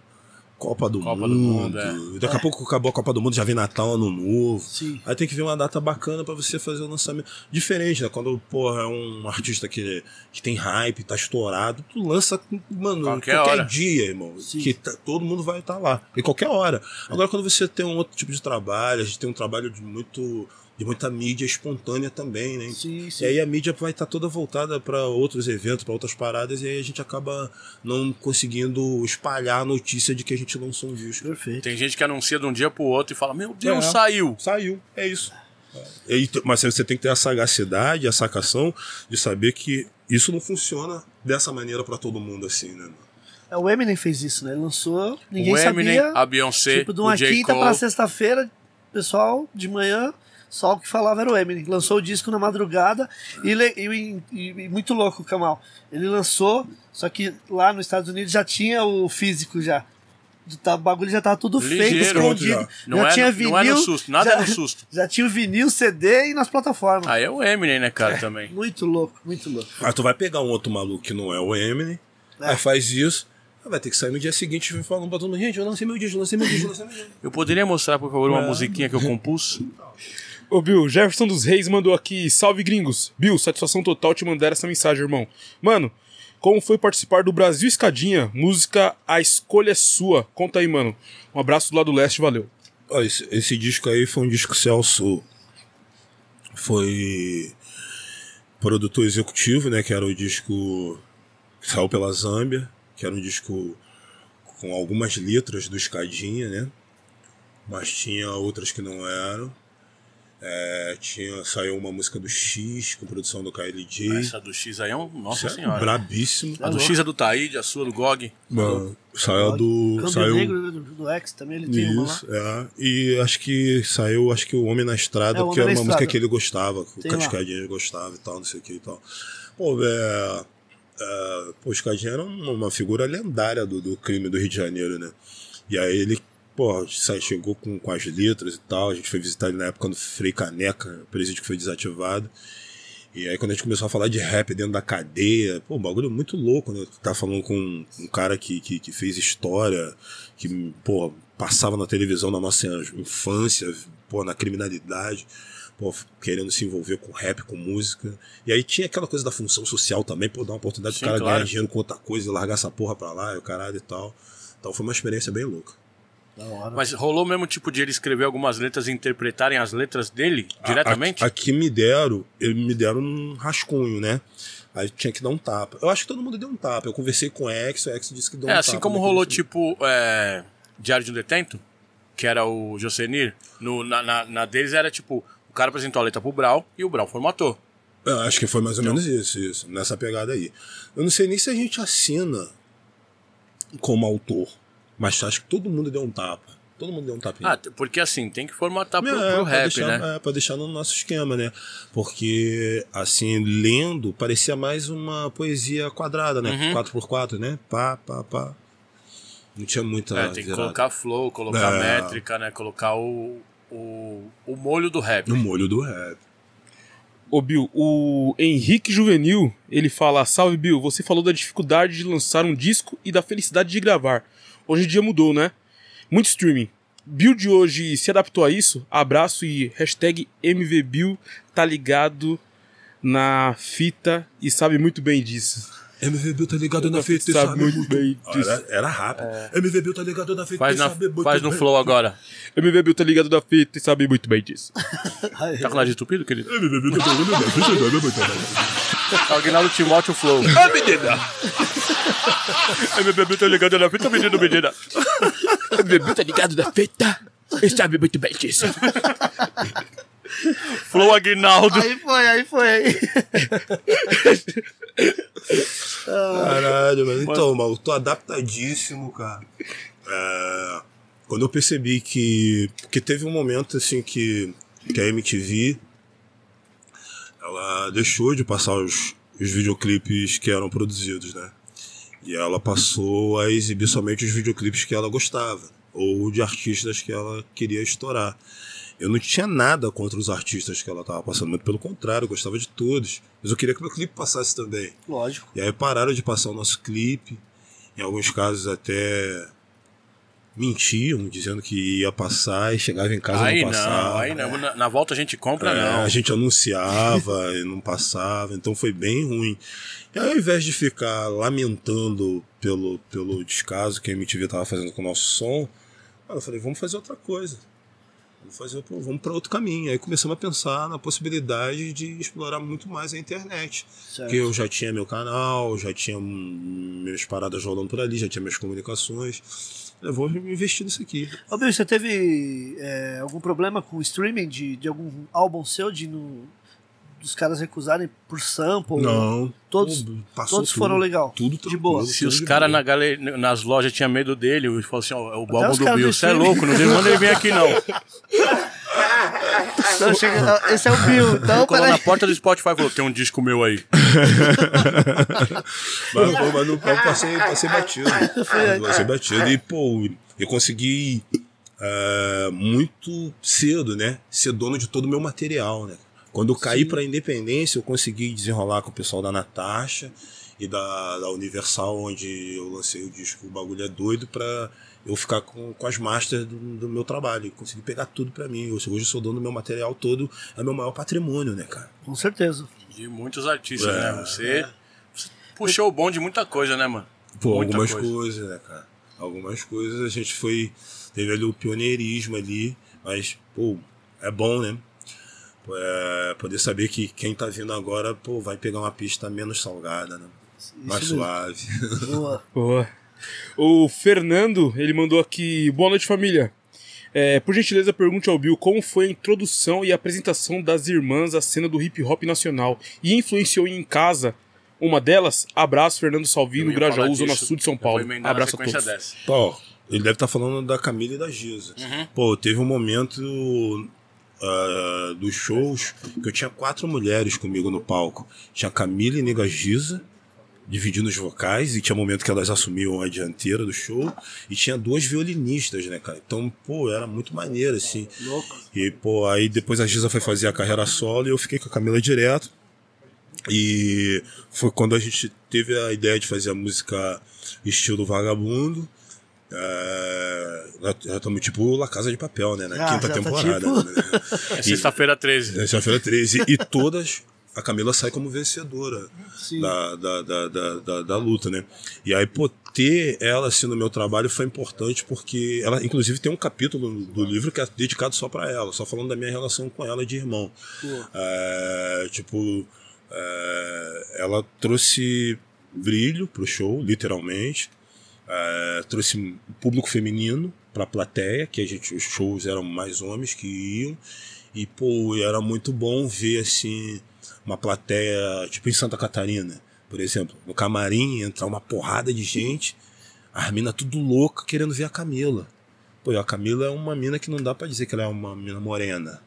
Copa do Copa do Mundo. Mundo, Daqui a pouco acabou a Copa do Mundo, já vem Natal, Ano Novo. Sim. Aí tem que ver uma data bacana pra você fazer o lançamento. Diferente, né? Quando, porra, é um artista que, que tem hype, tá estourado, tu lança, mano, Qualquer qualquer, dia, irmão. Sim. Que tá- todo mundo vai estar lá. Em qualquer hora. Agora, quando você tem um outro tipo de trabalho, a gente tem um trabalho de muito. De muita mídia espontânea também, né? Sim, sim. E aí a mídia vai estar toda voltada para outros eventos, para outras paradas, e aí a gente acaba não conseguindo espalhar a notícia de que a gente lançou um disco. Perfeito. Tem gente que anuncia de um dia pro outro e fala, meu Deus, É. saiu. Saiu, é isso. E aí, t- mas você tem que ter a sagacidade, a sacação de saber que isso não funciona dessa maneira para todo mundo assim, né? É, o Eminem fez isso, né? Ele lançou, ninguém o Eminem, sabia. a Beyoncé, tipo, de o uma J. quinta Cole. pra sexta-feira, pessoal, de manhã, só o que falava era o Eminem. Lançou o disco na madrugada e, e- e- e muito louco, Kamal. Ele lançou, só que lá nos Estados Unidos já tinha o físico já. O bagulho já tava tudo feito, escondido. já. Não, já é, tinha vinil. não é no susto, nada já, é no susto. Já tinha o vinil, CD e nas plataformas. Aí é o Eminem, né, cara, também. Muito louco, muito louco. Aí tu vai pegar um outro maluco que não é o Eminem, É. aí faz isso, vai ter que sair no dia seguinte e falando pra todo mundo, gente, eu lancei meu disco, eu lancei meu disco, eu lancei meu disco. Eu poderia mostrar, por favor, uma É. musiquinha que eu compus? Ô, Bill, Jefferson dos Reis mandou aqui, salve gringos. Bill, satisfação total te mandar essa mensagem, irmão. Mano, como foi participar do Brasil Escadinha? Música A Escolha é Sua. Conta aí, mano. Um abraço do lado leste, valeu. Esse, esse disco aí foi um disco Celso. Foi produtor executivo, né? Que era o disco que saiu pela Zâmbia, que era um disco com algumas letras do Escadinha, né? Mas tinha outras que não eram. É, tinha, saiu uma música do X, com produção do KLJ. Essa do X aí é um... Nossa Isso é senhora. brabíssimo. A do X é do Taíde, a sua do GOG. Mano, saiu do. Câmbio Saiu, Negro do, do X também, ele tem uma. Isso, é. E acho que saiu, acho que o Homem na Estrada, É, porque era uma música que ele gostava, que o lá. Escadinha gostava e tal, não sei o que e tal. Pô, é, é, pô, o Escadinha era uma, uma figura lendária do, do crime do Rio de Janeiro, né? E aí ele, pô, sai- chegou com, com as letras e tal, a gente foi visitar ele na época do Frei Caneca, o presídio que foi desativado. E aí quando a gente começou a falar de rap dentro da cadeia, pô, um bagulho muito louco, né? Tá falando com um cara que, que, que fez história, que, pô, passava na televisão na nossa infância, pô, na criminalidade, pô, querendo se envolver com rap, com música. E aí tinha aquela coisa da função social também, pô, dar uma oportunidade Sim, pro cara claro. ganhar dinheiro com outra coisa e largar essa porra pra lá, e o caralho e tal. Então foi uma experiência bem louca. Mas rolou mesmo tipo de ele escrever algumas letras e interpretarem as letras dele diretamente? Aqui me deram, eles me deram um rascunho, né? Aí tinha que dar um tapa. Eu acho que todo mundo deu um tapa. Eu conversei com o Ex, o Ex disse que deu é, um assim tapa. como naquele rolou tipo é, Diário de um Detento, que era o Josenir, no, na, na, na deles era tipo, o cara apresentou a letra pro Brau e o Brau formatou. Eu acho que foi mais ou Então. menos isso, isso, nessa pegada aí. Eu não sei nem se a gente assina como autor, mas acho que todo mundo deu um tapa. Todo mundo deu um tapinha. Ah, porque assim, tem que formatar pro, É, pro pra rap, deixar, né? É, pra deixar no nosso esquema, né? Porque, assim, lendo, parecia mais uma poesia quadrada, né? Uhum. 4x4, né? Pá, pá, pá. Não tinha muita. É, tem que virada. colocar flow, colocar É. métrica, né? Colocar o, o, o molho do rap. No molho do rap. Ô Bill, o Henrique Juvenil, ele fala: Salve Bill, você falou da dificuldade de lançar um disco e da felicidade de gravar. Hoje em dia mudou, né? Muito streaming. Bill de hoje se adaptou a isso? Abraço e hashtag MVBill tá ligado na fita e sabe muito bem disso. MVB tá ligado na fita e Sabe sabe muito muito. bem disso. Era, era rápido. MVB tá ligado na fita Faz, e na, sabe muito faz no bem. flow agora. MVBill tá ligado na fita e sabe muito bem disso. Tá com nariz estupido, querido? MVB tá ligado na fita e sabe muito bem. Aguinaldo Timóteo Flow. Ah, menina! MVBill tá ligado na fita, menino, menina. MVBill tá ligado na fita e sabe muito bem disso. Flow Aguinaldo. aí foi, aí foi. Aí. Caralho, mas então, maluco, tô adaptadíssimo, cara. É, quando eu percebi que. Porque teve um momento assim que, que a MTV ela deixou de passar os, os videoclipes que eram produzidos, né? E ela passou a exibir somente os videoclipes que ela gostava, ou de artistas que ela queria estourar. Eu não tinha nada contra os artistas que ela tava passando, muito pelo contrário, eu gostava de todos. Mas eu queria que meu clipe passasse também. Lógico. E aí pararam de passar o nosso clipe. Em alguns casos até mentiam, dizendo que ia passar e chegava em casa Aí e não não, passava. aí não. Na, na volta a gente compra, É, não. A gente anunciava e não passava, então foi bem ruim. E aí, ao invés de ficar lamentando pelo, pelo descaso que a MTV estava fazendo com o nosso som, eu falei, vamos fazer outra coisa. Vamos fazer, pô, vamos para outro caminho. Aí começamos a pensar na possibilidade de explorar muito mais a internet. Certo. Porque eu já tinha meu canal, já tinha minhas paradas rolando por ali, já tinha minhas comunicações. Eu vou investir nisso aqui. Ô, Bill, você teve é, algum problema com o streaming de, de algum álbum seu, de no, dos caras recusarem por sample? Não. Todos, todos tudo. foram legal. Tudo de boa. Se os caras na gale- nas lojas tinham medo dele, ele falou assim: ó, é o álbum os do Bill. Você é louco, não manda ele vir aqui não. Não, chega- esse é o Bill. Então, Colou peraí. na porta do Spotify e falou: tem um disco meu aí. Mas, pô, mas não, eu passei, passei batido. passei batido. E, pô, eu consegui é, muito cedo, né? Ser dono de todo o meu material, né? Quando eu caí pra independência, eu consegui desenrolar com o pessoal da Natasha e da, da Universal, onde eu lancei o disco O Bagulho é Doido, pra eu ficar com, com as masters do, do meu trabalho. Consegui pegar tudo pra mim. Hoje eu sou dono do meu material todo, é meu maior patrimônio, né, cara? Com certeza. De muitos artistas, É, né? Você, você puxou o bom de muita coisa, né, mano? Pô, Muita algumas coisa. coisas, né, cara? Algumas coisas a gente foi. Teve ali o pioneirismo ali, mas, pô, é bom, né? É, poder saber que quem tá vindo agora, pô, vai pegar uma pista menos salgada, né? Mais mesmo. suave. Boa. Boa. O Fernando, ele mandou aqui. Boa noite, família. É, por gentileza, pergunte ao Bill como foi a introdução e a apresentação das irmãs à cena do hip hop nacional e influenciou em casa. Uma delas, abraço, Fernando Salvino, Grajaú, Zona Sul de São Paulo. Abraço a todos. dessa. Pô, ele deve estar falando da Camila e da Giza. Uhum. Pô, teve um momento ah, dos shows que eu tinha quatro mulheres comigo no palco. Tinha Camila e Nega Giza, dividindo os vocais, e tinha momento que elas assumiam a dianteira do show, e tinha duas violinistas, né, cara? Então, pô, era muito maneiro, assim. E, pô, aí depois a Giza foi fazer a carreira solo e eu fiquei com a Camila direto. E foi quando a gente teve a ideia de fazer a música estilo vagabundo. É, já estamos tipo La Casa de Papel, né? Na Ah, quinta tá temporada. tipo- né? É sexta-feira 13. Sexta-feira 13. E todas, a Camila sai como vencedora da, da, da, da, da, da luta, né? E aí, pô, ter ela assim no meu trabalho foi importante porque ela, inclusive, tem um capítulo do livro que é dedicado só pra ela, só falando da minha relação com ela de irmão. É, tipo, é, ela trouxe brilho pro show, literalmente. É, trouxe um público feminino pra plateia, que a gente, os shows eram mais homens que iam. E, pô, era muito bom ver, assim, uma plateia, tipo em Santa Catarina, por exemplo, no camarim, entrar uma porrada de gente, as minas tudo louca querendo ver a Camila. Pô, a Camila é uma mina que não dá pra dizer que ela é uma mina morena. Tá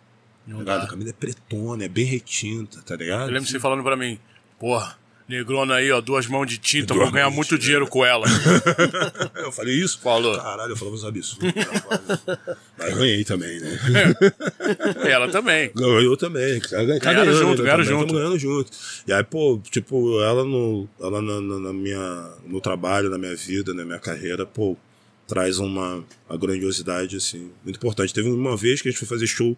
Não ligado? dá. A Camila é pretona, é bem retinta, tá ligado? Eu lembro você falando pra mim, porra, negrona aí, ó, duas mãos de tinta, Duas vou ganhar muito tinta. dinheiro com ela. Eu falei isso? Falou. Caralho, eu falava uns absurdos. Mas ganhei também, né? ela também. Ganhou também. Ganharam ganhando, junto, ganharam também, junto. ganhando junto. E aí, pô, tipo, ela no, ela na, na- na minha, no trabalho, na minha vida, na minha carreira, pô, traz uma, uma grandiosidade, assim, muito importante. Teve uma vez que a gente foi fazer show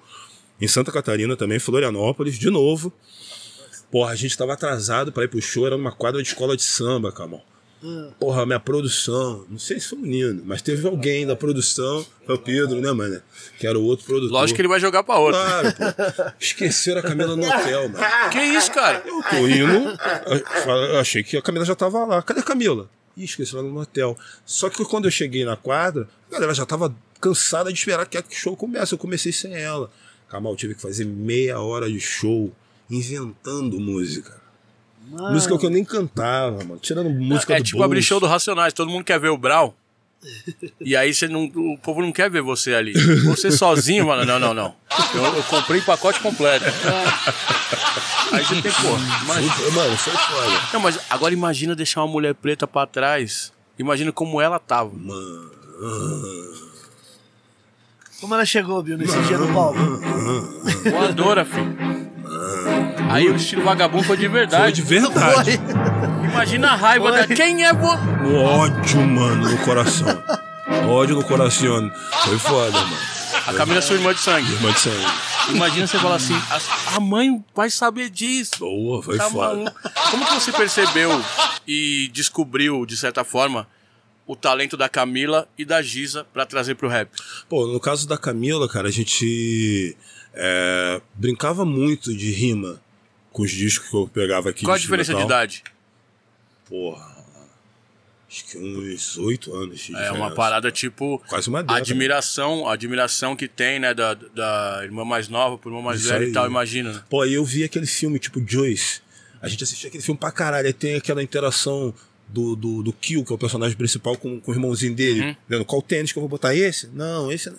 em Santa Catarina também, Florianópolis, de novo. Porra, a gente tava atrasado pra ir pro show, era numa quadra de escola de samba, Camão. Porra, minha produção, não sei se foi menino, mas teve alguém da produção, foi o Pedro, né, mano? Que era o outro produtor. Lógico que ele vai jogar pra outra. Claro, pô. Esqueceram a Camila no hotel, mano. Que isso, cara? Eu tô indo, eu achei que a Camila já tava lá. Cadê a Camila? Ih, esqueci ela no hotel. Só que quando eu cheguei na quadra, a galera já tava cansada de esperar que o show comece. Eu comecei sem ela. Camal, tive que fazer meia hora de show inventando música. Mano, Música que eu nem cantava, mano. Tirando música é do tipo bolso. abrir show do Racionais, todo mundo quer ver o Brau. E aí você não, o povo não quer ver você ali. Você sozinho, mano, não, não, não. Eu, eu comprei o pacote completo. Aí você tem, pô, imagina. Foi- Mano, foi foda. Não, mas agora imagina deixar uma mulher preta pra trás. Imagina como ela tava. Como ela chegou, Bill, nesse dia no palco? Voadora, filho. Aí o estilo vagabundo foi de Foi verdade. de verdade. Imagina a raiva da. Quem é você? O ódio, mano, no coração. ódio no coração. Foi foda, mano. A Camila é sua irmã de sangue. Irmã de sangue. Imagina você falar assim: a, mãe vai saber disso. Boa, foi Tá foda. maluco. Como que você percebeu e descobriu, de certa forma, o talento da Camila e da Giza pra trazer pro rap? Pô, no caso da Camila, cara, a gente é, brincava muito de rima com os discos que eu pegava aqui. Qual a diferença de idade? Porra, acho que uns oito anos É uma parada tipo. Quase uma década. Admiração, a admiração que tem, né, da, da irmã mais nova por irmã mais Isso velha aí. e tal, imagina. né? Pô, aí eu vi aquele filme, tipo Joyce. A gente assistia aquele filme pra caralho. Aí tem aquela interação do, do, do Kill, que é o personagem principal, com, com o irmãozinho dele. Uhum. Qual tênis que eu vou botar esse? Não, esse.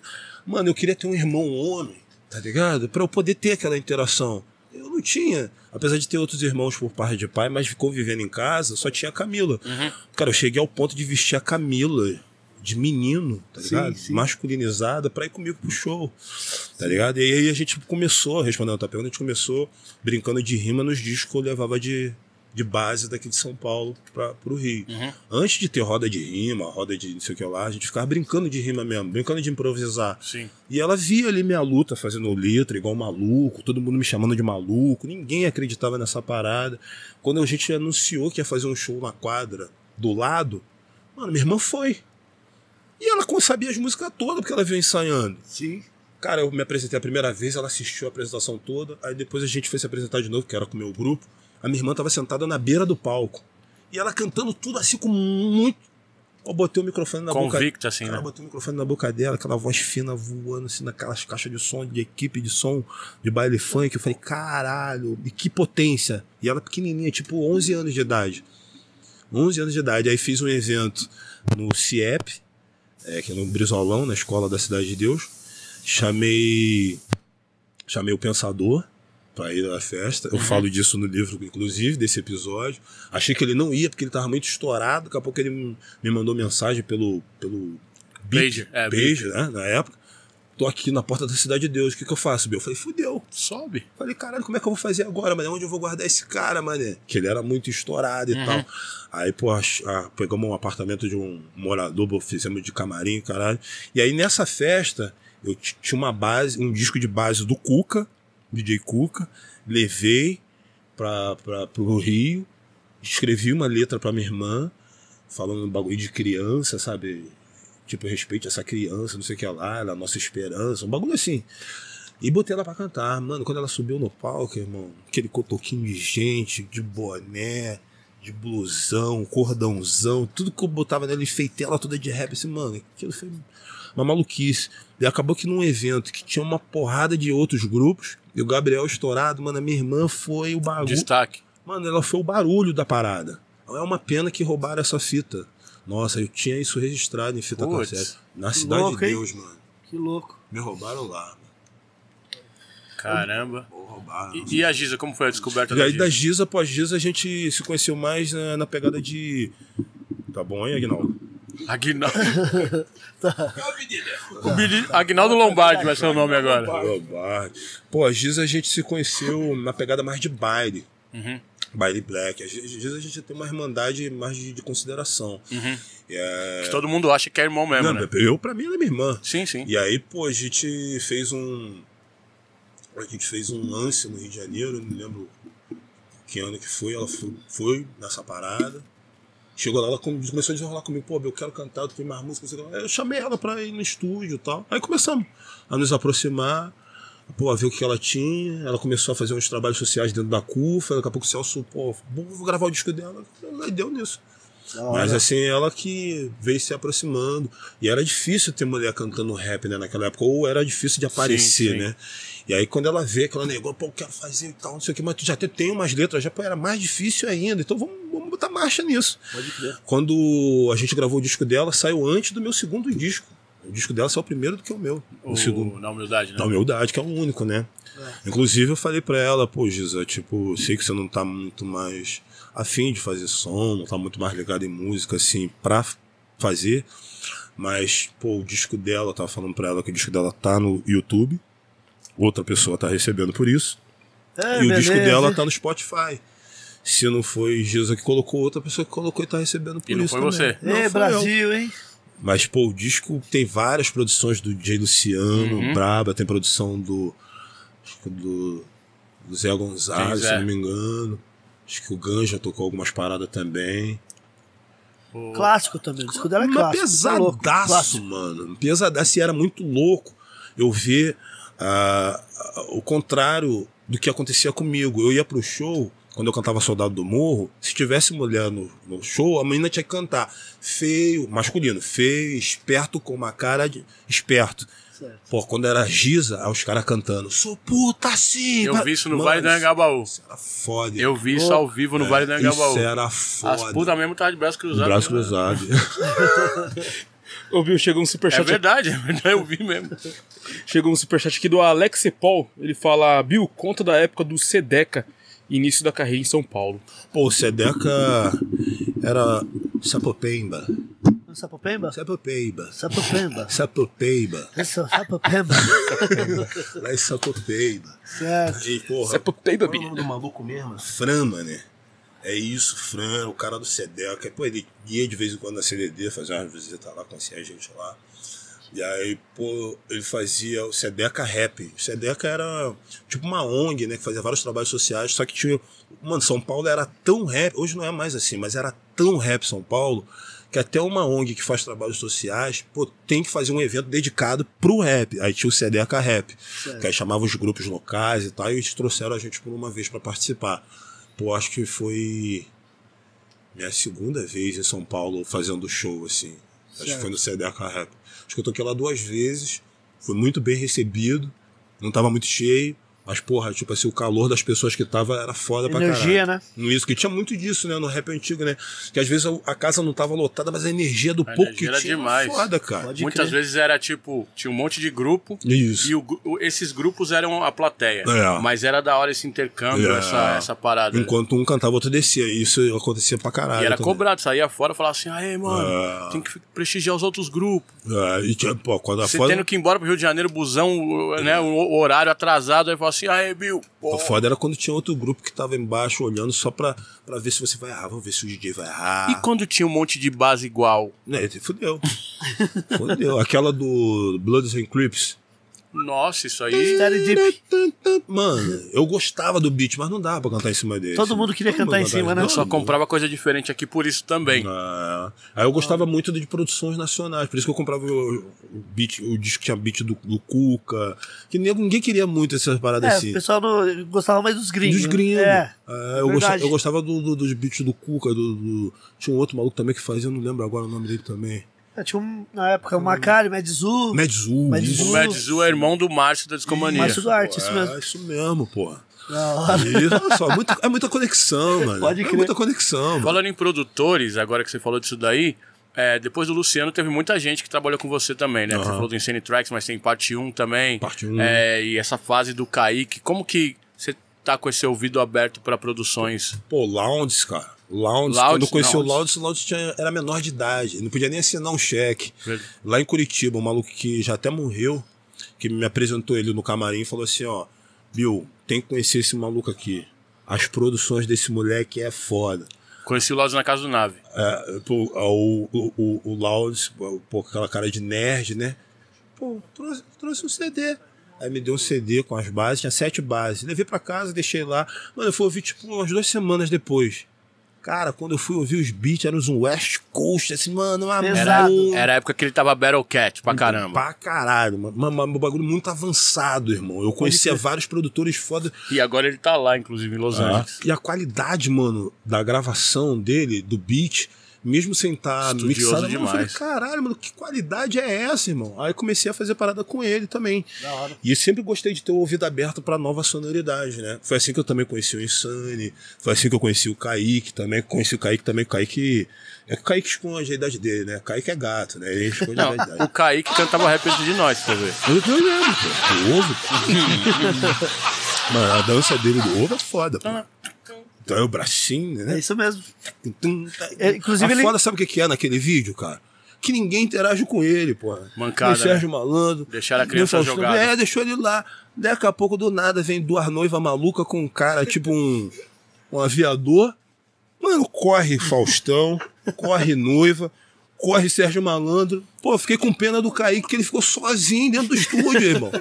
Mano, eu queria ter um irmão homem, tá ligado? Pra eu poder ter aquela interação. Eu não tinha. Apesar de ter outros irmãos por parte de pai, mas ficou vivendo em casa, só tinha a Camila. Uhum. Cara, eu cheguei ao ponto de vestir a Camila de menino, tá Sim, ligado? sim. Masculinizada pra ir comigo pro show, tá ligado? E aí a gente começou, respondendo a tua pergunta, a gente começou brincando de rima nos discos que eu levava de, de base daqui de São Paulo pra, pro Rio. Uhum. Antes de ter roda de rima, roda de não sei o que lá, a gente ficava brincando de rima mesmo, brincando de improvisar. Sim. E ela via ali minha luta fazendo letra, igual maluco, todo mundo me chamando de maluco, ninguém acreditava nessa parada. Quando a gente anunciou que ia fazer um show na quadra do lado, mano, minha irmã foi. E ela sabia as músicas todas, porque ela veio ensaiando. Sim. Cara, eu me apresentei a primeira vez, ela assistiu a apresentação toda, aí depois a gente foi se apresentar de novo, que era com o meu grupo. A minha irmã tava sentada na beira do palco. E ela cantando tudo assim com muito. Eu botei o microfone na boca Convicta, assim, Cara, né? botei o microfone na boca dela, aquela voz fina voando assim naquelas caixas de som, de equipe de som, de baile funk. Eu falei, caralho, e que potência. E ela pequenininha, tipo 11 anos de idade. 11 anos de idade. Aí fiz um evento no CIEP, é, que é no Brizolão, na escola da Cidade de Deus. Chamei, chamei o Pensador pra ir à festa. Eu falo disso no livro, inclusive, desse episódio. Achei que ele não ia, porque ele tava muito estourado. Daqui a pouco ele me mandou mensagem pelo, pelo Pager, é, Pager, né, na época. tô aqui na porta da Cidade de Deus, o que, que eu faço, Bill? Eu falei, fudeu. Sobe. Falei, caralho, como é que eu vou fazer agora, mano? Onde eu vou guardar esse cara, mano? Que ele era muito estourado e tal. Aí, pô, pegamos um apartamento de um morador, pô, fizemos de camarim, caralho. E aí, nessa festa, eu tinha uma base, um disco de base do Cuca, DJ Cuca, levei pra, pro Rio, escrevi uma letra pra minha irmã, falando um bagulho de criança, sabe? Tipo, respeite essa criança, não sei o que lá, ela é a nossa esperança, um bagulho assim. E botei ela pra cantar. Mano, quando ela subiu no palco, irmão, aquele cotoquinho de gente, de boné, de blusão, cordãozão, tudo que eu botava nela, enfeitei ela toda de rap, assim, mano, aquilo foi uma maluquice. E acabou que num evento que tinha uma porrada de outros grupos, e o Gabriel estourado, mano, a minha irmã foi o bagulho. Destaque. Mano, ela foi o barulho da parada. É uma pena que roubaram essa fita. Nossa, eu tinha isso registrado em fita Putz. cassete. Na Cidade louco, de hein? Deus, mano. Que louco. Me roubaram lá. mano. Caramba. Pô, roubaram. E, e a Giza, como foi a descoberta E da aí Giza? da Giza, após Giza, a gente se conheceu mais na, na pegada de. Tá bom, hein, Aguinaldo? Aguinaldo. o Billy- Aguinaldo Lombardi vai ser o nome agora. Lombardi. Pô, a Giza a gente se conheceu na pegada mais de baile. Uhum. Baile black. A Giza a gente tem uma irmandade mais de, de consideração. Uhum. É... Que todo mundo acha que é irmão mesmo, Não, né? eu, pra mim, ela é minha irmã. Sim, sim. E aí, pô, a gente fez um. A gente fez um lance no Rio de Janeiro, não lembro que ano que foi. Ela foi, foi nessa parada. Chegou lá, ela come- começou a desenrolar comigo, pô, eu quero cantar, tu tem mais música, não. Eu chamei ela pra ir no estúdio e tal. Aí começamos a nos aproximar, pô, a ver o que ela tinha. Ela começou a fazer uns trabalhos sociais dentro da CUFA, daqui a pouco o Celso, pô, vou gravar o disco dela. Aí deu nisso. Da Mas hora. assim, ela que veio se aproximando. E era difícil ter mulher cantando rap, né, naquela época. Ou era difícil de aparecer, sim. né? E aí quando ela vê que ela negou, pô, eu quero fazer e tal, não sei o que, mas tu já até tem umas letras, já pô, era mais difícil ainda. Então vamos, vamos botar marcha nisso. Pode crer. Quando a gente gravou o disco dela, saiu antes do meu segundo disco. O disco dela saiu primeiro do que o meu. O, O- segundo. Na humildade, né? Da humildade, que é o único, né? Inclusive eu falei pra ela, pô, Giza, tipo, sei que você não tá muito mais afim de fazer som, não tá muito mais ligado em música, assim, pra fazer. Mas, pô, o disco dela, eu tava falando pra ela que o disco dela tá no YouTube. Outra pessoa tá recebendo por isso. É, e o disco beleza, dela tá no Spotify. Se não foi Giza que colocou, outra pessoa que colocou e tá recebendo por E não isso. foi também. você. Não, Ê, foi eu. Brasil, hein? Mas, pô, o disco tem várias produções do DJ Luciano, Uhum. Braba, tem produção do. Acho que do, do Zé Gonzalez, se Zé. não me engano. Acho que o Ganja tocou algumas paradas também. O- Clássico também. O disco dela é Mas clássico. tá pesadaço, Clássico. mano. Pesadaço. E era muito louco eu ver ah, o contrário do que acontecia comigo. Eu ia pro show, quando eu cantava Soldado do Morro, se tivesse mulher no, no show, a menina tinha que cantar feio, masculino, feio, esperto, com uma cara de esperto. Certo. Pô, quando era Giza, os caras cantando, sou puta sim. Eu vi isso no Mano, Vale do Anhangabaú. Isso era foda. Eu vi isso ao vivo no Vale do Anhangabaú. Isso era As foda. putas mesmo estavam de braço cruzado. Braço cruzado. Ô, Bill, chegou um É superchat verdade, é verdade, eu vi mesmo. Chegou um superchat aqui do Alex Paul. Ele fala: Bill, conta da época do Sedeca, início da carreira em São Paulo. Pô, o Sedeca era Sapopemba. Sapopemba? Sapopemba. Sapopemba. Sapopemba. Sapopemba. Lá em Sapopemba. certo. E, porra, é putei, qual é o nome do maluco mesmo? Fran, mané. É isso, Fran, o cara do Sedeca. Pô, ele ia de vez em quando na CDD, fazer umas visitas lá, conhecia a gente lá. E aí, pô, ele fazia o Sedeca Rap. O Sedeca era tipo uma ONG, né? Que fazia vários trabalhos sociais, só que tinha. Mano, São Paulo era tão rap, hoje não é mais assim, mas era tão rap São Paulo, que até uma ONG que faz trabalhos sociais, pô, tem que fazer um evento dedicado pro rap. Aí tinha o Sedeca Rap, que aí chamava os grupos locais e tal, e eles trouxeram a gente por uma vez pra participar. Pô, acho que foi minha segunda vez em São Paulo fazendo show, assim. Acho que foi no Sedeca Rap. Acho que eu toquei lá duas vezes, foi muito bem recebido, não tava muito cheio, Mas, porra, tipo assim, o calor das pessoas que tava era foda pra Energia, caralho. né? No Isso, que tinha muito disso, né? No rap antigo, né? Que às vezes a- casa não tava lotada, mas a energia do A pouco que energia era tinha demais. era foda, cara. Pode Muitas crer. vezes era tipo, tinha um monte de grupo. Isso. E o o- esses grupos eram a plateia. É. Mas era da hora esse intercâmbio, É. essa, essa parada. Enquanto um cantava, outro descia. Isso acontecia pra caralho. E era também. cobrado, saía fora e falava assim, aê, mano, É. tem que prestigiar os outros grupos. É, e tinha, pô, quando a Você foda, tendo que ir embora pro Rio de Janeiro, busão, né, o o horário atrasado, aí fala assim, aê, Bill, pô. a foda era quando tinha outro grupo que tava embaixo olhando só pra, pra ver se você vai errar. Vamos ver se o DJ vai errar. E quando tinha um monte de base igual? Né, fudeu. fudeu. Aquela do Bloods and Crips. Nossa, isso aí... Mano, eu gostava do beat, mas não dava pra cantar em cima dele. Todo mundo queria cantar em cima, né? Eu só comprava coisa diferente aqui por isso também. Ah, aí eu gostava muito de produções nacionais, por isso que eu comprava o, o beat, o disco que tinha beat do, do Cuca, que ninguém queria muito essas paradas É, assim. o pessoal não, gostava mais dos gringos. Dos gringos. É. É, eu, verdade. gostava, eu gostava do, do- dos beats do Cuca, do, do- tinha um outro maluco também que fazia, eu não lembro agora o nome dele também. É, Tinha um, na época o Macari, Medzu. Medzu. Medzu. isso. O Medzu é irmão do Márcio da Discomania. Márcio Duarte, isso É, mesmo. isso mesmo, hora. Isso, olha só, muita- é muita conexão, mano. Pode É crer. muita conexão, mano. Falando em produtores, agora que você falou disso daí, é, depois do Luciano teve muita gente que trabalhou com você também, né? Você Aham. falou do Insane Tracks, mas tem parte 1 também. Parte um. É, e essa fase do Kaique, como que você tá com esse ouvido aberto pra produções? Pô, Lounds, cara. Lounds, Lounds, quando eu conheci Lounds. o Lounds, o Lounds tinha, era menor de idade. Não podia nem assinar um cheque. Verdade. Lá em Curitiba, um maluco que já até morreu, que me apresentou ele no camarim e falou assim, ó, Bill, tem que conhecer esse maluco aqui. As produções desse moleque é foda. Conheci o Laudes na casa do Nave. É, pô, o, o, o, o Lounds, pô, aquela cara de nerd, né? Pô, trouxe, trouxe um CD. Aí me deu um CD com as bases, tinha sete bases. Levei pra casa, deixei lá. Mano, eu fui ouvir tipo umas duas semanas depois. Cara, quando eu fui ouvir os beats, eram uns West Coast, assim, mano, uma muito- Era a época que ele tava Battle Cat pra caramba. Pra caralho, mano. Um bagulho muito avançado, irmão. Eu conhecia vários produtores foda. E agora ele tá lá, inclusive, em Los Angeles. E a qualidade, mano, da gravação dele, do beat, mesmo sem estar Estudioso mixado, mano, eu falei, demais. caralho, mano, que qualidade é essa, irmão? Aí comecei a fazer parada com ele também. Da hora. E eu sempre gostei de ter o ouvido aberto pra nova sonoridade, né? Foi assim que eu também conheci o Insane, foi assim que eu conheci o Kaique também, conheci o Kaique também, o Kaique... É que o Kaique esconde a idade dele, né? O Kaique é gato, né? Ele esconde Não, a idade. o Kaique cantava rap antes de nós, pra ver. Eu tô olhando, pô. O ovo. Mano, a dança dele do ovo é foda, pô. Então é o bracinho, É né? isso mesmo. Tum, É, inclusive a ele- foda, sabe o que é naquele vídeo, cara? Que ninguém interage com ele, pô. Mancada, O Sérgio Malandro. Deixaram a criança jogada. É, deixou ele lá. Daqui a pouco, do nada, vem duas noivas malucas com um cara, tipo um, um aviador. Mano, corre Faustão, corre noiva, corre Sérgio Malandro. Pô, fiquei com pena do Kaique, que ele ficou sozinho dentro do estúdio, irmão.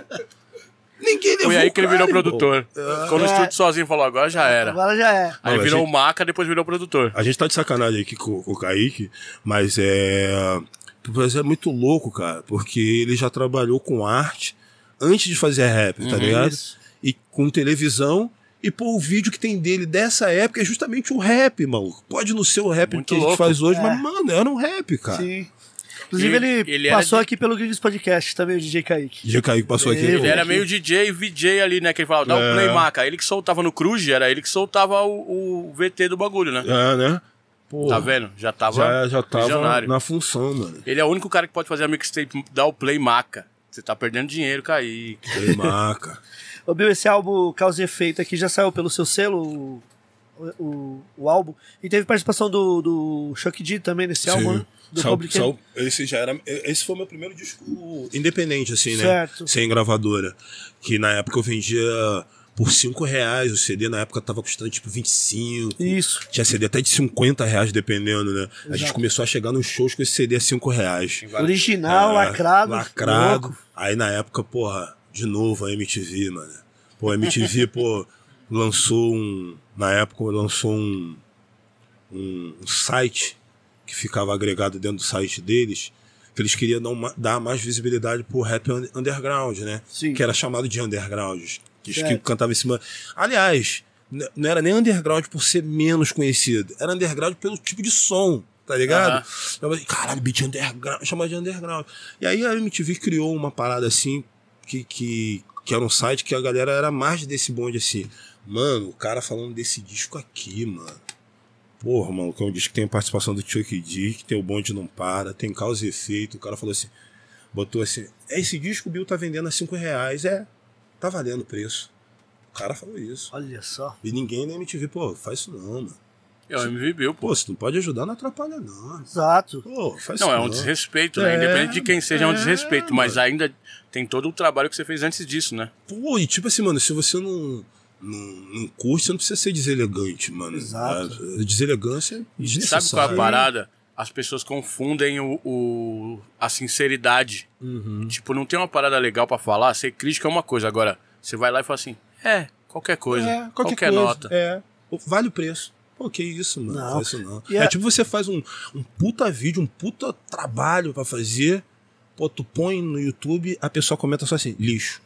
Ninguém levou Foi aí o que ele virou produtor. Ficou no É. estúdio sozinho e falou, agora já era. Agora já é. Aí Não, virou gente- o Maca, depois virou produtor. A gente tá de sacanagem aqui com, com o Kaique, mas é. Mas é muito louco, cara, porque ele já trabalhou com arte antes de fazer rap, tá ligado? isso. E com televisão. E pô, o vídeo que tem dele dessa época é justamente o rap, maluco. Pode não ser o rap Muito que a gente louco. faz hoje, É. mas, mano, era um rap, cara. Sim. Inclusive, Ele- ele, passou aqui pelo Gringos Podcast também, o DJ Kaique. DJ Kaique passou aqui. Ele era meio DJ e VJ ali, né? Que ele falava, dá É. o play Maca. Ele que soltava no Cruz, era ele que soltava o, o VT do bagulho, né? É, né? Pô, Tá vendo? Já tava Já, já tava visionário. na função, mano. Ele é o único cara que pode fazer a mixtape, dar o play Maca. Você tá perdendo dinheiro, Kaique. Ele marca. Ô, Bill, esse álbum Causa e Efeito aqui já saiu pelo seu selo, o, o, o álbum. E teve participação do, do Chuck D também nesse álbum, né? Do Sal- Public sal- esse já era. Esse foi meu primeiro disco independente, assim, né? Certo. Sem gravadora. Que na época eu vendia por 5 reais. O CD na época tava custando tipo 25. Isso. Tinha CD até de 50 reais, dependendo, né? A gente Exato. começou a chegar nos shows com esse CD a 5 reais. Original, É, lacrado. Lacrado. louco. Aí na época, porra, de novo a MTV, mano. Pô, a MTV, pô, lançou um. Na época lançou um, um, um site que ficava agregado dentro do site deles. Que eles queriam dar, mais visibilidade pro rap un- underground, né? Sim. Que era chamado de underground. Que, que cantava em cima. Aliás, não era nem underground por ser menos conhecido. Era underground pelo tipo de som, tá ligado? Falei, Caralho, beat underground, chama de underground. E aí a MTV criou uma parada assim, que, que, que era um site que a galera era mais desse bonde assim. Mano, o cara falando desse disco aqui, mano. Porra, mano, que é um disco que tem a participação do Chuck D, que tem o bonde não para, tem causa e efeito. O cara falou assim, botou assim, é esse disco o Bill tá vendendo a 5 reais. É, tá valendo o preço. O cara falou isso. Olha só. E ninguém na MTV, pô, faz isso não, mano. É o MV Bill, pô. Pô, se não pode ajudar, não atrapalha não. Exato. Pô, faz Não, isso é um desrespeito, né? É, Independente de quem seja, é um é, desrespeito. Mas ainda tem todo o trabalho que você fez antes disso, né? Pô, e tipo assim, mano, se você não, não, não curte, você não precisa ser deselegante, mano. Exato. A deselegância é Sabe qual é a parada? As pessoas confundem o, o- a sinceridade. Uhum. Tipo, não tem uma parada legal pra falar, ser crítico é uma coisa. Agora, você vai lá e fala assim, é, qualquer coisa, É, qualquer, coisa. nota. É. Vale o preço. Pô, que isso, mano. Não. Isso não. É a- tipo você faz um, um puta vídeo, um puta trabalho pra fazer. Pô, tu põe no YouTube, a pessoa comenta só assim, lixo.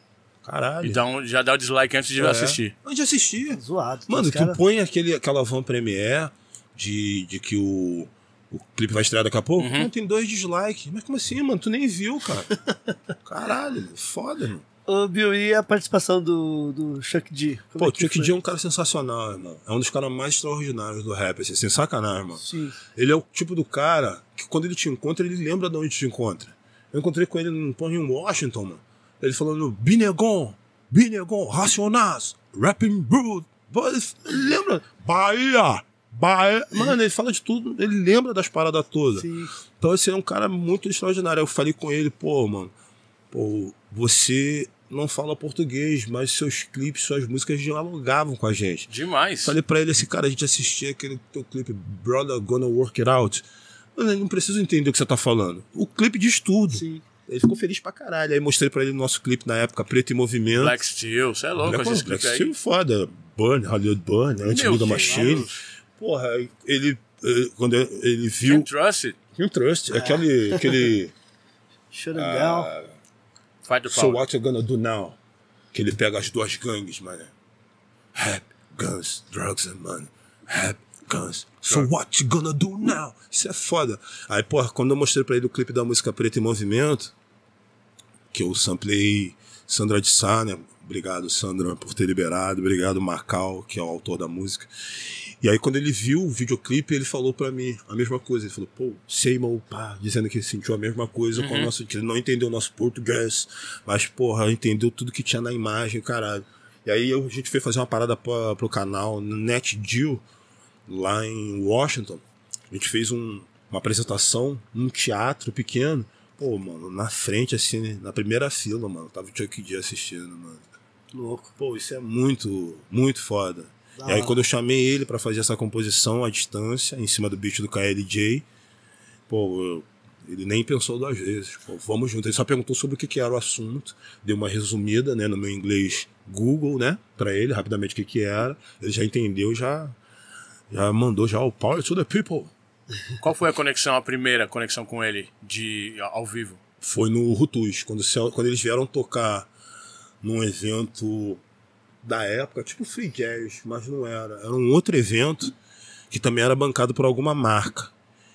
Caralho. E dá um- já dá o dislike antes de É. assistir. Antes de assistir. Zoado. Mano, tu cara- põe aquele, aquela van premiere de, de que o, o clipe vai estrear daqui a pouco. Uhum. Não, tem dois dislikes. Mas como assim, mano? Tu nem viu, cara. Caralho, mano, foda, mano. Ô, Bill, e a participação do, do Chuck D? Como Pô, é Chuck foi? D é um cara sensacional, irmão. É um dos caras mais extraordinários do rap, assim, sem sacanagem, irmão. Sim. Ele é o tipo do cara que quando ele te encontra, ele lembra de onde te encontra. Eu encontrei com ele no porra, em Washington, mano. Ele falando, Binegon, Binegon, Racionais, Rapping Brood. Ele ele lembra, Bahia, Bahia. Mano, ele fala de tudo, ele lembra das paradas todas. Sim. Então esse é um cara muito extraordinário. Eu falei com ele, pô, mano, pô, você não fala português, mas seus clipes, suas músicas dialogavam com a gente. Demais. Falei pra ele assim, cara, a gente assistia aquele teu clipe Brother Gonna Work It Out. Mano, eu não preciso entender o que você tá falando. O clipe diz tudo. Sim. Ele ficou feliz pra caralho. Aí mostrei pra ele o nosso clipe na época, Preto em Movimento. Black Steel, você é louco Black, esses Black aí. Steel foda. Burn, Hollywood Burn, Meu Antigo da Deus. Machine. Porra, ele, ele- quando ele viu. Can't Trust It, Kim Trust, aquele. aquele Shut him Ah, down. Fight the So what you gonna do now? Que ele pega as duas gangues, mano. Rap, guns, drugs and money. Rap, guns. So what you gonna do now? Isso é foda. Aí, porra, quando eu mostrei pra ele o clipe da música Preto em Movimento, que eu samplei Sandra de Sá, né? Obrigado, Sandra, por ter liberado. Obrigado, Macau, que é o autor da música. E aí, quando ele viu o videoclipe, ele falou pra mim a mesma coisa. Ele falou, pô, sei, meu pá, dizendo que sentiu a mesma coisa com o nosso. que ele não entendeu o nosso português, mas, porra, entendeu tudo que tinha na imagem, caralho. E aí a gente foi fazer uma parada pra, pro canal NetGeo, lá em Washington. A gente fez um- uma apresentação num teatro pequeno. Pô, mano, na frente, assim, na primeira fila, mano, tava o Chuck D assistindo, mano. Louco. Pô, isso é muito, muito foda. Da e aí hora. quando eu chamei ele pra fazer essa composição à distância, em cima do beat do KLJ, pô, eu- ele nem pensou duas vezes. Pô, vamos junto. Ele só perguntou sobre o que, que era o assunto, deu uma resumida, né, no meu inglês Google, né, pra ele, rapidamente o que que era. Ele já entendeu, já, já mandou já o Power to the People. Qual foi a conexão, a primeira conexão com ele de ao vivo? foi no Rutus, quando, quando eles vieram tocar num evento da época, tipo Free Jazz, mas não era. Era um outro evento que também era bancado por alguma marca.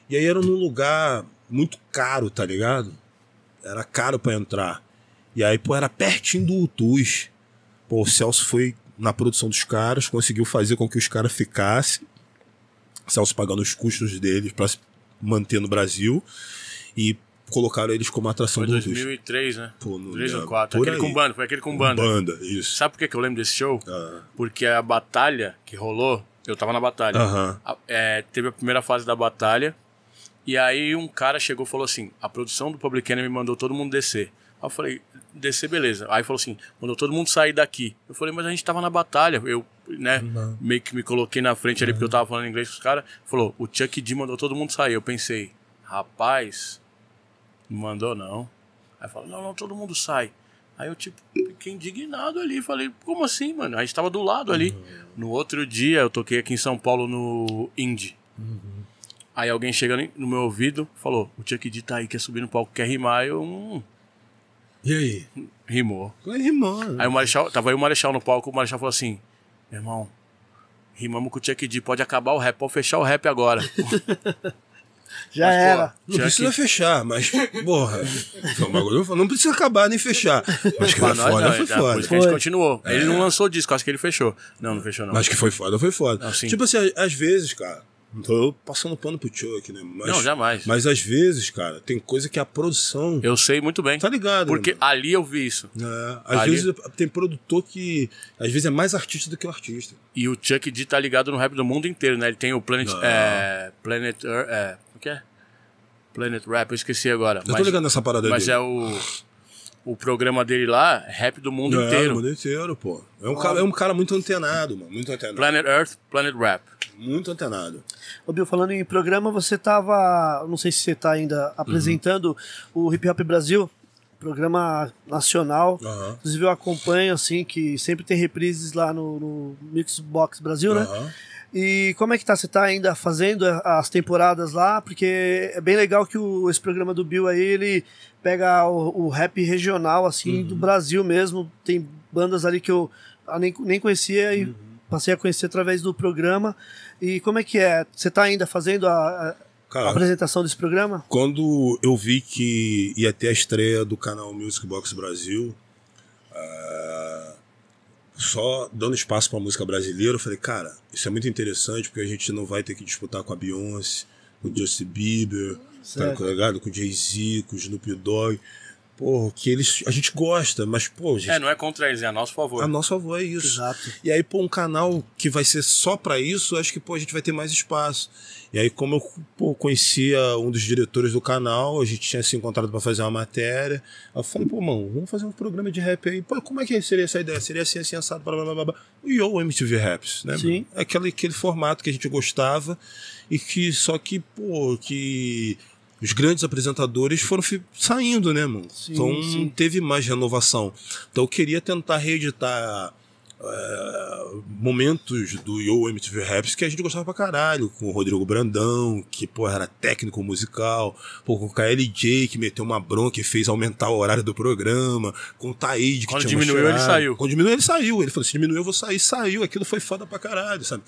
E aí era num lugar muito caro, tá ligado? Era caro pra entrar. E aí, pô, era pertinho do Rutus. Pô, o Celso foi na produção dos caras, conseguiu fazer com que os caras ficassem. Celso pagando os custos deles pra se manter no Brasil. E colocaram eles como atração Foi do Rutus. 2003, né? Pô, não 3 ou lembro. 4. Por Aquele aí. com banda, foi aquele com banda. Banda, isso. Sabe por que que eu lembro desse show? Ah, Porque a batalha que rolou, eu tava na batalha. Aham. A- é, teve a primeira fase da batalha. E aí um cara chegou e falou assim: a produção do Public Enemy mandou todo mundo descer. Aí eu falei, descer, beleza. Aí falou assim, mandou todo mundo sair daqui. Eu falei, mas a gente tava na batalha. Eu, né, meio que me coloquei na frente ali porque eu tava falando inglês com os caras. Falou, o Chuck D mandou todo mundo sair. Eu pensei, rapaz, não mandou não. Aí falou, não, não, todo mundo sai. Aí eu, tipo, fiquei indignado ali. Falei, como assim, mano? A gente tava do lado ali. No outro dia, eu toquei aqui em São Paulo no Indie. Aí alguém chega no meu ouvido falou: O Chuck D tá aí, quer subir no palco, quer rimar. Eu, hum, E aí? rimou. Rimando. Aí o Marechal, tava aí o Marechal no palco, o Marechal falou assim: Meu irmão, rimamos com o Chuck D, pode acabar o rap, pode fechar o rap agora. Já Mas, pô, era. Não Chuck- precisa fechar, mas, porra, não precisa acabar nem fechar. Mas que foi foda, não, foi Por foda. isso que a gente continuou. Ele não lançou disco, acho que ele fechou. Não, não fechou, não. Mas que foi foda, foi foda. Ah, sim. tipo assim, às vezes, cara, não tô passando pano pro Chuck, né? Mas, Não, jamais. Mas às vezes, cara, tem coisa que a produção. Eu sei muito bem. Tá ligado? Porque né, ali eu vi isso. É, às ali- vezes tem produtor que. Às vezes é mais artista do que o artista. E o Chuck D tá ligado no rap do mundo inteiro, né? Ele tem o Planet. Não. É, Planet Earth. É, o que é? Planet Rap, eu esqueci agora. Eu tô ligado nessa parada Mas dele. é o. O programa dele lá, rap do mundo É, inteiro. o mundo inteiro, pô. É um, cara, é um cara muito antenado, mano. Muito antenado. Planet Earth, Planet Rap. Muito antenado. Ô, Bill, falando em programa, você tava. Não sei se você tá ainda apresentando o Hip Hop Brasil, programa nacional. Aham. Inclusive eu acompanho, assim, que sempre tem reprises lá no, no Mixbox Brasil, né? Aham. E como é que tá? Você tá ainda fazendo as temporadas lá? Porque é bem legal que o- esse programa do Bill aí, ele pega o, o rap regional, assim, do Brasil mesmo. Tem bandas ali que eu ah, nem, nem conhecia e passei a conhecer através do programa. E como é que é? Você tá ainda fazendo a, Cara, apresentação desse programa? Quando eu vi que ia ter a estreia do canal Music Box Brasil, ah, só dando espaço pra música brasileira, eu falei, cara, isso é muito interessante porque a gente não vai ter que disputar com a Beyoncé, com o Justin Bieber, tá ligado? Com o Jay-Z, com o Snoop Dogg. Pô, que eles. A gente gosta, mas, pô, gente, É, não é contra eles, é a nosso favor. a nossa avó é isso. Exato. E aí, pô, um canal que vai ser só pra isso, acho que, pô, a gente vai ter mais espaço. E aí, como eu pô, conhecia um dos diretores do canal, a gente tinha se encontrado pra fazer uma matéria. Eu falei, pô, mano, vamos fazer um programa de rap aí. Pô, como é que seria essa ideia? Seria assim, assim, assado, blá, blá, blá, blá, blá. E o MTV Raps, né? Sim. Aquele, aquele formato que a gente gostava e que, só que, pô, que os grandes apresentadores foram saindo, né, mano? Sim, então, sim. teve mais renovação. Então, eu queria tentar reeditar é, momentos do Yo MTV Raps que a gente gostava pra caralho, com o Rodrigo Brandão, que pô, era técnico musical, pô, com o KLJ, que meteu uma bronca e fez aumentar o horário do programa, com o Taíde, que Quando diminuiu, ele saiu. Quando diminuiu, ele saiu. Ele falou: se diminuiu, eu vou sair. Saiu, aquilo foi foda pra caralho, sabe?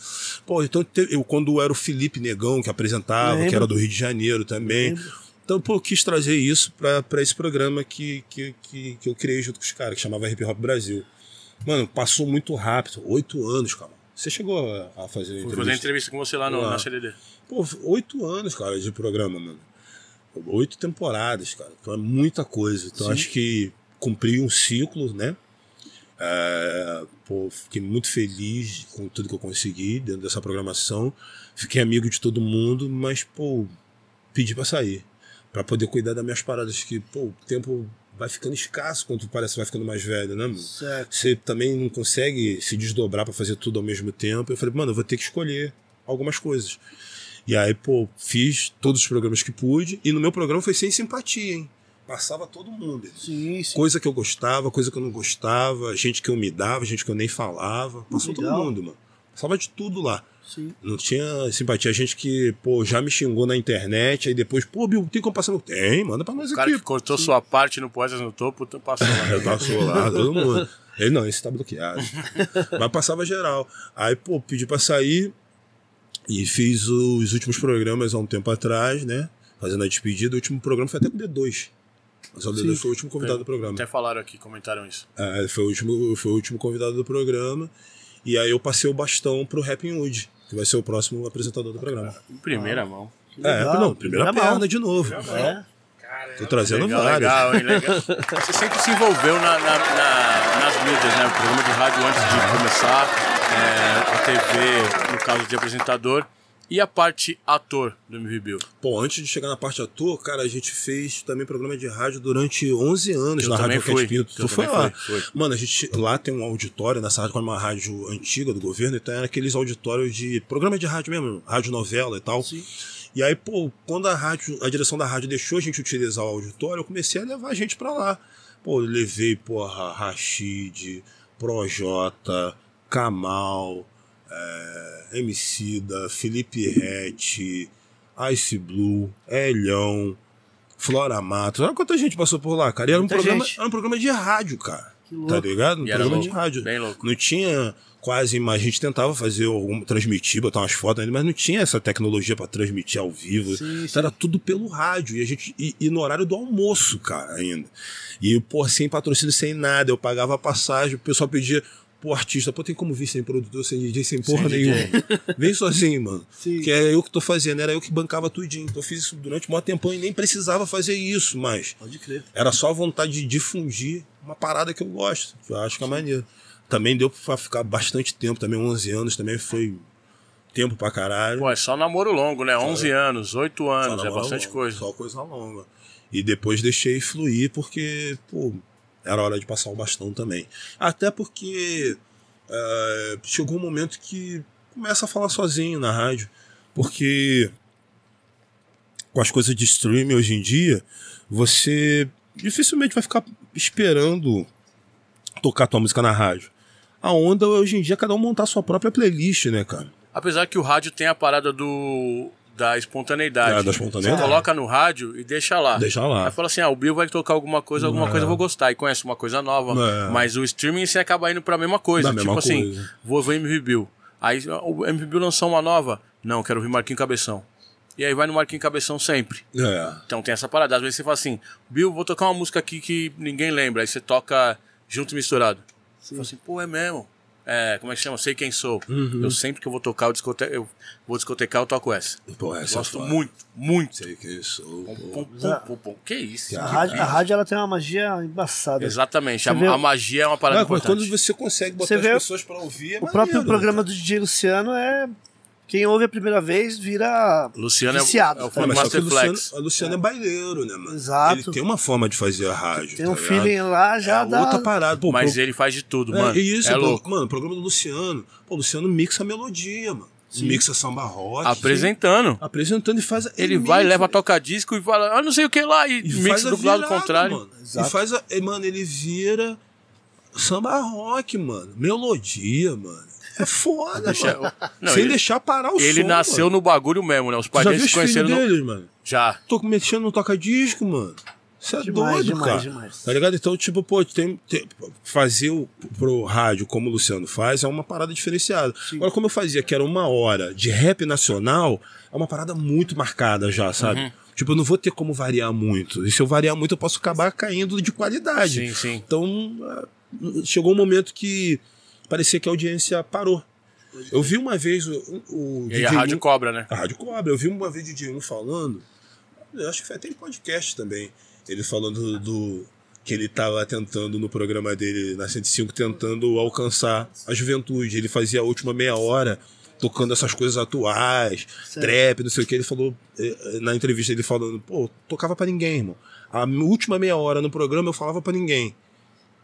Pô, então eu, quando era o Felipe Negão que apresentava, que era do Rio de Janeiro também. Então, pô, eu quis trazer isso pra, pra esse programa que, que, que, que eu criei junto com os caras, que chamava Hip Hop Brasil. Mano, passou muito rápido. Oito anos, cara. Você chegou a, fazer Fui entrevista? fazer entrevista com você lá no, Lá. na CDD. Pô, oito anos, cara, de programa, mano. Oito temporadas, cara. Então é muita coisa. Então Sim. acho que cumpri um ciclo, né? É, pô, fiquei muito feliz com tudo que eu consegui dentro dessa programação. Fiquei amigo de todo mundo, mas, pô, pedi pra sair. Pra poder cuidar das minhas paradas. Que, pô, o tempo vai ficando escasso quando tu parece vai ficando mais velho, né, mano? Certo. você também não consegue se desdobrar pra fazer tudo ao mesmo tempo. Eu falei, mano, eu vou ter que escolher algumas coisas. E aí, pô, fiz todos os programas que pude. E no meu programa foi sem simpatia, hein? Passava todo mundo. Sim, sim. Coisa que eu gostava, coisa que eu não gostava, gente que eu me dava, gente que eu nem falava. Passou Legal. todo mundo, mano. Passava de tudo lá. Sim. Não tinha simpatia. Gente que, pô, já me xingou na internet, aí depois, pô, Bill, tem como passar no. Tem, manda pra nós O cara aqui. que cortou sua parte no Poetas no Topo, tu passou lá. Eu passou lá, todo mundo. Ele não, esse tá bloqueado. Mas passava geral. Aí, pô, pedi pra sair e fiz os últimos programas há um tempo atrás, né? Fazendo a despedida. O último programa foi até com o D2. Mas o D2 foi o último convidado do programa. Até falaram aqui, comentaram isso. É, foi, o último, foi o último convidado do programa. E aí eu passei o bastão pro Rapping Wood, que vai ser o próximo apresentador do programa. Em primeira mão. É, não, primeira Primeira mão. perna de novo. É. Tô trazendo Legal, vários. legal, hein? Legal. Você sempre se envolveu na- na- na- nas mídias, né? O programa de rádio antes de começar, é, a TV, no caso de apresentador, e a parte ator do MV Bill. Pô, antes de chegar na parte ator, cara, a gente fez também programa de rádio durante 11 anos Eu na Rádio Roquete Pinto. Tu foi lá. fui, fui. Mano, a gente lá tem um auditório nessa rádio, é uma rádio antiga do governo, então era aqueles auditórios de programa de rádio mesmo, rádio novela e tal. Sim. E aí, pô, quando a rádio, a direção da rádio deixou a gente utilizar o auditório, eu comecei a levar a gente pra lá. Pô, eu levei, porra, Rashid, Projota, Kamal, é, Emicida, Felipe Rett, Ice Blue, Elhão, Flora Matos. Olha quanta gente passou por lá, cara. E era um, Muita programa, gente. era um programa de rádio, cara. Tá ligado? Era programa louco, de rádio. bem louco. Não tinha quase mais. A gente tentava fazer algum. transmitir, botar umas fotos ainda, mas não tinha essa tecnologia pra transmitir ao vivo. Sim, Então sim. era tudo pelo rádio. E a gente. E, e no horário do almoço, cara, ainda. E, pô, sem patrocínio, sem nada. Eu pagava a passagem, o pessoal pedia. Pô, artista, pô, tem como vir sem produtor, sem DJ, sem porra DJ. nenhuma. Vem sozinho, mano. Sim. Que é eu que tô fazendo, era eu que bancava tudinho. Então eu fiz isso durante um maior tempão e nem precisava fazer isso, mas Pode crer. era só a vontade de difundir uma parada que eu gosto, que eu acho que é maneiro. Também deu pra ficar bastante tempo, também 11 anos, também foi tempo pra caralho. Pô, é só namoro longo, né? 11 anos, 8 Só anos, é bastante longo, coisa. Só coisa longa. E depois deixei fluir porque, pô, era hora de passar o bastão também. Até porque eh, chegou um momento que começa a falar sozinho na rádio. Porque com as coisas de streaming hoje em dia, você dificilmente vai ficar esperando tocar tua música na rádio. A onda hoje em dia é cada um montar sua própria playlist, né, cara? Apesar que o rádio tem a parada do da espontaneidade. É, da espontaneidade. Você coloca no rádio e deixa lá. Deixa lá. Aí fala assim, ah, o Bill vai tocar alguma coisa, alguma É. coisa eu vou gostar. E conhece uma coisa nova. É. Mas o streaming você acaba indo pra mesma coisa. Da tipo mesma assim, coisa. vou ver MV Bill. Aí o MV Bill lançou uma nova. Não, quero ouvir Marquinho Cabeção. E aí vai no Marquinho Cabeção sempre. É. Então tem essa parada. Às vezes você fala assim, Bill, vou tocar uma música aqui que ninguém lembra. Aí você toca junto e misturado. Você fala assim, pô, é mesmo. É, como é que chama? Sei quem sou. Uhum. Eu sempre que eu vou tocar, eu, discote... eu vou discotecar, eu toco essa. Pô, essa Gosto é muito, muito. Sei que isso. Pum, pô. pum, pum, pum, pum. Que isso? A rádio, a rádio ela tem uma magia embaçada. Exatamente. A, vê- a magia é uma parada Não, mas importante. quando você consegue botar Você as vê pessoas pra ouvir, é O próprio maneiro, programa né, do DJ Luciano é. Quem ouve a primeira vez vira Luciano é o- viciado. é o tá que o Master Luciano, Flex. a Luciano é baileiro, né, mano? Exato. Ele tem uma forma de fazer a rádio. Tem um tá ligado? feeling lá já é dá. outra parada. Pô, Mas pro- ele faz de tudo, é, mano. e isso, é pô, louco. Mano, o programa do Luciano. Pô, o Luciano mixa a melodia, mano. Mixa samba rock. Apresentando. Apresentando e faz. Ele mixa, vai, leva toca disco e fala, ah, não sei o que lá, e, E mixa do lado virada, contrário. Mano. Exato. E faz a. e, Mano, ele vira samba rock, mano. Melodia, mano. É foda, Deixa- mano. Não, Sem ele- deixar parar o som. Ele nasceu mano. no bagulho mesmo, né? Os pais Já dele se conheceram no... deles, mano? Já. Tô mexendo no toca-disco, mano. Isso é Demais, doido, demais, cara. demais. Tá ligado? Então, tipo, pô, tem, tem- fazer o, pro rádio como o Luciano faz é uma parada diferenciada. Agora, como eu fazia, que era uma hora de rap nacional, é uma parada muito marcada já, sabe? Uhum. Tipo, eu não vou ter como variar muito. E se eu variar muito, eu posso acabar caindo de qualidade. Sim, sim. Então, ah, chegou um momento que parecia que a audiência parou. Eu vi uma vez o, o E a DJ rádio cobra, né? a Rádio Cobra. Eu vi uma vez o DJ1 falando, eu acho que foi até em podcast também, ele falando do, que ele estava tentando no programa dele, na 105, tentando alcançar a juventude. Ele fazia a última meia hora tocando essas coisas atuais, Certo. trap, não sei o que. Ele falou, eh, eh, na entrevista, ele falando, pô, tocava pra ninguém, irmão. A última meia hora no programa eu falava pra ninguém.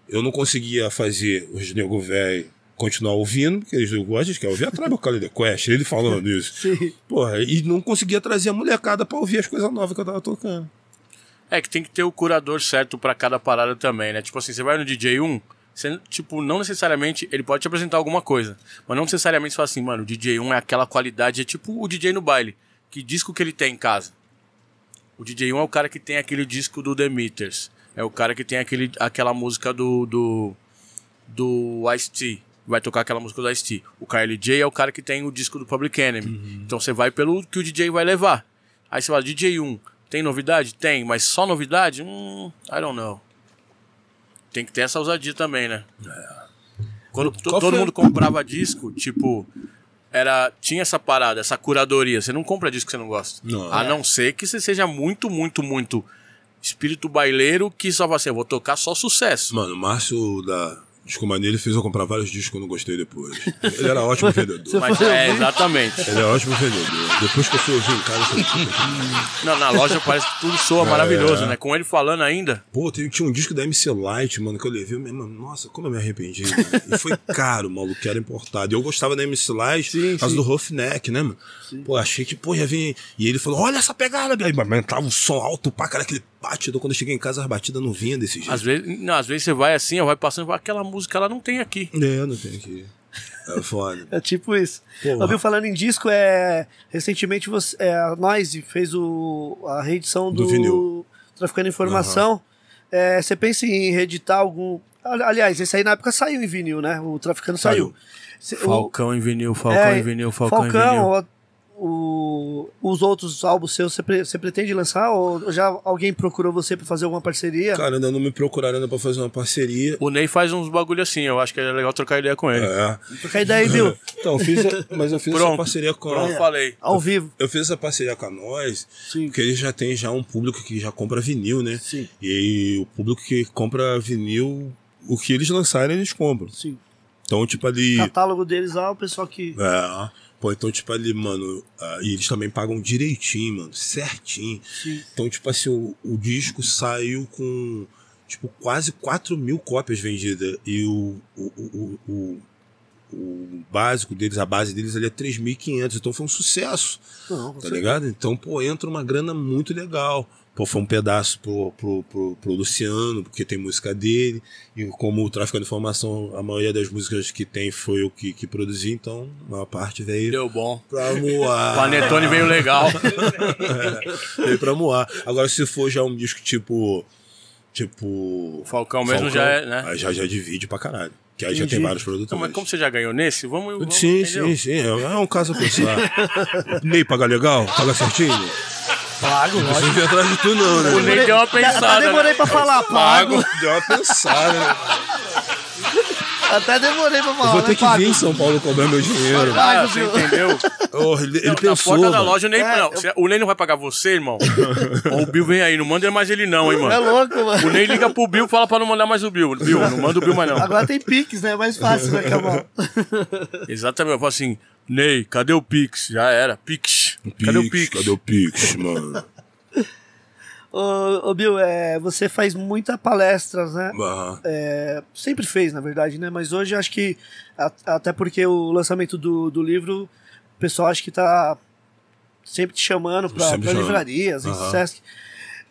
Eu não conseguia fazer os nego velho continuar ouvindo, porque eles não gostam, eles querem ouvir a Tribe Called The Quest, ele falando isso. Sim. Porra, e não conseguia trazer a molecada pra ouvir as coisas novas que eu tava tocando. É que tem que ter o curador certo pra cada parada também, né? Tipo assim, você vai no DJ 1, você, tipo, não necessariamente ele pode te apresentar alguma coisa, mas não necessariamente você fala assim, mano, o DJ 1 é aquela qualidade, é tipo o DJ no baile. Que disco que ele tem em casa? O DJ 1 é o cara que tem aquele disco do The Meters. É o cara que tem aquele, aquela música do. do. do Ice-T. Vai tocar aquela música do Ice-T. O KLJ é o cara que tem o disco do Public Enemy. Então você vai pelo que o DJ vai levar. Aí você fala, DJ 1, tem novidade? Tem, mas só novidade? Hum, I don't know. Tem que ter essa ousadia também, né? Quando to- Qual todo mundo comprava disco, tipo, era tinha essa parada, essa curadoria. Você não compra disco que você não gosta. Não. A não ser que você seja muito, muito, muito espírito baileiro que só vai assim, eu vou tocar só sucesso. Mano, o Márcio da Disco Mania, ele fez eu comprar vários discos que eu não gostei depois. Ele era ótimo vendedor. Mas é, exatamente. Ele é ótimo vendedor. Depois que eu fui ouvir em casa, eu falei, Não, na loja parece que tudo soa É. maravilhoso, né? Com ele falando ainda. Pô, tinha um disco da MC Light, mano, que eu levei. eu me- Mano, nossa, como eu me arrependi. cara. E foi caro, maluco, que era importado. E eu gostava da MC Light Sim, por causa sim. do Roughneck, né, mano? Pô, achei que, pô, ia vir. E ele falou: olha essa pegada, aí, mas entrava um som alto pra cara, aquele batidor. Quando eu cheguei em casa, as batidas não vinham desse jeito. Às vezes, não, às vezes você vai assim, ó, vai passando e fala, aquela música ela não tem aqui. É, não tem aqui. É foda. É tipo isso. Porra. Bill, falando em disco, é, recentemente você, é, a Noise fez o, a reedição do, Do vinil. Traficando Informação. É, você pensa em reeditar algum. Ali- Aliás, esse aí na época saiu em vinil, né? O Traficando saiu. Saiu. Falcão em vinil, Falcão é, em vinil, Falcão, em Falcão, vinil. O- o- os outros álbuns seus, você, pre- você pretende lançar? Ou já alguém procurou você pra fazer alguma parceria? Cara, ainda não me procuraram ainda pra fazer uma parceria. O Ney faz uns bagulho assim, eu acho que é legal trocar ideia com ele. É. Trocar ideia aí, viu? Então, eu fiz a- mas eu fiz essa Pronto. parceria com Pronto, falei. Ao vivo. Eu fiz essa parceria com a nós, Sim. porque eles já têm já um público que já compra vinil, né? Sim. E aí, o público que compra vinil, o que eles lançarem, eles compram. Sim. Então, tipo ali. Catálogo deles lá, o pessoal que. É. Pô, então, tipo ali, mano, ah, e eles também pagam direitinho, mano, certinho. Sim. Então, tipo assim, o, o disco saiu com, tipo, quase 4 mil cópias vendidas. E o, o, o, o, básico deles, a base deles ali é 3.500. Então foi um sucesso, Não, tá ligado? Então, pô, entra uma grana muito legal. Pô, foi um pedaço pro, pro, pro, pro Luciano, porque tem música dele. E como o Tráfico de Informação, a maioria das músicas que tem foi eu que, que produzi, então a maior parte veio Deu bom. pra moar. Panetone veio legal. Veio pra moar. Agora, se for já um disco tipo. Tipo. O Falcão mesmo já é, né? Aí já, já divide pra caralho. Que aí já Entendi. tem vários produtos. Então, mas como você já ganhou nesse, vamos. vamos Sim, entendeu? sim, sim. É é um caso a pensar. Ney, paga legal? Paga certinho? Pago, Não lógico. precisa vir atrás de tu, não, né? O Ney deu uma pensada. Até demorei né? pra falar, pago. Deu uma pensada. né? Até demorei pra Eu falar. vou né? ter que Pago. vir em São Paulo cobrar meu dinheiro. Ah, Pago, você entendeu? Oh, ele ele Não, pensou. na porta da loja, o Ney, É, não, você- o Ney não vai pagar você, irmão. O Bill vem aí, não manda mais ele não, hein, É mano. louco, mano. O Ney liga pro Bill e fala pra não mandar mais o Bill. Bill, não manda o Bill mais não. Agora tem Pix, né? É mais fácil, né, Camal? Exatamente, eu falo assim, Ney, cadê o Pix? Já era, Pix. Cadê o Pix? Cadê o Pix, mano? Ô, ô, Bill, é, você faz muita palestras, né? Ah, É, sempre fez, na verdade, né? Mas hoje acho que, a- até porque o lançamento do, do livro, o pessoal acho que tá sempre te chamando pra, Sempre pra chamando. livrarias, em Aham. Sesc.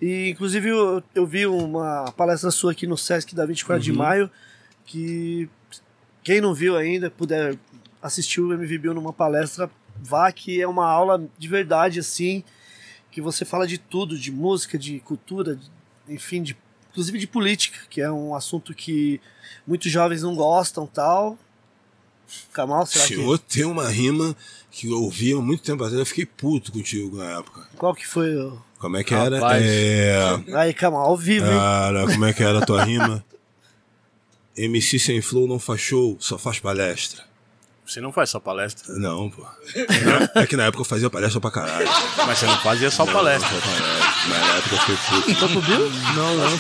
E, inclusive, eu, eu vi uma palestra sua aqui no Sesc da 24 de Uhum. maio, que quem não viu ainda, puder assistir o MV Bill numa palestra, vá, que é uma aula de verdade, assim, que você fala de tudo, de música, de cultura, de- enfim, de, inclusive de política, que é um assunto que muitos jovens não gostam tal. Kamal, será senhor tem uma rima que eu ouvi há muito tempo atrás. Eu fiquei puto contigo na época. que qual que foi o... Como é que era? É. Aí, Kamal, ao vivo, hein? Cara, como é que era a tua rima? MC sem flow não faz show, só faz palestra. Você não faz só palestra, Não, pô. É que na época eu fazia palestra pra caralho. mas você não fazia só palestra. Não, palestra. Mas na época eu fiquei puto. Então pro Bill? Não, não.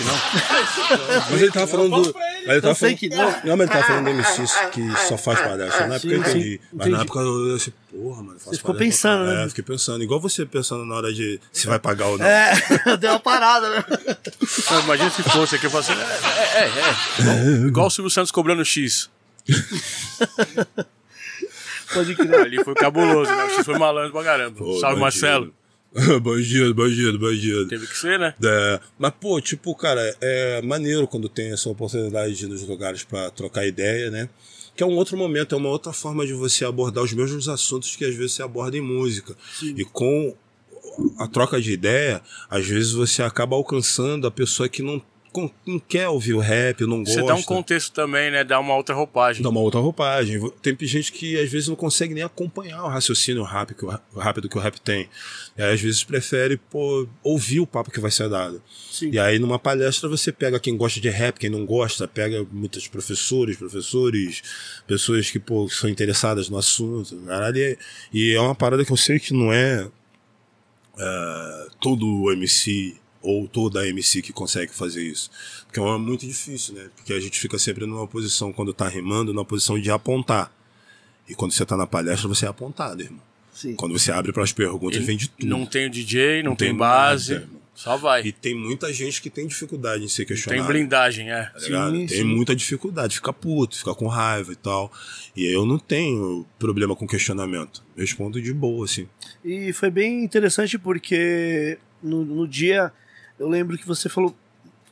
Mas ele tava falando do. Mas ele tava Eu sei falando, que não. não, mas ele tava falando do MC que só faz palestra. Na época eu Sim, sim. entendi. Mas Entendi. na época eu assim, porra, mano. faço Você ficou pensando, né? É, fiquei pensando. Igual você pensando na hora de se vai pagar ou não. É, deu uma parada, né? Não, imagina se fosse aqui, eu falo assim, é, é, é, é. Igual, igual o Silvio Santos cobrando X. Pode crer. Ali foi cabuloso, né? O X foi malandro pra caramba. Pô, Salve, bandido. Marcelo. bandido, bandido, bandido. Teve que ser, né? É, mas, pô, tipo, cara, é maneiro quando tem essa oportunidade de ir nos lugares pra trocar ideia, né? Que é um outro momento, é uma outra forma de você abordar os mesmos assuntos que às vezes você aborda em música. E com a troca de ideia, às vezes você acaba alcançando a pessoa que não, não quer ouvir o rap, não gosta. Você dá um contexto também, né? Dá uma outra roupagem. Dá uma outra roupagem. Tem gente que às vezes não consegue nem acompanhar o raciocínio rápido que o, rápido que o rap tem. E aí, às vezes prefere pô, ouvir o papo que vai ser dado. Sim. E aí numa palestra você pega quem gosta de rap, quem não gosta, pega muitos professores, professores, pessoas que pô, são interessadas no assunto. Caralho, e- é uma parada que eu sei que não é, é, todo MC ou toda MC que consegue fazer isso. Porque é muito difícil, né? Porque a gente fica sempre numa posição, quando tá rimando, numa posição de apontar. E quando você tá na palestra, você é apontado, irmão. Sim. Quando você abre para as perguntas, vem de tudo. Não tem o DJ, não, Não tem, tem base. nada, só vai. E tem muita gente que tem dificuldade em ser tem questionado. blindagem, é. tá? Sim, tem sim. muita dificuldade, fica puto, fica com raiva e tal. E eu não tenho problema com questionamento. Respondo de boa, assim. E foi bem interessante porque no, no dia eu lembro que você falou.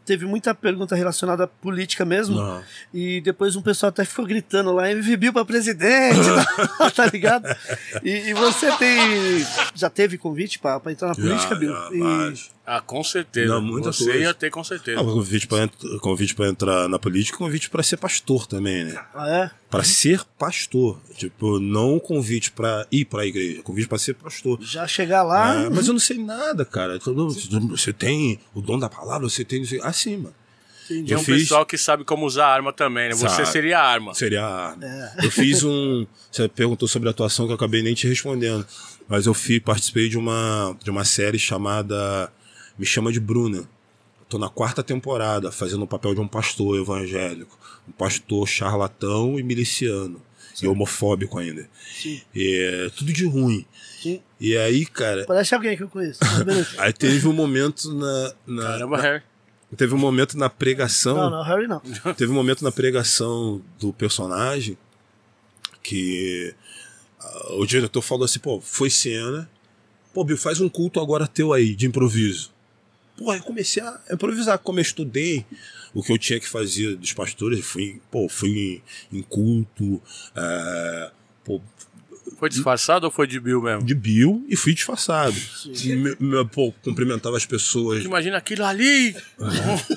Teve muita pergunta relacionada à política mesmo. Não. E depois um pessoal até ficou gritando lá, MV Bill pra presidente, tá ligado? E, e você tem. Já teve convite pra, pra entrar na política, Já, Bill? já, E. Ah, com certeza. Não, muita Você coisa. ia ter com certeza. Ah, convite pra, ent- convite entrar na política, convite pra ser pastor também, né? Ah, é? Pra ser pastor. Tipo, não convite pra ir pra igreja, convite pra ser pastor. Já chegar lá. É, mas eu não sei nada, cara. Então, Você tem o dom da palavra, você tem. Assim, mano. entendi. Tem um fiz- pessoal que sabe como usar arma também, né? Você Sabe. seria a arma. Seria a arma. É. Eu fiz um. Você perguntou sobre atuação que eu acabei nem te respondendo. Mas eu fiz, participei de uma, de uma série chamada Me Chama de Bruna. Tô na quarta temporada, fazendo o papel de um pastor evangélico. Um pastor charlatão e miliciano. E homofóbico ainda. Sim. E é tudo de ruim. Sim. E aí, cara, Parece alguém que eu conheço. Aí teve um momento na. na- Caramba, Harry. teve um momento na pregação. Não, não, Harry não. Teve um momento na pregação do personagem que ah, o diretor falou assim, pô, foi cena. Pô, Bill, faz um culto agora teu aí, de improviso. Pô, aí eu comecei a improvisar. Como eu estudei o que eu tinha que fazer dos pastores, fui, pô, fui em, culto, é, pô, Foi disfarçado ou foi de Bill mesmo? de Bill e fui disfarçado. Me- me- pô, cumprimentava as pessoas. Imagina aquilo ali!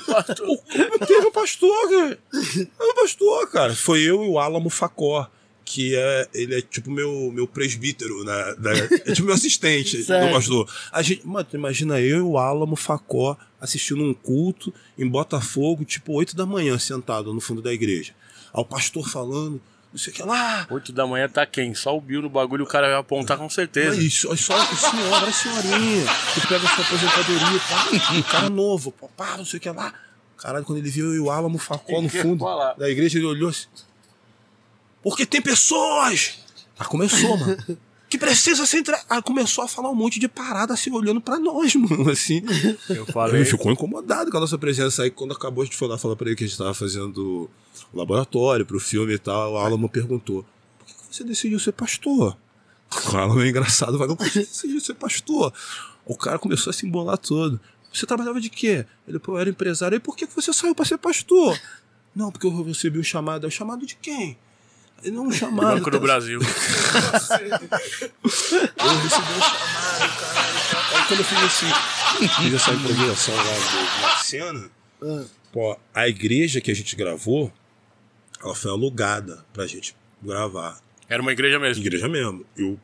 Pastor. Teve um pastor, cara. Teve um pastor, cara. Foi eu e o Álamo Facó. Que é, ele é tipo meu, meu presbítero, né? da- é tipo meu assistente do pastor. A gente, mano, tu imagina eu e o Álamo Facó assistindo um culto em Botafogo, tipo 8 da manhã, sentado no fundo da igreja. Aí o pastor falando, não sei o que lá. Oito da manhã tá quem? Só o Bill no bagulho, o cara vai apontar com certeza. Olha isso, olha só, senhora, olha a senhorinha, que pega a sua aposentadoria, pá, um cara novo, pá, pá, não sei o que lá. Caralho, quando ele viu eu e o Álamo Facó no fundo Falar. da igreja, ele olhou assim. Porque tem pessoas! Aí começou, mano. Que precisa ser entre... Aí começou a falar um monte de parada assim, olhando pra nós, mano, assim. Eu Ele falei. ficou incomodado com a nossa presença. Aí quando acabou, a gente foi lá falar pra ele que a gente tava fazendo o laboratório pro filme e tal. O Alamo perguntou: por que você decidiu ser pastor? O Alamo é engraçado, vai, por que você decidiu ser pastor? O cara começou a se embolar todo. Você trabalhava de quê? Ele, pô, eu era empresário. E por que que você saiu pra ser pastor? Não, porque eu recebi o chamado. É o chamado de quem? Ele não um chamado. Banco do Brasil. Eu recebi um chamado, caralho. Aí quando eu fiz assim, fiz essa improvisação lá do- cena, Ah, pô, a igreja que a gente gravou, ela foi alugada pra gente gravar. Era uma igreja mesmo. Igreja mesmo. E o,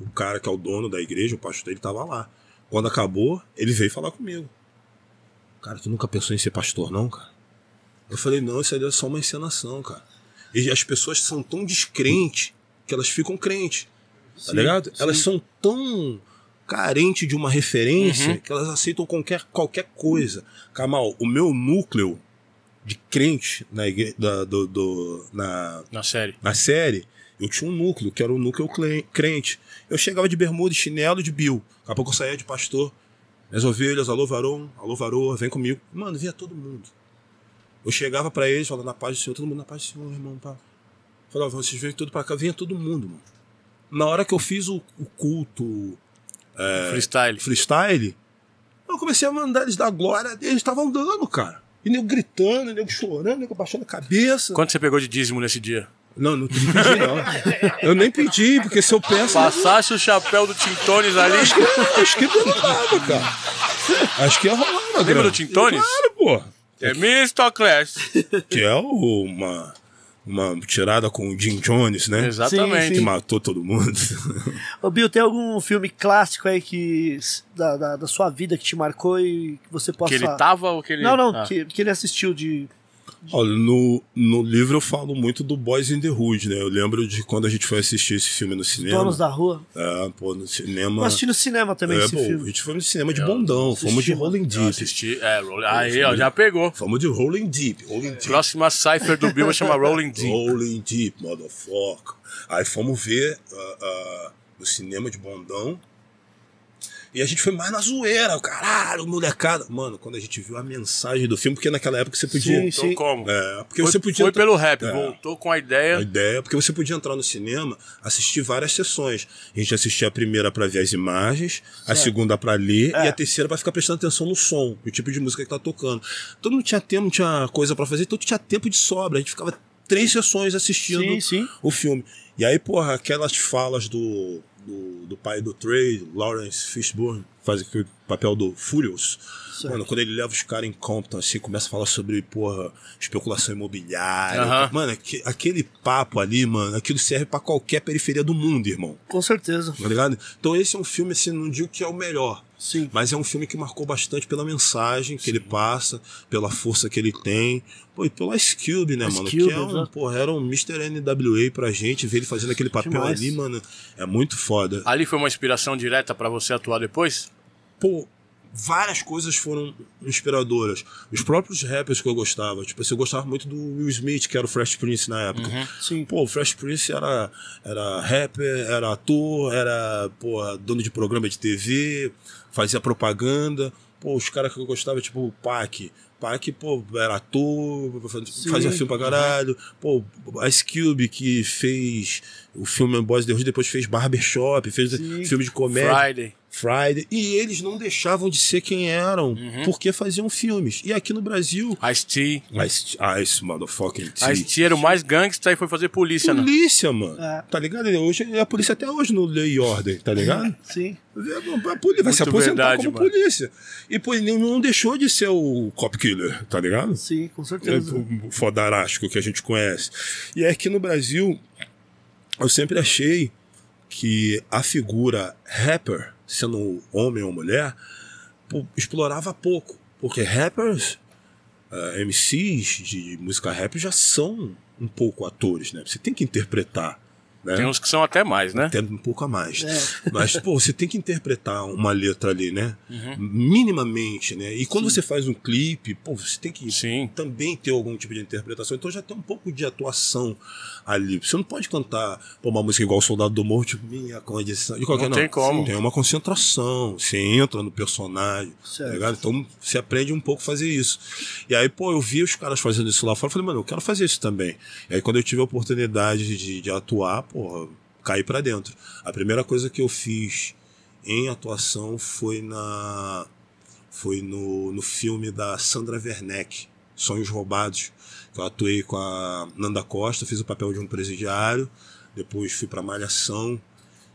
o cara que é o dono da igreja, o pastor, ele tava lá. Quando acabou, ele veio falar comigo. Cara, tu nunca pensou em ser pastor, não, cara? Eu falei, não, isso aí é só uma encenação, cara. E as pessoas são tão descrentes que elas ficam crentes. Tá ligado? Elas são tão carentes de uma referência que elas aceitam qualquer, qualquer coisa. Kamal, o meu núcleo de crente na, igre- da, do, do- na, Na série. na série, eu tinha um núcleo, que era o núcleo clen- crente. Eu chegava de bermuda chinelo de Bill. Daqui a pouco eu saía de pastor. Minhas ovelhas, alô varão, alô varoa, vem comigo. Mano, via todo mundo. Eu chegava pra eles, falando na paz do Senhor, todo mundo na paz do Senhor, irmão. Pá. Falava, vocês vêm tudo pra cá, vinha todo mundo, mano. Na hora que eu fiz o, o culto Freestyle. freestyle, eu comecei a mandar eles dar glória, eles estavam dando, cara. E nego gritando, nego chorando, nego baixando a cabeça. Quanto você pegou de dízimo nesse dia? Não, não pedi não. Eu nem pedi, porque se eu peço. Passasse o chapéu do Tintones ali. Acho que, acho que rolava, cara. Acho que ia rolar Lembra grana. do Tintones? Claro, pô. É Mr. Class. Que é uma, uma tirada com o Jim Jones, né? Exatamente. Que matou todo mundo. Ô, Bill, tem algum filme clássico aí que da, da, da sua vida que te marcou e que você possa. Que ele tava ou que ele. Não, não, Ah. que, que ele assistiu de. Olha, no, no livro eu falo muito do Boys in the Hood, né? Eu lembro de quando a gente foi assistir esse filme no cinema. Donos da Rua. É, pô, no cinema. Eu assisti no cinema também é, esse pô, filme. a gente foi no cinema de bondão, fomos de assisti, Rolling Eu Deep. assisti. É, roll- aí, ó, já pegou. Fomos de Rolling Deep, Rolling Deep. Próxima cipher do Bill vai chamar Rolling Deep. Rolling Deep, motherfucker. Aí fomos ver ah, ah, no cinema de bondão. E a gente foi mais na zoeira, caralho, molecada. Mano, quando a gente viu a mensagem do filme, porque naquela época você podia. Sim, Então sim. como? É, porque Foi, você podia. foi pelo rap, É. voltou com a A ideia. ideia, porque você podia entrar no cinema, assistir várias sessões. A gente assistia a primeira pra ver as imagens, a segunda pra ler É. e a terceira pra ficar prestando atenção no som, o tipo de música que tá tocando. Então não tinha tempo, não tinha coisa pra fazer, então tinha tempo de sobra. A gente ficava três sessões assistindo Sim, sim. o filme. E aí, porra, aquelas falas do, do, do pai do Trey, Lawrence Fishburne, faz aquele papel do Furious. Certo. Mano, quando ele leva os caras em Compton, assim, começa a falar sobre, porra, especulação imobiliária. Aham. Mano, aque- aquele papo ali, mano, aquilo serve pra qualquer periferia do mundo, irmão. Com certeza. Tá ligado? Então esse é um filme, assim, não digo que é o melhor. Sim. Mas é um filme que marcou bastante pela mensagem que ele passa, pela força que ele tem. Pô, e pelo Ice Cube, né, Ice mano? Cube, que é um, porra, era um Mr. NWA pra gente, ver ele fazendo aquele papel Demais. ali, mano, é muito foda. Ali foi uma inspiração direta pra você atuar depois? Pô, várias coisas foram inspiradoras. Os próprios rappers que eu gostava, tipo assim, eu gostava muito do Will Smith, que era o Fresh Prince na época. Sim. Pô, o Fresh Prince era, era rapper, era ator, era porra, dono de programa de TV, fazia propaganda. Pô, os caras que eu gostava, tipo o Pac. Pac, pô, era ator, fazia filme pra caralho. Pô, Ice Cube, que fez o filme Boys the Hood, depois fez Barbershop, fez Sim. filme de comédia. Friday. Friday. E eles não deixavam de ser quem eram, Uhum. porque faziam filmes. E aqui no Brasil. Ice-T. Ice, Ice motherfucking T. Ice-T era o mais gangsta e foi fazer polícia, né? Polícia, mano. É. Tá ligado? Hoje é a polícia até hoje no Lei e Ordem, tá ligado? Sim. A polícia vai se aposentar verdade, como mano. polícia. E pô, ele não deixou de ser o cop killer, tá ligado? Sim, com É certeza. o fodarástico que a gente conhece. E aqui no Brasil, eu sempre achei que a figura rapper, sendo homem ou mulher, explorava pouco. Porque rappers, eh, MCs de música rap já são um pouco atores, né? Você tem que interpretar. Né? Tem uns que são até mais, né? Até um pouco a mais. É. Mas, pô, você tem que interpretar uma letra ali, né? Uhum. Minimamente, né? E quando você faz um clipe, pô, você tem que Sim. também ter algum tipo de interpretação. Então já tem um pouco de atuação ali. Você não pode cantar pô, uma música igual o Soldado do Morro, tipo, minha condição. De qualquer Não tem como. Tem uma concentração. Você entra no personagem. Tá Certo. ligado? Então você aprende um pouco a fazer isso. E aí, pô, eu vi os caras fazendo isso lá fora. Eu falei, mano, eu quero fazer isso também. E aí, quando eu tive a oportunidade de, de atuar, porra, caí pra dentro. A primeira coisa que eu fiz em atuação foi na foi no, no filme da Sandra Werneck, Sonhos Roubados, que eu atuei com a Nanda Costa, fiz o papel de um presidiário, depois fui pra Malhação,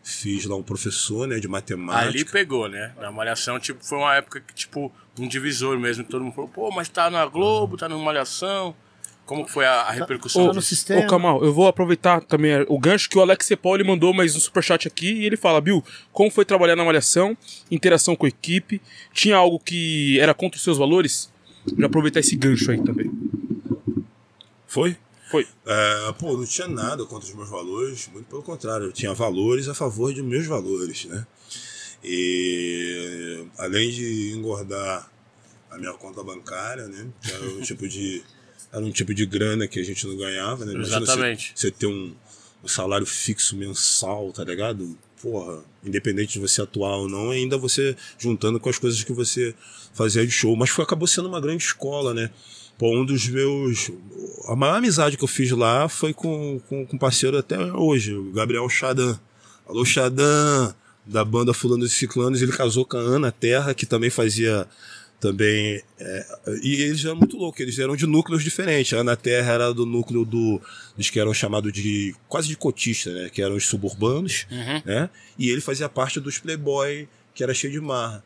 fiz lá um professor, né, de matemática. Ali pegou, né? Na Malhação, tipo, foi uma época que, tipo, um divisor mesmo. que Todo mundo falou, pô, mas tá na Globo, tá na Malhação. Como foi a, a repercussão? Tá no disso? sistema. Ô, Kamal, eu vou aproveitar também o gancho que o Alex Cepoli mandou mais um superchat aqui e ele fala, Bill, como foi trabalhar na Malhação, interação com a equipe, tinha algo que era contra os seus valores? Já aproveitar esse gancho aí também. Foi? Foi. É, pô, não tinha nada contra os meus valores, muito pelo contrário, eu tinha valores a favor de meus valores, né? E além de engordar a minha conta bancária, né? Que era um tipo de era um tipo de grana que a gente não ganhava, né? Imagina Exatamente. Você, você ter um, um salário fixo mensal, tá ligado? Porra, independente de você atuar ou não, ainda você juntando com as coisas que você fazia de show. Mas foi, acabou sendo uma grande escola, né? Pô, um dos meus. A maior amizade que eu fiz lá foi com, com, com um parceiro até hoje, o Gabriel Chadan. Alô, Chadan, da banda Fulano e Ciclanos. Ele casou com a Ana Terra, que também fazia. Também. é, e eles eram muito loucos, eles eram de núcleos diferentes. A Ana Terra era do núcleo do, dos que eram chamados de. quase de cotista, né? Que eram os suburbanos, Uhum. né? E ele fazia parte dos Playboy, que era cheio de marra.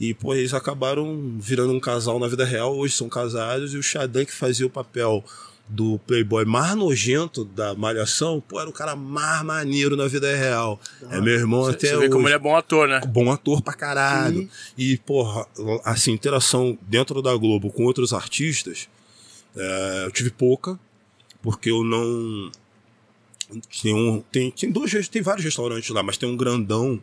E, pô, eles acabaram virando um casal na vida real, hoje são casados, e o Xadan, que fazia o papel do playboy mais nojento da Malhação, pô, era o cara mais maneiro na vida real. é meu irmão até Você vê como ele é bom ator, né? Bom ator pra caralho. Sim. E, porra, assim, interação dentro da Globo com outros artistas, é, eu tive pouca, porque eu não. Tem, um, tem, tem, dois, tem vários restaurantes lá, mas tem um grandão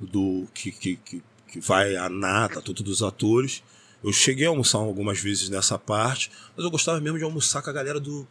do que, que, que, que vai a nata, tudo dos atores. Eu cheguei a almoçar algumas vezes nessa parte, mas eu gostava mesmo de almoçar com a galera do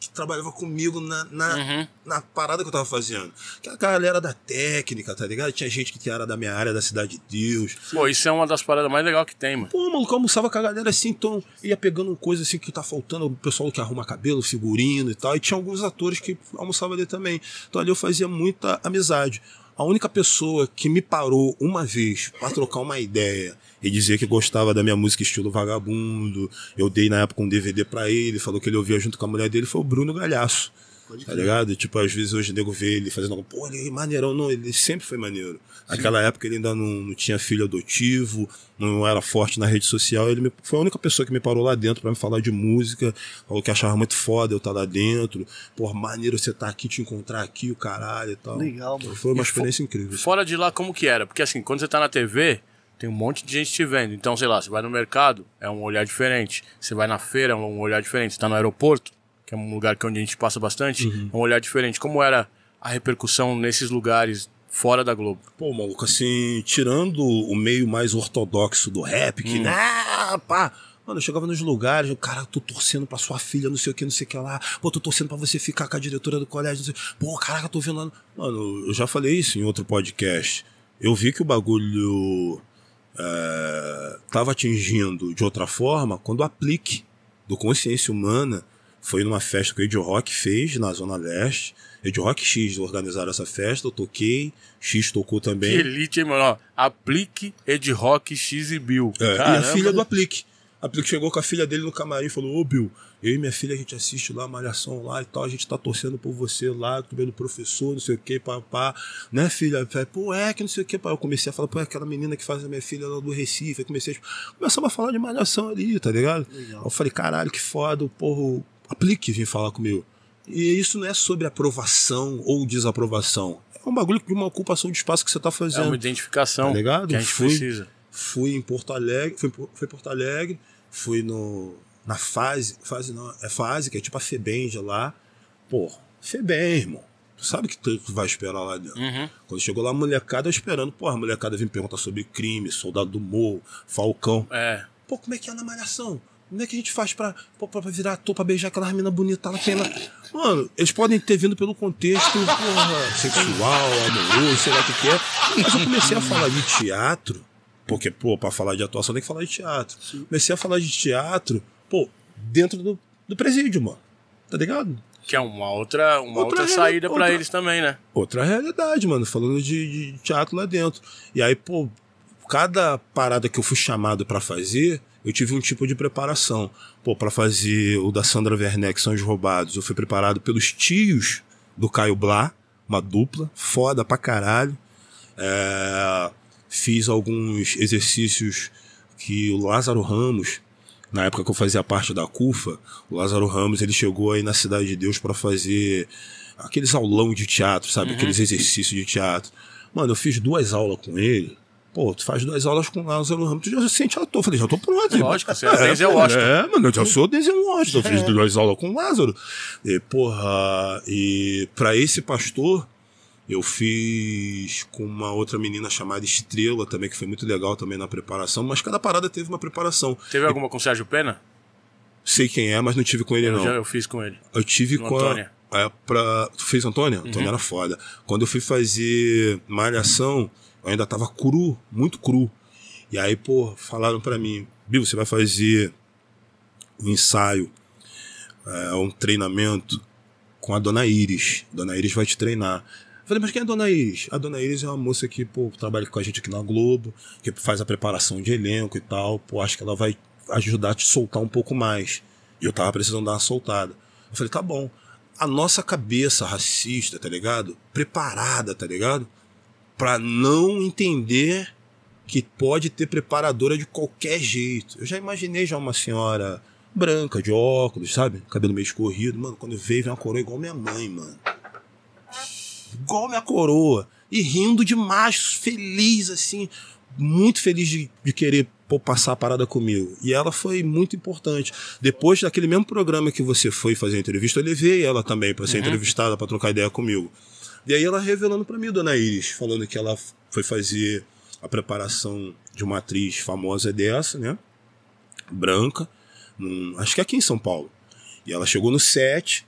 que trabalhava comigo na, na, Uhum. na parada que eu tava fazendo. Que a galera da técnica, tá ligado? Tinha gente que era da minha área, da Cidade de Deus. Pô, isso é uma das paradas mais legais que tem, mano. Pô, maluco, eu almoçava com a galera assim, então ia pegando coisa assim que tá faltando, o pessoal que arruma cabelo, figurino e tal, e tinha alguns atores que almoçavam ali também. Então ali eu fazia muita amizade. A única pessoa que me parou uma vez pra trocar uma ideia e dizer que gostava da minha música estilo vagabundo, eu dei na época um DVD pra ele, falou que ele ouvia junto com a mulher dele, foi o Bruno Galhaço. Pode Tá ligado? Tipo, às vezes hoje o nego vê ele fazendo algo, pô, ele é maneirão. Não, ele sempre foi maneiro. Naquela época ele ainda não, não tinha filho adotivo, não era forte na rede social. Ele me- foi a única pessoa que me parou lá dentro pra me falar de música, falou que achava muito foda eu estar lá dentro. Pô, maneiro você tá aqui, te encontrar aqui, o caralho e tal. Legal, mano. Foi uma E experiência incrível. Fora de lá, como que era? Porque assim, quando você tá na TV, tem um monte de gente te vendo. Então, sei lá, você vai no mercado, é um olhar diferente. Você vai na feira, é um olhar diferente. Você tá no aeroporto, que é um lugar que onde a gente passa bastante, Uhum. é um olhar diferente. Como era a repercussão nesses lugares fora da Globo? Pô, maluco, assim, tirando o meio mais ortodoxo do rap, que, ah, pá. Mano, eu chegava nos lugares, o cara, tô torcendo pra sua filha, não sei o que, não sei o que lá. Pô, tô torcendo pra você ficar com a diretora do colégio, não sei. Pô, caraca, tô vendo lá. Mano, eu já falei isso em outro podcast. Eu vi que o bagulho é, tava atingindo de outra forma quando o aplique do Consciência Humana foi numa festa que o Ed Rock fez na Zona Leste. Ed Rock X organizaram essa festa, eu toquei, X tocou Que também. elite, hein, mano? Aplique, Ed Rock, X e Bill. É, e a filha do Aplique. A Aplique chegou com a filha dele no camarim e falou: Ô Bill, eu e minha filha a gente assiste lá a Malhação lá e tal, a gente tá torcendo por você lá, tu vendo professor, não sei o que, papá. Né, filha? Falei, Pô, é que não sei o que, pá. Eu comecei a falar, pô, é aquela menina que faz a minha filha lá do Recife. Aí comecei a. Começamos a falar de Malhação ali, tá ligado? Legal. Aí Eu falei, caralho, que foda, o porra, Aplique vir falar comigo. E isso não é sobre aprovação ou desaprovação. É um bagulho de uma ocupação de espaço que você tá É fazendo. uma identificação Tá ligado? que a gente Fui. precisa. fui em Porto Alegre, fui, fui em Porto Alegre, fui no, na fase, fase não, é fase, que é tipo a Febem de lá. Pô, Febem, irmão. Tu sabe que tu vai esperar lá dentro. Uhum. Quando chegou lá, a molecada esperando. Pô, a molecada vem perguntar sobre crime, soldado do morro, Falcão. É. Pô, como é que é na malhação? Como é que a gente faz pra, pra, pra virar ator, pra beijar aquela mina bonita lá? Tem lá? Mano, eles podem ter vindo pelo contexto porra, sexual, amoroso, sei lá o que, que é. Mas eu comecei a falar de teatro, porque, pô, pra falar de atuação tem que falar de teatro. Comecei a falar de teatro, pô, dentro do, do presídio, mano. Tá ligado? Que é uma outra, uma Outra outra, saída pra outra- eles também, né? outra realidade, mano, falando de, de teatro lá dentro. E aí, pô, cada parada que eu fui chamado pra fazer, eu tive um tipo de preparação. Pô, pra fazer o da Sandra Werneck, São os Roubados, eu fui preparado pelos tios do Caio Blá, uma dupla, foda pra caralho. É, fiz alguns exercícios que o Lázaro Ramos, na época que eu fazia parte da CUFA, o Lázaro Ramos ele chegou aí na Cidade de Deus pra fazer aqueles aulão de teatro, sabe? Aqueles exercícios de teatro. Mano, eu fiz duas aulas com ele. Pô, tu faz duas aulas com o Lázaro Ramos, tu já se sente ator. Eu falei, já tô pronto. irmão. Lógico, você é Denzel Washington. É, mano, eu já sou Denzel Washington. Eu fiz duas aulas com o Lázaro. E, porra, e pra esse pastor, eu fiz com uma outra menina chamada Estrela também, que foi muito legal também na preparação. Mas cada parada teve uma preparação. Teve alguma com o Sérgio Pena? Sei quem é, mas não tive com ele, Eu, não. já, eu fiz com ele. Eu tive No com Antônia. a. É, pra... Tu fez Antônia? Antônia era foda. Quando eu fui fazer Malhação, eu ainda tava cru, muito cru. E aí, pô, falaram pra mim, Bill, você vai fazer um ensaio, é, um treinamento com a Dona Iris. Dona Iris vai te treinar. Eu falei, mas quem é a Dona Iris? A Dona Iris é uma moça que, pô, trabalha com a gente aqui na Globo, que faz a preparação de elenco e tal. Pô, acho que ela vai ajudar a te soltar um pouco mais. E eu tava precisando dar uma soltada. Eu falei, tá bom. A nossa cabeça racista, tá ligado? Preparada, tá ligado? Pra não entender que pode ter preparadora de qualquer jeito. Eu já imaginei já uma senhora branca, de óculos, sabe? Cabelo meio escorrido. Mano, quando veio, veio uma coroa igual minha mãe, mano. Igual minha coroa. E rindo demais, feliz, assim. Muito feliz de, de querer pô, passar a parada comigo. E ela foi muito importante. Depois daquele mesmo programa que você foi fazer a entrevista, eu levei ela também para ser entrevistada, para trocar ideia comigo. E aí ela revelando para mim, dona Iris, falando que ela foi fazer a preparação de uma atriz famosa dessa, né? Branca, num- acho que aqui em São Paulo. E ela chegou no set,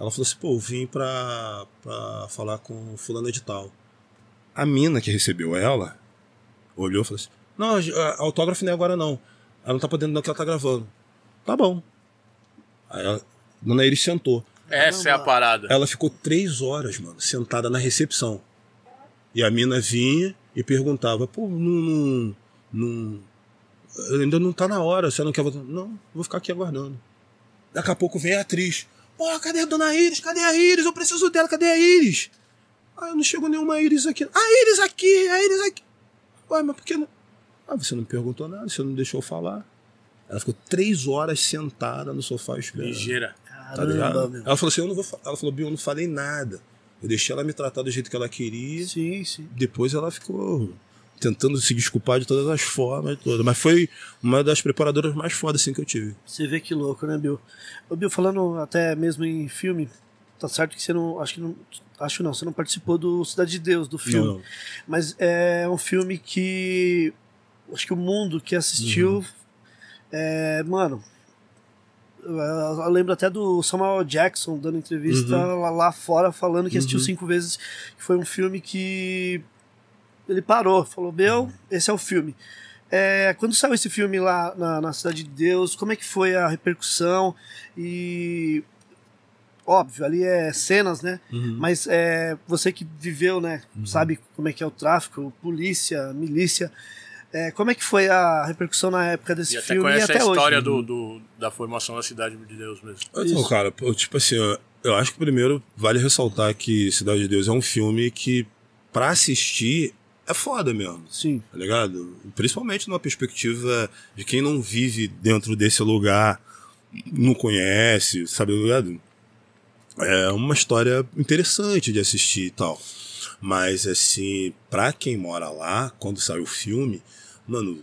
ela falou assim, pô, vim pra, pra falar com fulana de tal. A mina que recebeu ela olhou e falou assim, não, a- autógrafo não é agora não. Ela não tá podendo não que ela tá gravando. Tá bom. Aí a dona Iris sentou. Essa é a parada. Ela ficou três horas, mano, sentada na recepção. E a mina vinha e perguntava, pô, não. não, não ainda não tá na hora, você não quer voltar? Não, vou ficar aqui aguardando. Daqui a pouco vem a atriz. Pô, cadê a dona Iris? Cadê a Iris? Eu preciso dela, cadê a Iris? Ah, não chegou nenhuma Iris aqui. A Iris aqui, a Iris aqui. Ué, mas por que não? Ah, você não me perguntou nada, você não deixou eu falar. Ela ficou três horas sentada no sofá esperando. Ligeira. Tá? Caramba, meu. Ela falou assim: eu não vou. Ela falou, Bill, eu não falei nada. Eu deixei ela me tratar do jeito que ela queria. Sim, sim. Depois ela ficou tentando se desculpar de todas as formas. Todas. Mas foi uma das preparadoras mais fodas assim, que eu tive. Você vê que louco, né, Bill? Ô, Bill, falando até mesmo em filme, tá certo que você não. Acho que não. Acho não, você não participou do Cidade de Deus, do filme. Não. Mas é um filme que. Acho que o mundo que assistiu. Uhum. É, mano. Eu, lembro até do Samuel Jackson dando entrevista lá, lá fora falando que assistiu Uhum. cinco vezes. Que foi um filme que. Ele parou, falou: Meu, esse é o filme. É, quando saiu esse filme lá na, na Cidade de Deus, como é que foi a repercussão? E. Óbvio, ali é cenas, né? Uhum. Mas é, você que viveu, né? Sabe como é que é o tráfico, polícia, milícia. É, como é que foi a repercussão na época desse E até filme e conhece até a história hoje? do, do- da formação da Cidade de Deus mesmo. Então, Isso. cara, tipo assim, ó, eu acho que primeiro vale ressaltar que Cidade de Deus é um filme que, pra assistir, é foda mesmo. Sim, Tá ligado? Principalmente numa perspectiva de quem não vive dentro desse lugar, não conhece, sabe, tá ligado? É uma história interessante de assistir e tal. Mas, assim, pra quem mora lá, quando saiu o filme, mano,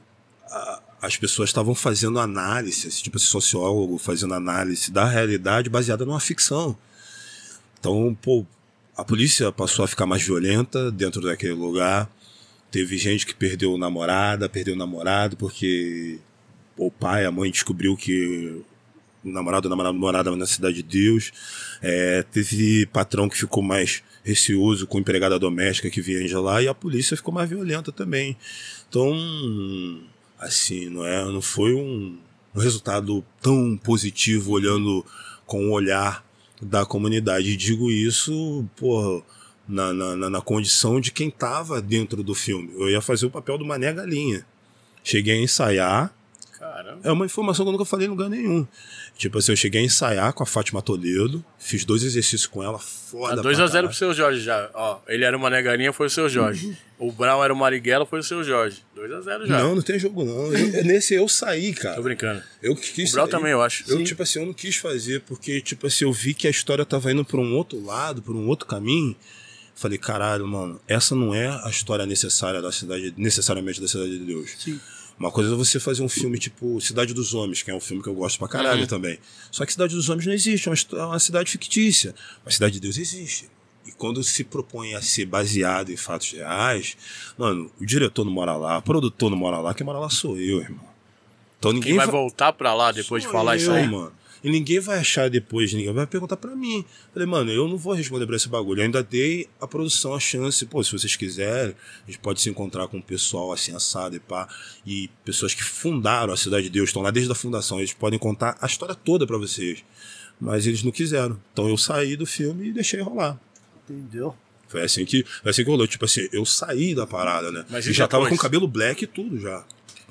a- as pessoas estavam fazendo análise, esse tipo de sociólogo fazendo análise da realidade baseada numa ficção. Então, pô, a polícia passou a ficar mais violenta dentro daquele lugar. Teve gente que perdeu namorada, perdeu namorado porque o pai, a mãe descobriu que o namorado ou namorada na cidade de Deus. É, teve patrão que ficou mais receoso com empregada doméstica que vinha de lá e a polícia ficou mais violenta também. Então, assim, não é, não foi um, um resultado tão positivo olhando com o olhar da comunidade. E digo isso, porra, na, na, na- na condição de quem estava dentro do filme. Eu ia fazer o papel do Mané Galinha. Cheguei a ensaiar, Caramba. é uma informação que eu nunca falei em lugar nenhum. Tipo assim, eu cheguei a ensaiar com a Fátima Toledo, fiz dois exercícios com ela, foda. Tá pra 2x0 caralho. pro seu Jorge já. Ó, ele era uma negarinha, foi o seu Jorge. o Brown era o Marighella, foi o seu Jorge. 2x0 já. Não, não tem jogo não. Eu- nesse eu saí, cara. Tô brincando. Eu que quis O Brown sair. também, eu acho. Eu, Sim. tipo assim, eu não quis fazer, porque, tipo assim, eu vi que a história tava indo pra um outro lado, pra um outro caminho. Falei, caralho, mano, essa não é a história necessária da cidade, necessariamente da Cidade de Deus. sim. Uma coisa é você fazer um filme tipo Cidade dos Homens, que é um filme que eu gosto pra caralho Uhum. também. Só que Cidade dos Homens não existe, é uma, é uma cidade fictícia. Mas Cidade de Deus existe. E quando se propõe a ser baseado em fatos reais, mano, o diretor não mora lá, o produtor não mora lá, quem mora lá sou eu, irmão. Então ninguém Quem vai va- voltar pra lá depois de Sou falar isso eu, aí? mano. E ninguém vai achar depois, ninguém vai perguntar pra mim. Falei, mano, eu não vou responder pra esse bagulho. Eu ainda dei a produção a chance, pô, se vocês quiserem, a gente pode se encontrar com o pessoal assim, assado e pá. E pessoas que fundaram a Cidade de Deus, estão lá desde a fundação, eles podem contar a história toda pra vocês. Mas eles não quiseram. Então eu saí do filme e deixei rolar. Entendeu? Foi assim que, foi assim que rolou. Tipo assim, eu saí da parada, né? Mas e já tava com cabelo black e tudo já.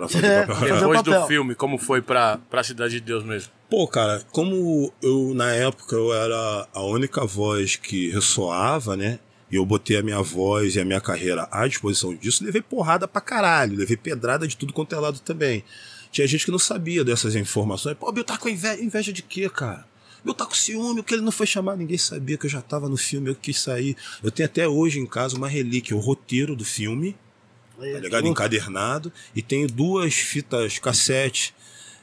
Pra fazer É, o papel. fazer o Depois papel. do filme, como foi pra, pra Cidade de Deus mesmo? Pô, cara, como eu, na época, eu era a única voz que ressoava, né? E eu botei a minha voz e a minha carreira à disposição disso, levei porrada pra caralho, levei pedrada de tudo quanto é lado também. Tinha gente que não sabia dessas informações. Pô, Bill tá com inveja, inveja de quê, cara? Bill tá com ciúme, porque ele não foi chamado, ninguém sabia que eu já tava no filme, eu quis sair. Eu tenho até hoje em casa uma relíquia, o roteiro do filme, tá ligado? Encadernado. E tenho duas fitas cassete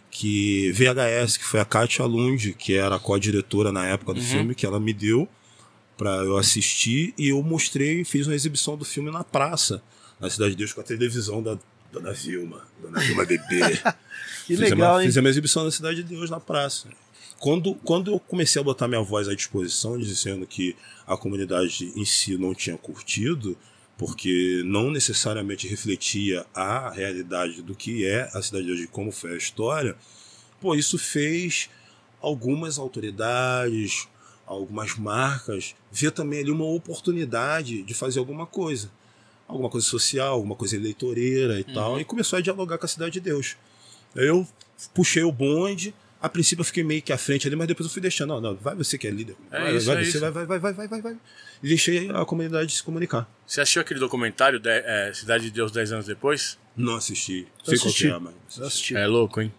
que VHS, que foi a Katia Lund, que era a co-diretora na época do filme, que ela me deu pra eu assistir e eu mostrei, fiz uma exibição do filme na praça, na Cidade de Deus, com a televisão da Dona Vilma, Dona Vilma Bebê. Que Fizemos legal, uma, hein? fizemos uma exibição na Cidade de Deus na praça. Quando, quando eu comecei a botar minha voz à disposição, dizendo que a comunidade em si não tinha curtido, porque não necessariamente refletia a realidade do que é a Cidade de Deus e como foi a história, pô, isso fez algumas autoridades, algumas marcas ver também ali uma oportunidade de fazer alguma coisa. Alguma coisa social, alguma coisa eleitoreira e tal, e começou a dialogar com a Cidade de Deus. Eu puxei o bonde, A princípio eu fiquei meio que à frente ali, mas depois eu fui deixando. Não, não, vai você que é líder. É vai, isso, vai é você, isso. vai, vai, vai, vai, vai, vai, vai. E deixei a comunidade se comunicar. Você assistiu aquele documentário de- é, Cidade de Deus 10 anos depois? Não assisti. Qual que assisti. é, mas. Assisti. É louco, hein?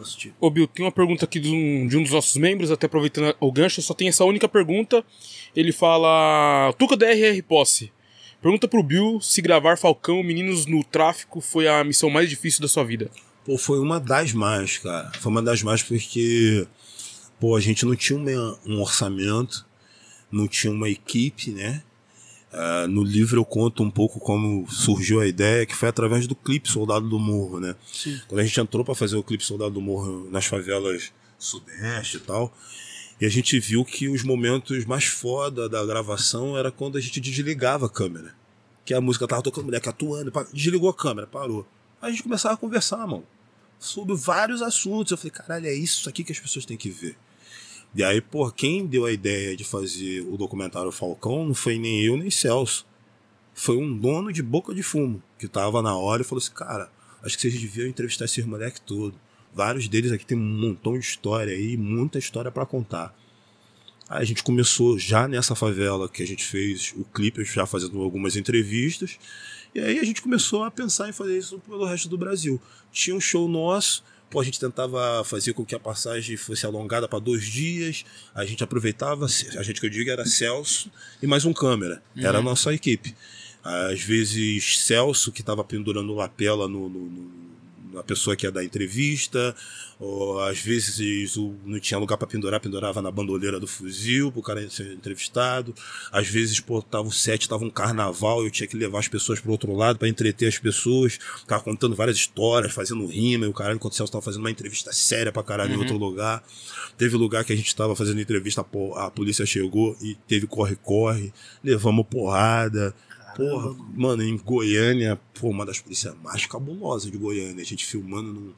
assisti. Ô, Bill, tem uma pergunta aqui de um, de um dos nossos membros, até aproveitando o gancho, só tem essa única pergunta. Ele fala: Tuca da RR Posse. Pergunta pro Bill se gravar Falcão Meninos no Tráfico foi a missão mais difícil da sua vida. Pô, foi uma das mais, cara. Foi uma das mais porque, pô, a gente não tinha um orçamento, não tinha uma equipe, né? Ah, no livro eu conto um pouco como surgiu a ideia, que foi através do clipe Soldado do Morro, né? Sim. Quando a gente entrou para fazer o clipe Soldado do Morro nas favelas sudeste e tal, e a gente viu que os momentos mais foda da gravação era quando a gente desligava a câmera. Que a música tava tocando, moleque atuando, desligou a câmera, parou. Aí a gente começava a conversar, mano, sobre vários assuntos. Eu falei, caralho, é isso aqui que as pessoas têm que ver. E aí, pô, quem deu a ideia de fazer o documentário Falcão não foi nem eu nem Celso. Foi um dono de boca de fumo que tava na hora e falou assim: cara, acho que vocês deviam entrevistar esses moleques todos. Vários deles aqui tem um montão de história aí, muita história para contar. Aí a gente começou já nessa favela que a gente fez o clipe, já fazendo algumas entrevistas. E aí a gente começou a pensar em fazer isso pelo resto do Brasil. Tinha um show nosso, pô, a gente tentava fazer com que a passagem fosse alongada para dois dias. A gente aproveitava, a gente que eu digo era Celso e mais um câmera. Era a nossa equipe. Às vezes Celso, que estava pendurando lapela no, no, no- na pessoa que ia dar entrevista, ou às vezes o- não tinha lugar para pendurar, pendurava na bandoleira do fuzil pro cara ser entrevistado. Às vezes, pô, tava o set, tava um carnaval, eu tinha que levar as pessoas pro outro lado para entreter as pessoas, ficava contando várias histórias, fazendo rima, e o caralho, enquanto o Celso tava fazendo uma entrevista séria pra caralho em outro lugar. Teve lugar que a gente tava fazendo entrevista, a polícia chegou e teve corre-corre, levamos porrada. Porra, mano, em Goiânia, pô, uma das polícias mais cabulosas de Goiânia. A gente filmando num.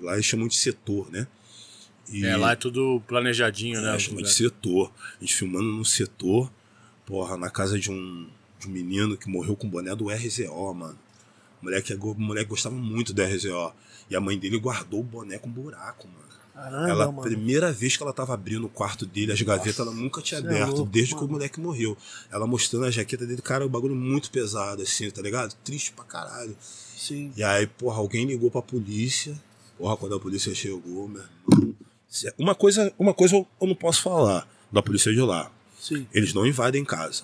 Lá eles chamam de setor, né? E, É, lá é tudo planejadinho, né? é, os chama de setor. A gente filmando num setor, porra, na casa de um, de um menino que morreu com o boné do RZO, mano. O moleque, é o moleque gostava muito do RZO. E a mãe dele guardou o boné com buraco, mano. Caramba, Ela, mano. primeira vez que ela tava abrindo o quarto dele, as gavetas, ela nunca tinha é aberto, louco, desde que mano. o moleque morreu. Ela mostrando a jaqueta dele, cara, o bagulho muito pesado, assim, tá ligado? Triste pra caralho. Sim. E aí, porra, alguém ligou pra polícia. Porra, quando a polícia chegou, meu Uma coisa, uma coisa eu eu não posso falar da polícia de lá. Sim. Eles não invadem casa.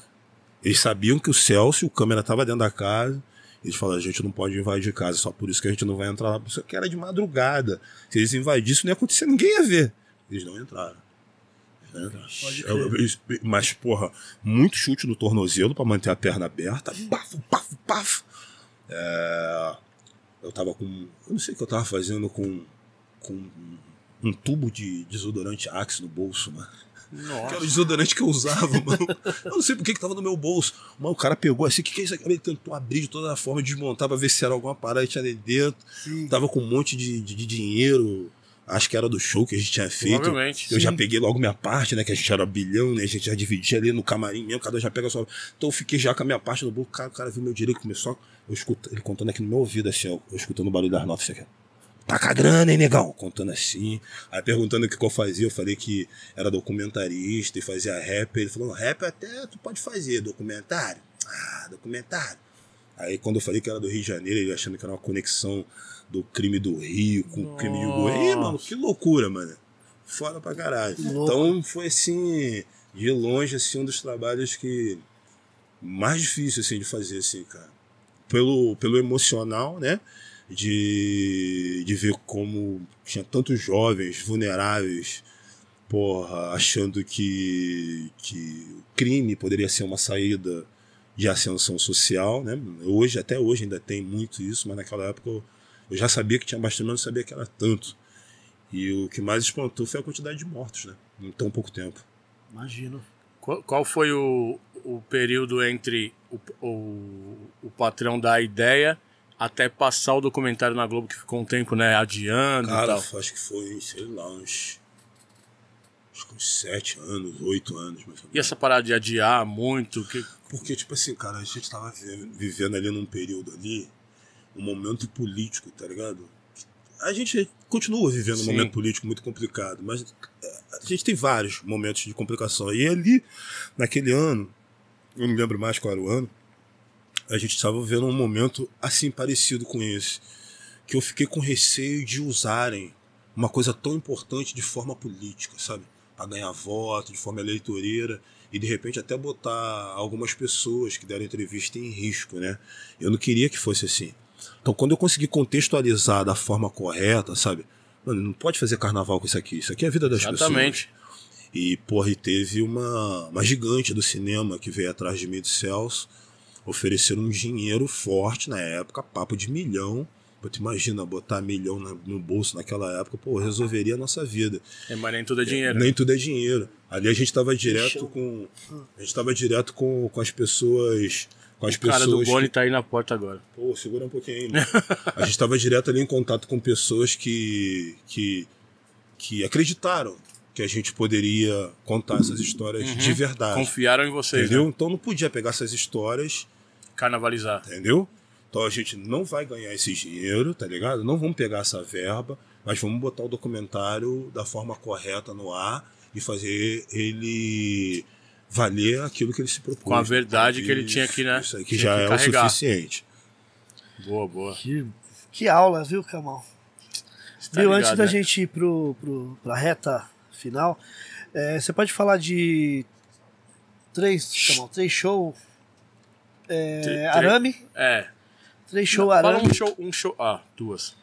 Eles sabiam que o Celso o câmera tava dentro da casa. Eles falaram, a gente não pode invadir casa, só por isso que a gente não vai entrar lá. Isso que era de madrugada. Se eles invadissem, não ia acontecer, ninguém ia ver. Eles não entraram. Né? Mas, porra, muito chute no tornozelo pra manter a perna aberta. Paf, paf, paf. É, Eu tava com. Eu não sei o que eu tava fazendo com. com um tubo de desodorante Axe no bolso, mano. Que era o desodorante que eu usava, mano. Eu não sei por que que tava no meu bolso. Mas o cara pegou assim, o que, que é isso aqui? Ele tentou abrir de toda forma, desmontar pra ver se era alguma parada que tinha ali dentro. Sim. Tava com um monte de, de, de dinheiro. Acho que era do show que a gente tinha feito. Provavelmente. Eu já Sim. peguei logo minha parte, né? Que a gente era bilhão, né? A gente já dividia ali no camarim mesmo, cada um já pega a sua. Então eu fiquei já com a minha parte no bolso. Cara, o cara viu meu direito, começou. Eu escuto, ele contando aqui no meu ouvido, assim, ó, eu escutando o barulho das notas, assim. Tá com a grana, hein, negão? Contando assim. Aí perguntando o que, que eu fazia, eu falei que era documentarista e fazia rap. Ele falou: rap até tu pode fazer, documentário. Ah, documentário. Aí quando eu falei que era do Rio de Janeiro, ele achando que era uma conexão do crime do Rio com o crime de Goiânia. Ih, mano, que loucura, mano. Foda pra caralho. Então foi assim, de longe, assim, um dos trabalhos que mais difícil assim, de fazer, assim, cara. Pelo, pelo emocional, né? De, de ver como tinha tantos jovens vulneráveis, porra, achando que, que o crime poderia ser uma saída de ascensão social, né? Hoje, até hoje ainda tem muito isso, mas naquela época eu, eu já sabia que tinha bastante, mas não sabia que era tanto. E o que mais espantou foi a quantidade de mortos, né? Em tão pouco tempo. Imagino. Qual, qual foi o, o período entre o, o, o patrão da ideia até passar o documentário na Globo, que ficou um tempo, né, adiando e Cara, tal? acho que foi, sei lá, uns. Acho que uns sete anos, oito anos, mais. E essa parada de adiar muito? Que... Porque, tipo assim, cara, a gente tava vi- vivendo ali num período ali, um momento político, tá ligado? a gente continua vivendo um Sim. momento político muito complicado, mas é, a gente tem vários momentos de complicação. E ali, naquele ano, eu não lembro mais qual era o ano, a gente estava vivendo um momento assim parecido com esse, que eu fiquei com receio de usarem uma coisa tão importante de forma política, sabe? Para ganhar voto, de forma eleitoreira e de repente até botar algumas pessoas que deram entrevista em risco, né? Eu não queria que fosse assim. Então, quando eu consegui contextualizar da forma correta, sabe? Mano, não pode fazer carnaval com isso aqui. Isso aqui é a vida das Exatamente. pessoas. E, porra, e teve uma, uma gigante do cinema que veio atrás de mim do Celso, ofereceram um dinheiro forte na época, papo de milhão. Tu imagina botar milhão no bolso naquela época, pô, resolveria a nossa vida. É, mas nem tudo é dinheiro. Nem tudo é dinheiro. Ali a gente tava direto com. A gente tava direto com, com as pessoas. Com as o cara do pessoas. Boni que- tá aí na porta agora. Pô, segura um pouquinho aí, mano. A gente tava direto ali em contato com pessoas que. que, que acreditaram que a gente poderia contar essas histórias de verdade. Confiaram em vocês, Entendeu? né? Então não podia pegar essas histórias, Carnavalizar. entendeu? Então a gente não vai ganhar esse dinheiro, tá ligado? Não vamos pegar essa verba, mas vamos botar o documentário da forma correta no ar e fazer ele valer aquilo que ele se propôs. Com a verdade que ele tinha que, né? Isso aí que tinha já que é carregar. o suficiente. Boa, boa. Que, que aula, viu, Camal? Você tá Bill, ligado, antes da né? gente ir pro, pro, pra reta final, é, você pode falar de três, Camal, três show é, Tre- tre- Arame, É. três show Fala Arame. um show, um show. Ah, duas.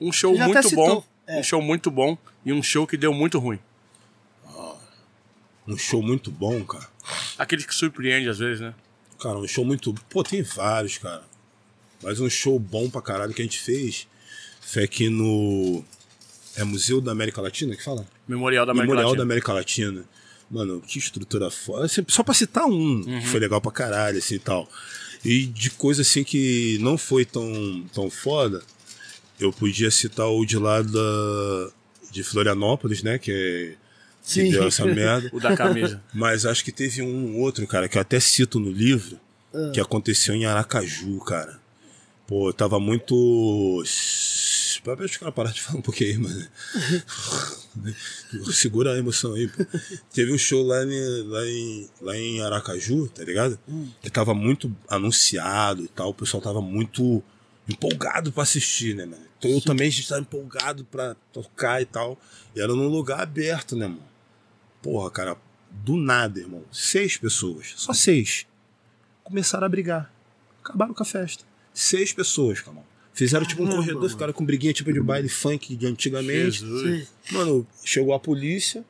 Um show Já muito bom. é. Um show muito bom e um show que deu muito ruim. Um show muito bom, cara. Aquele que surpreende às vezes, né? Cara, um show muito. Pô, tem vários, cara. Mas um show bom pra caralho que a gente fez foi aqui no. É Museu da América Latina que fala? Memorial da América Memorial Latina. da América Latina. Mano, que estrutura foda. Assim, Só pra citar um, Uhum. que foi legal pra caralho, assim e tal. E de coisa assim que não foi tão, tão foda, eu podia citar o de lá da, de Florianópolis, né? Que, é, que Sim. deu essa merda. O da camisa. Mas acho que teve um outro, cara, que eu até cito no livro, que aconteceu em Aracaju, cara. Pô, eu tava muito. Deixa os caras parar de falar um pouquinho aí, mano. Segura a emoção aí, pô. Teve um show lá em, lá em, lá em Aracaju, tá ligado? Que tava muito anunciado e tal. O pessoal tava muito empolgado pra assistir, né, mano? Então eu também estava empolgado pra tocar e tal. E era num lugar aberto, né, mano? Porra, cara, do nada, irmão. Seis pessoas, só seis, começaram a brigar. Acabaram com a festa. Seis pessoas, calma. Fizeram tipo um Caramba, corredor, mano. ficaram com briguinha tipo de baile funk de antigamente. Jesus. Mano, chegou a polícia,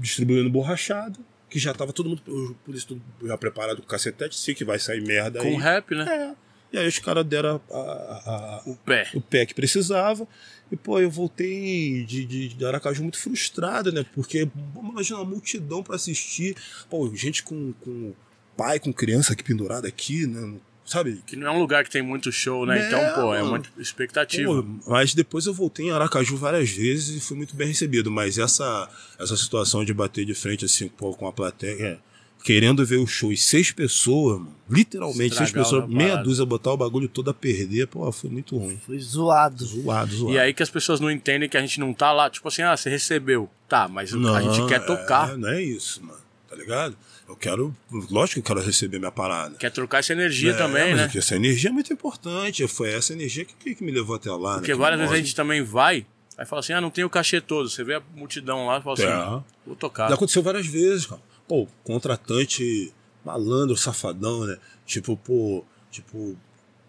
distribuindo borrachada, que já tava todo mundo, o polícia tudo já preparado com cacetete, sei que vai sair merda aí. Com rap, né? É. E aí os caras deram a- a- a, O pé. o pé que precisava. E, pô, eu voltei de, de, de Aracaju muito frustrado, né? Porque, vamos imaginar, uma multidão pra assistir. Pô, gente com, com pai, com criança aqui pendurada aqui, né? Sabe? Que não é um lugar que tem muito show, né? Né, então, pô, é uma expectativa. Pô, mas depois eu voltei em Aracaju várias vezes e fui muito bem recebido. Mas essa, essa situação de bater de frente assim pô, com a plateia, é, querendo ver o show e seis pessoas, mano, literalmente seis Estragar pessoas, uma meia dúzia, botar o bagulho todo a perder, pô, foi muito ruim. Foi zoado. Zoado, zoado. E aí que as pessoas não entendem que a gente não tá lá, tipo assim, ah, você recebeu. Tá, mas Não, a gente quer é, tocar. não é isso, mano. Tá ligado? Eu quero. Lógico que eu quero receber minha parada. Quer trocar essa energia É, também, né? Essa energia é muito importante. Foi essa energia que, que me levou até lá. Porque né? Várias vezes a gente também vai, aí fala assim, ah, não tem o cachê todo. Você vê a multidão lá e fala assim, É. vou tocar. Já aconteceu várias vezes, cara. Pô, contratante malandro, safadão, né? Tipo, pô, tipo,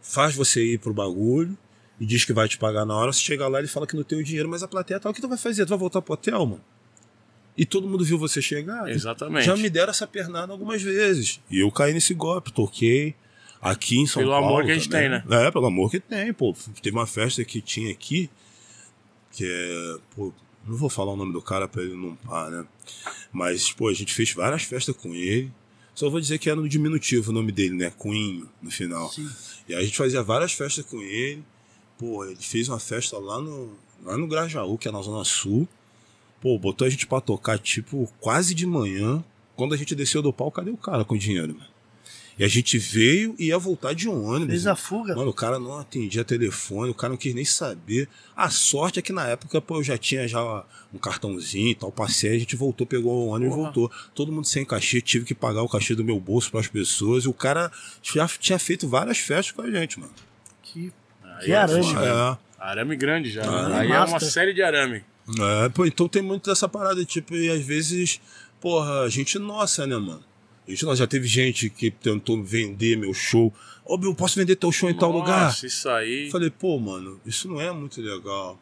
faz você ir pro bagulho e diz que vai te pagar na hora. Você chega lá, ele fala que não tem o dinheiro, mas a plateia tá, o que tu vai fazer? Tu vai voltar pro hotel, mano? E todo mundo viu você chegar. Exatamente. Já me deram essa pernada algumas vezes. E eu caí nesse golpe, toquei. Aqui em São Pelo Paulo. amor que a gente também. tem, né? É, pelo amor que tem, pô. Teve uma festa que tinha aqui, que é. Pô, não vou falar o nome do cara pra ele não pá, né? Mas, pô, a gente fez várias festas com ele. Só vou dizer que era no diminutivo o nome dele, né? Cunho, no final. Sim. E aí a gente fazia várias festas com ele. Pô, ele fez uma festa lá no, lá no Grajaú, que é na Zona Sul. Pô, botou a gente pra tocar, tipo, quase de manhã. Quando a gente desceu do pau, cadê o cara com o dinheiro, mano? E a gente veio e ia voltar de ônibus. Fez a fuga. Mano, o cara não atendia telefone, o cara não quis nem saber. A sorte é que na época, pô, eu já tinha já um cartãozinho e tal, passei, a gente voltou, pegou o ônibus e voltou. Todo mundo sem cachê, tive que pagar o cachê do meu bolso para as pessoas. E o cara já tinha feito várias festas com a gente, mano. Que, que é arame. foda. É. Arame grande já. Arame Aí é uma série de arame. É, pô, então tem muito dessa parada, tipo, e às vezes, porra, gente nossa, né, mano? Gente, nossa, já teve gente que tentou vender meu show. Ô, Bill, posso vender teu show em tal lugar? Nossa, isso aí. Falei, pô, mano, isso não é muito legal.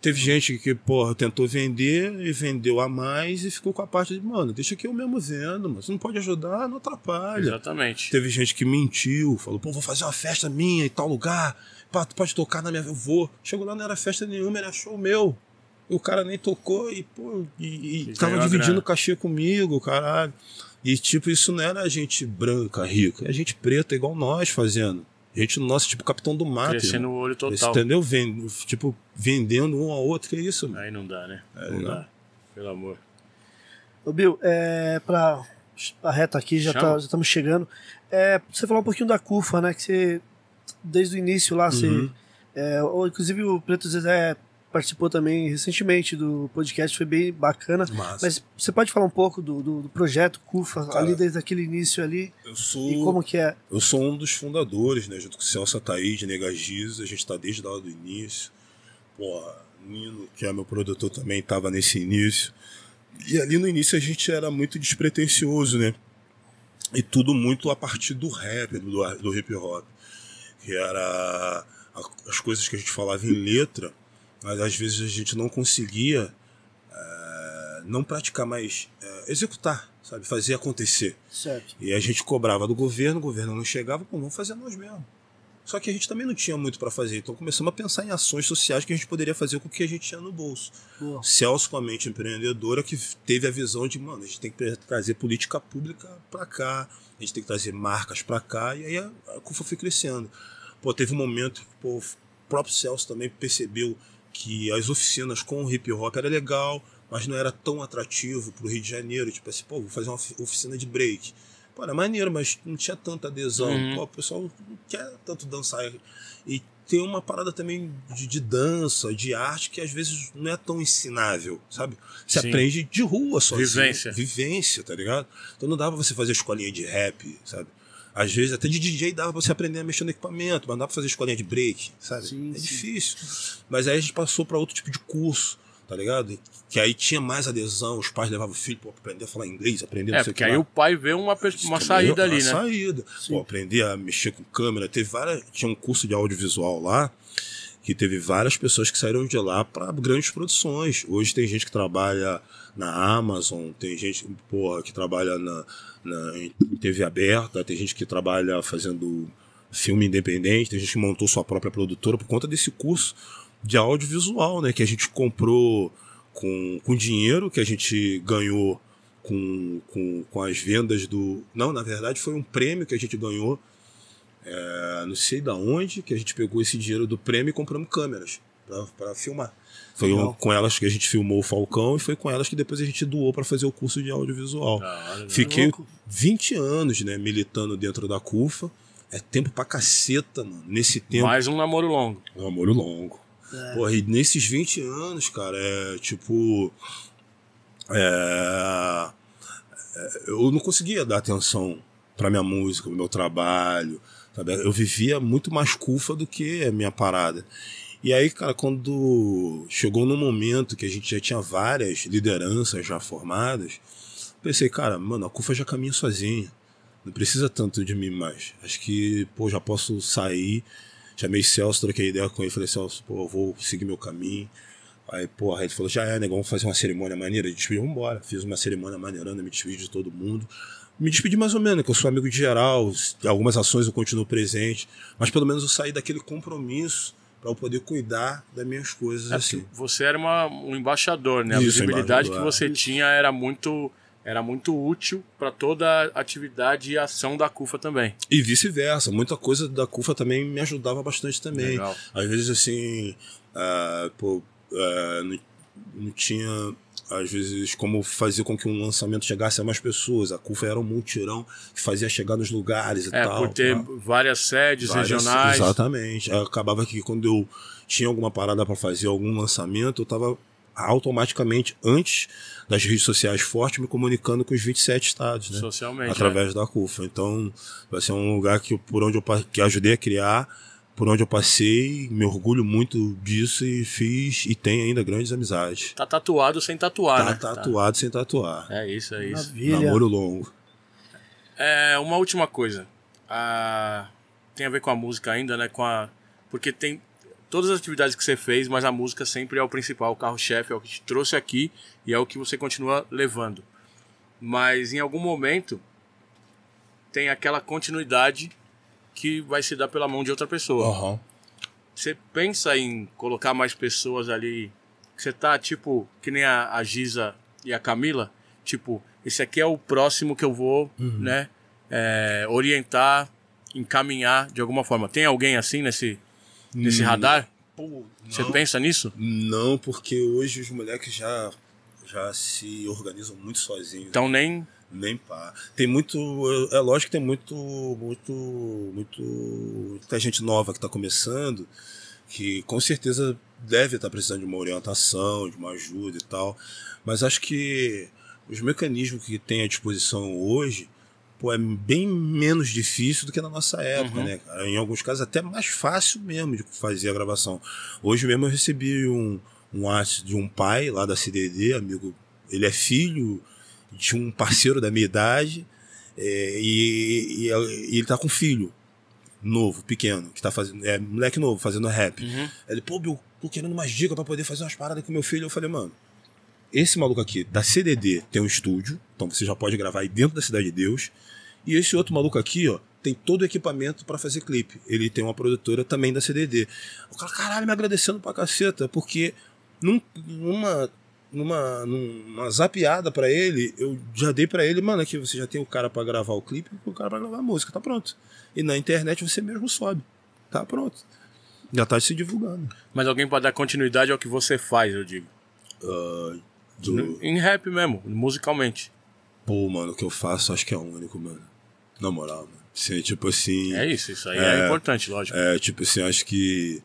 Teve gente que, porra, tentou vender e vendeu a mais e ficou com a parte de, mano, deixa que eu mesmo vendo, mano. Você não pode ajudar, não atrapalha. Exatamente. Teve gente que mentiu, falou, pô, vou fazer uma festa minha em tal lugar. Pá, tu pode tocar na minha. Eu vou. Chegou lá, não era festa nenhuma, era show meu. E o cara nem tocou e, pô, e, e tava a dividindo grana. o cachê comigo, caralho. E, tipo, isso não era gente branca, rica. É gente preta, igual nós fazendo. Gente nossa, tipo, capitão do mato. Crescendo irmão. o olho Esse, total. entendeu? Vend, tipo, vendendo um ao outro, que é isso, mano. Aí não dá, né? É, não não. dá. Pelo amor. Ô, Bill, é, pra a reta aqui, já tá- já estamos chegando. É, você falar um pouquinho da CUFA, né? Que você, desde o início lá, você. Uhum. é, ou, inclusive o Preto Zezé participou também recentemente do podcast, foi bem bacana. Massa. Mas você pode falar um pouco do, do, do projeto CUFA, Cara, ali desde aquele início ali, eu sou. e como que é? Eu sou um dos fundadores, né? Junto com o Celso Ataíde, Nega Giz, a gente tá desde lá do início. Porra, Nino, que é meu produtor, também tava nesse início. E ali no início a gente era muito despretensioso, né? E tudo muito a partir do rap, do, do hip hop. Que era as coisas que a gente falava em letra, às vezes a gente não conseguia eh, não praticar, mas eh, executar, sabe? Fazer acontecer. Certo. E a gente cobrava do governo, o governo não chegava, pô, vamos fazer nós mesmos. Só que a gente também não tinha muito para fazer, então começamos a pensar em ações sociais que a gente poderia fazer com o que a gente tinha no bolso. Boa. Celso, com a mente empreendedora, que teve a visão de, mano, a gente tem que trazer política pública para cá, a gente tem que trazer marcas para cá, e aí a, a CUFA foi crescendo. Pô, teve um momento que pô, o próprio Celso também percebeu que as oficinas com o hip hop era legal, mas não era tão atrativo pro Rio de Janeiro. Tipo assim, pô, vou fazer uma ofi- oficina de break. Pô, era maneiro, mas não tinha tanta adesão. Uhum. Pô, o pessoal não quer tanto dançar. E tem uma parada também de, de dança, de arte, que às vezes não é tão ensinável, sabe? Você Sim. aprende de rua sozinho. Vivência. Vivência, tá ligado? Então não dá pra você fazer escolinha de rap, sabe? Às vezes até de DJ dava pra você aprender a mexer no equipamento, mas não dá pra fazer escolinha de break, sabe? Sim, é sim. difícil. Mas aí a gente passou pra outro tipo de curso, tá ligado? Que aí tinha mais adesão, os pais levavam o filho pra aprender a falar inglês, aprender não É, sei o porque que aí lá. o pai vê uma, pers- uma saída uma ali, né? saída. Pô, aprender a mexer com câmera. Teve várias. Tinha um curso de audiovisual lá que teve várias pessoas que saíram de lá para grandes produções. Hoje tem gente que trabalha na Amazon, tem gente porra, que trabalha na, na, em TV aberta, tem gente que trabalha fazendo filme independente, tem gente que montou sua própria produtora por conta desse curso de audiovisual, né? Que a gente comprou com, com dinheiro que a gente ganhou com, com, com as vendas do. Não, na verdade foi um prêmio que a gente ganhou. É, não sei da onde, que a gente pegou esse dinheiro do prêmio e compramos câmeras para filmar. Foi um- com elas que a gente filmou o Falcão e foi com elas que depois a gente doou para fazer o curso de audiovisual. Né? Fiquei Louco. 20 anos, né, militando dentro da CUFA. É tempo pra caceta, mano. Nesse tempo. Mais um namoro longo. Um namoro longo. É. Porra, e nesses 20 anos, cara, é tipo. é, é, eu não conseguia dar atenção pra minha música, pro meu trabalho. Sabe? Eu vivia muito mais cufa do que a minha parada. E aí, cara, quando chegou no momento que a gente já tinha várias lideranças já formadas, pensei, cara, mano, a CUFA já caminha sozinha. Não precisa tanto de mim mais. Acho que, pô, já posso sair. Chamei Celso, troquei ideia com ele. Falei, Celso, pô, eu vou seguir meu caminho. Aí, porra, ele falou, já é, negão, vamos fazer uma cerimônia maneira de despedir. Vamos embora. Fiz uma cerimônia maneirando, me despedi de todo mundo. Me despedi mais ou menos, que eu sou amigo de geral. Algumas ações eu continuo presente. Mas pelo menos eu saí daquele compromisso para eu poder cuidar das minhas coisas É assim. você era uma- um embaixador, né? A Isso, visibilidade que você tinha era muito, era muito útil para toda a atividade e ação da CUFA também. E vice-versa. Muita coisa da CUFA também me ajudava bastante também. Legal. Às vezes, assim, ah, pô, ah, não, não tinha às vezes, como fazer com que um lançamento chegasse a mais pessoas. A CUFA era um multirão que fazia chegar nos lugares e É, tal. por ter tá? várias sedes Várias- regionais. Exatamente. Acabava que quando eu tinha alguma parada para fazer algum lançamento, eu tava automaticamente, antes das redes sociais fortes, me comunicando com os 27 estados, né? Socialmente. através da CUFA. Então, vai ser um lugar que por onde eu que ajudei a criar, por onde eu passei, me orgulho muito disso e fiz e tenho ainda grandes amizades. Tá tatuado sem tatuar, Tá né? tatuado sem tatuar. É isso, é isso. Maravilha. Namoro longo. É, uma última coisa. Ah, tem a ver com a música ainda, né? Com a... Porque tem todas as atividades que você fez, mas a música sempre é o principal, o carro-chefe, é o que te trouxe aqui e é o que você continua levando. Mas em algum momento tem aquela continuidade que vai se dar pela mão de outra pessoa. Aham. Você pensa em colocar mais pessoas ali? Você tá tipo, que nem a, a Giza e a Camila? Tipo, esse aqui é o próximo que eu vou, né? é, orientar, encaminhar de alguma forma. Tem alguém assim nesse, nesse radar? Você pensa nisso? Não, porque hoje os moleques já, já se organizam muito sozinhos. Então nem. Nem pá. Tem muito. É é lógico que tem muito. Muito. Muito. Muita gente nova que está começando, que com certeza deve estar precisando de uma orientação, de uma ajuda e tal. Mas acho que os mecanismos que tem à disposição hoje. Pô, é bem menos difícil do que na nossa época, Uhum. né? cara? Em alguns casos, até mais fácil mesmo de fazer a gravação. Hoje mesmo eu recebi um, um arte de um pai lá da CDD, amigo. Ele é filho de um parceiro da minha idade é, e, e- e ele tá com um filho novo, pequeno, que tá fazendo. É moleque novo, fazendo rap. Uhum. Ele, pô, Bill, tô querendo umas dicas pra poder fazer umas paradas com meu filho. Eu falei, mano, esse maluco aqui da CDD tem um estúdio, então você já pode gravar aí dentro da Cidade de Deus. E esse outro maluco aqui, ó, tem todo o equipamento pra fazer clipe. Ele tem uma produtora também da CDD. O cara, caralho, me agradecendo pra caceta, porque num- numa, numa, numa zapeada pra ele, eu já dei pra ele, mano, aqui você já tem o cara pra gravar o clipe e o cara pra gravar a música, tá pronto. E na internet você mesmo sobe, tá pronto. Já tá se divulgando. Mas alguém pode dar continuidade ao que você faz, eu digo. Ah, do- Em rap mesmo, musicalmente. Pô, mano, o que eu faço acho que é único, mano. Na moral, mano. Assim, tipo assim. É isso, isso aí é, É. importante, lógico. É, tipo assim, acho que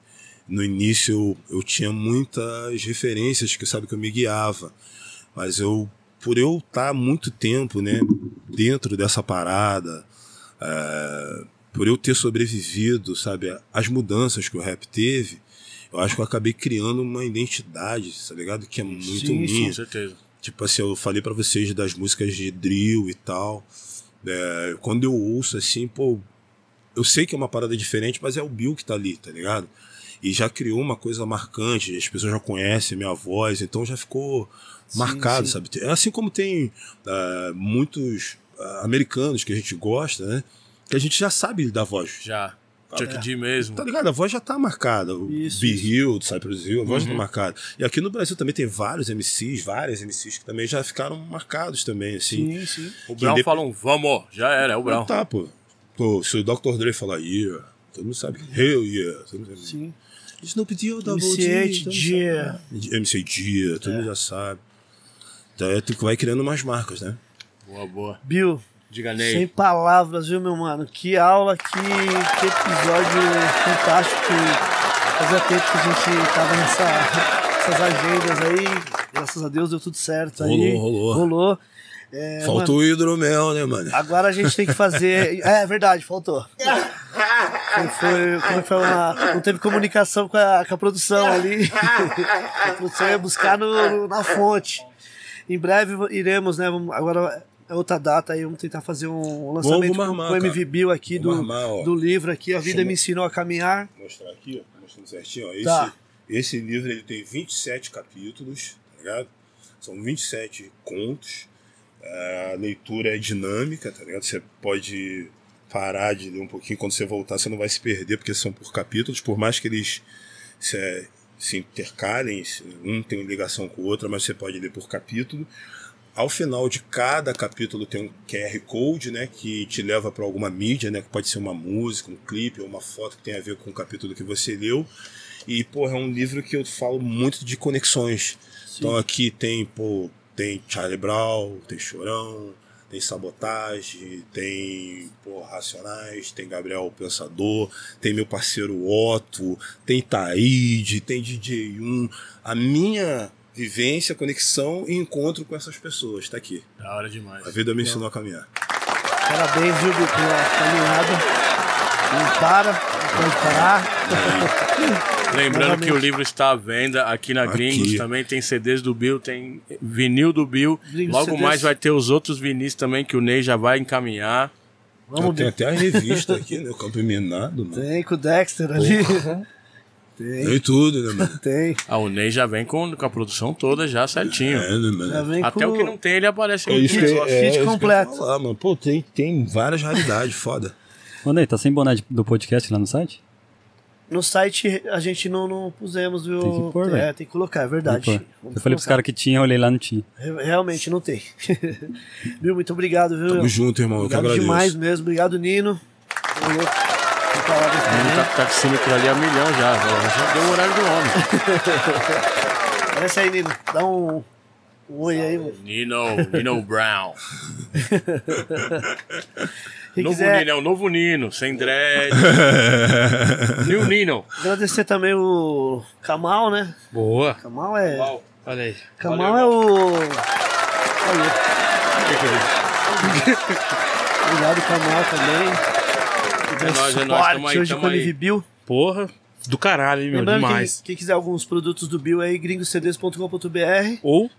no início eu, eu tinha muitas referências que sabe que eu me guiava. Mas eu, por eu estar muito tempo, né, dentro dessa parada, é, por eu ter sobrevivido, sabe, às mudanças que o rap teve, eu acho que eu acabei criando uma identidade, tá ligado? Que é muito Sim, minha. Com certeza. Tipo assim, eu falei pra vocês das músicas de drill e tal. É, quando eu ouço assim, pô, eu sei que é uma parada diferente, mas é o Bill que tá ali, tá ligado? E já criou uma coisa marcante, as pessoas já conhecem a minha voz, então já ficou marcado, sim. sabe? É Assim como tem ah, muitos ah, americanos que a gente gosta, né? Que a gente já sabe da voz. Já. Chuck é. D mesmo. Tá ligado? A voz já tá marcada. O Isso, Be isso. Hill, do Cypress Hill, a voz Uhum. tá marcada. E aqui no Brasil também tem vários MCs, várias MCs que também já ficaram marcados também, assim. Sim, sim. O Brown Indep- fala um vamos, já era, é o Brown. Não tá, pô. Pô, se o Dr. Dre falar yeah, todo mundo sabe. Hell yeah. Todo mundo sabe. Sim. Snoop Dogg, Double MC D, Dia. sabe. MC Dia, todo É. mundo já sabe. Então é, tu vai criando mais marcas, né? Boa, boa. Bill, Diga sem Ney. palavras, viu, meu mano? Que aula, que, que episódio fantástico. Que fazia tempo que a gente tava nessa, nessas agendas aí. Graças a Deus deu tudo certo aí. Rolou, rolou. É, Faltou o hidromel, né, mano? Agora a gente tem que fazer. É, é verdade, faltou. Foi, foi, foi uma- não teve comunicação com a, com a produção ali. A produção ia buscar no, no- na fonte. Em breve iremos, né? vamos- agora é outra data aí, vamos tentar fazer um lançamento com- armar, com o MV. Bill aqui do, armar, do livro aqui. A vida me ensinou a caminhar. Vou mostrar aqui, ó, mostrando certinho, ó. Esse, Tá. esse livro ele tem 27 capítulos, tá ligado? São 27 contos. A leitura é dinâmica, tá ligado? Você pode parar de ler um pouquinho, quando você voltar você não vai se perder, porque são por capítulos, por mais que eles se, se intercalem, um tem ligação com o outro, mas você pode ler por capítulo. Ao final de cada capítulo tem um QR Code, né, que te leva para alguma mídia, né, que pode ser uma música, um clipe ou uma foto que tem a ver com o capítulo que você leu. E, porra, é um livro que eu falo muito de conexões, Então aqui tem, pô, tem Charlie Brown, tem Chorão, tem Sabotagem, tem pô, Racionais, tem Gabriel Pensador, tem meu parceiro Otto, tem Taíde, tem DJ1. A minha vivência, conexão e encontro com essas pessoas, tá aqui. Da hora demais. A vida me ensinou a caminhar. Parabéns, viu, pela caminhada. Não para, não pode parar. Lembrando Novamente. que o livro está à venda aqui na Aqui. Gringos, também tem CDs do Bill, tem vinil do Bill. Gringos Logo CDs. mais vai ter os outros vinis também que o Ney já vai encaminhar. Vamos tem até a revista aqui, né? O Campo Minado, mano. Tem com o Dexter ali. Tem, Tem tudo, né, mano? tem. Ah, o Ney já vem com, com a produção toda já certinho. É, né, mano? Já vem Até com o que não tem, ele aparece É no isso que, kit. é, kit é completo. falar, mano. Pô, tem, tem várias raridades, foda. Mano, aí, tá sem boné do podcast lá no site? No site a gente não, não pusemos, viu? Tem que pôr, é, velho. tem que colocar, é verdade. Eu falei pros colocar. caras que tinha, eu olhei lá, não tinha. Re- Realmente não tem. viu? Muito obrigado, viu? Tamo junto, irmão. Eu que Obrigado agradeço. demais mesmo. Obrigado, Nino. Também. tá, taxímetro ali a milhão já. Já deu o horário do homem. Aparece aí, Nino. Dá um, um oi aí, mano. Nino, Nino Brown. Quem novo quiser Nino, é o novo Nino, sem dread. New Nino. agradecer também o Kamal, né? Boa. Kamal é. Olha aí. Kamal é o. Olha. Obrigado, Kamal também. É nóis, é nóis, tamo aí, hoje tamo com o aí. MV Bill. Porra. Do caralho, hein, meu. Lembrando, quem, Demais. quem quiser alguns produtos do Bill aí, gringocds.com.br. Ou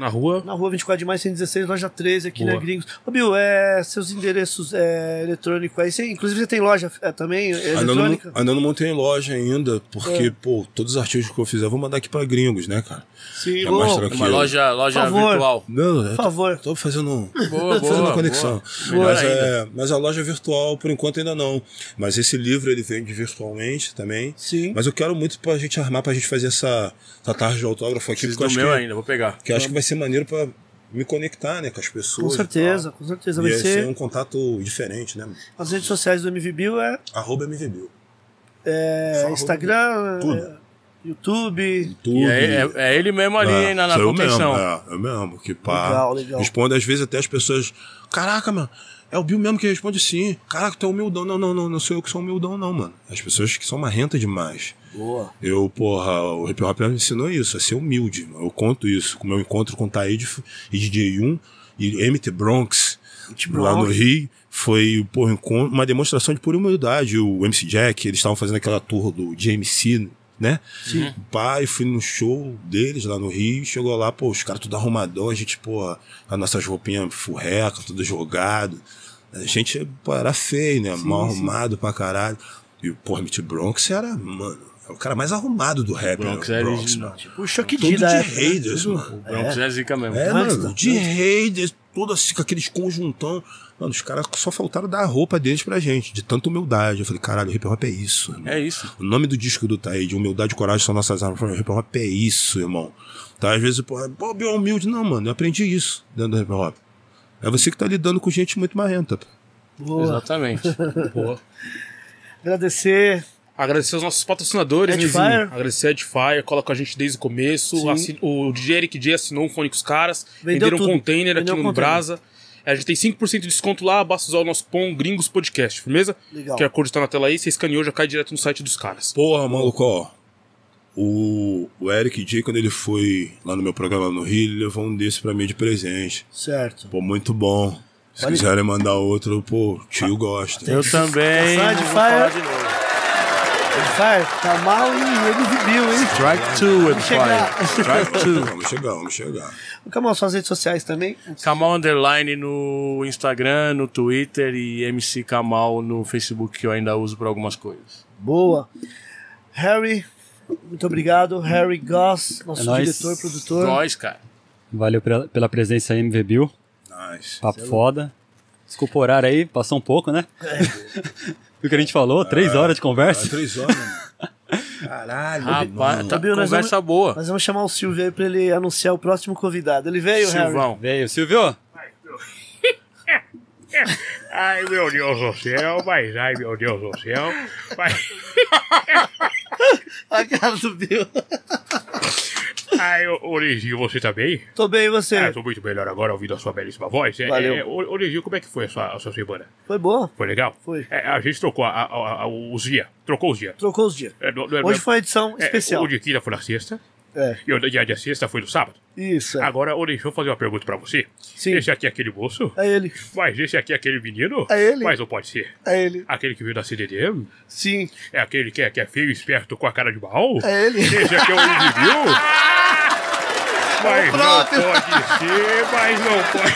na rua. Na rua 24 de maio, 116, loja 13, aqui Boa. na Gringos. Ô, Bill, é, seus endereços é, eletrônicos aí, você, inclusive você tem loja é, também, Ainda não, eletrônica? ainda não montei em loja ainda, porque, É. pô, todos os artigos que eu fizer eu vou mandar aqui pra gringos, né, cara? Sim, É Uma loja, loja favor. virtual. Não, eu por favor. tô fazendo, um- Boa, tô fazendo boa, uma conexão. boa. Mas, é, mas a loja virtual, por enquanto, ainda não. Mas esse livro, ele vende virtualmente também. Sim. Mas eu quero muito pra gente armar, pra gente fazer essa, essa tarde de autógrafo aqui, Preciso porque do acho meu que, ainda, vou pegar. que eu acho que vai ser maneiro pra me conectar, né, com as pessoas. Com e certeza, com certeza. E Vai ia ser. ser um contato diferente, né? As redes sociais do MV Bill é, Arroba MVBio. é Instagram, Tudo. é, YouTube. Tudo. E é, é- é ele mesmo ali, É, hein, na, na contenção. Mesmo, é, eu mesmo. Que pá. Legal, legal. Responde às vezes até as pessoas. Caraca, mano. É o Bill mesmo que responde sim. Caraca, tu é humildão. Não, não, não, não sou eu que sou humildão, não, mano. As pessoas que são marrenta demais. Boa. Eu, porra, o Hip Hop me ensinou isso, a ser humilde. Eu conto isso. Com o meu encontro com Taíde e DJ1 e MT Bronx, lá no. Rio, foi porra, um uma demonstração de pura humildade. O MC Jack, eles estavam fazendo aquela tour do GMC, né? Sim. Pai, fui no show deles lá no Rio, chegou lá, pô, os caras tudo arrumadão, a gente, pô, as nossas roupinhas furreca, tudo jogado. A gente, pô, era feio, né? Mal arrumado pra caralho. E o, porra, MT Bronx era, mano, é o cara mais arrumado do rap, Bronx né? é Bronx, original. mano. O de de da época, né? Tudo- mano. Bronx é zica mesmo. É, mano, de Raiders, todo assim, com aqueles conjuntão. Mano, os caras só faltaram dar a roupa deles pra gente, de tanta humildade. Eu falei, caralho, hip hop é isso. irmão. É isso. O nome do disco do Taíde, Humildade e Coragem são nossas armas. Eu falei, hip hop é isso, irmão. Tá, às vezes, porra, pô, é humilde. Não, mano, eu aprendi isso dentro do hip hop. É você que tá lidando com gente muito marrenta. pô. Boa. Exatamente. Boa. Agradecer. Agradecer aos nossos patrocinadores, Edifier. Nezinho. Agradecer a Edifier, cola com a gente desde o começo. Assin- O DJ Eric J assinou um fone com os caras. Vendeu venderam um tudo. container Vendeu aqui um no container. Brasa. A gente tem 5% de desconto lá, basta usar o nosso cupom Gringos Podcast, firmeza? Legal. Que a cor está na tela aí, você escaneou, já cai direto no site dos caras. Porra, maluco, ó. O, o Eric J, quando ele foi lá no meu programa no Rio, ele levou um desse pra mim de presente. Certo. Pô, muito bom. Se Olha- quiserem mandar outro, pô, o tio gosta. Eu também. Passagem, vou falar fire. tá mal e ele viu, hein? Strike 2, chegar. Edifier. Strike 2. Vamos chegar, vamos chegar. Calma, suas redes sociais também. Kamal Underline no Instagram, no Twitter e MC Kamal no Facebook, que eu ainda uso para algumas coisas. Boa. Harry, muito obrigado. Harry Goss, nosso É nóis. diretor, produtor. Nós, cara. Valeu pela, presença aí, MV Bill. Nice. Papo foda. Desculpa o horário aí, passou um pouco, né? o que a gente falou, três horas de Ah, conversa. três horas, mano. Caralho. Rapaz, tá Bill, nós conversa vamos- boa. Nós vamos chamar o Silvio aí pra ele anunciar o próximo convidado. Ele veio, Harry? Silvão. Veio, Silvio. Ai, meu Deus do céu, mas ai, meu Deus do céu. Mas... A cara ô, ô Liginho, você tá bem? Tô bem, e você? Ah, tô muito melhor agora ouvindo a sua belíssima voz. É, Valeu. É, Liginho, como é que foi a sua, a sua semana? Foi boa. Foi legal? Foi. É, a gente trocou a- a- a- os dias. Trocou os dias. Trocou os dias. É, é- Hoje foi uma edição é, especial. O de quinta foi na sexta. É, E o dia de sexta foi no sábado. isso. É. Agora, ô, deixa eu fazer uma pergunta pra você. Sim. Esse aqui é aquele moço? É ele. Mas esse aqui é aquele menino? É ele. Mas não pode ser. É ele. Aquele que veio da CDDM? Sim. É aquele que é, que é feio, esperto, com a cara de mal? É ele. Esse aqui é o Indiviu? Mas não pode ser, mas não pode.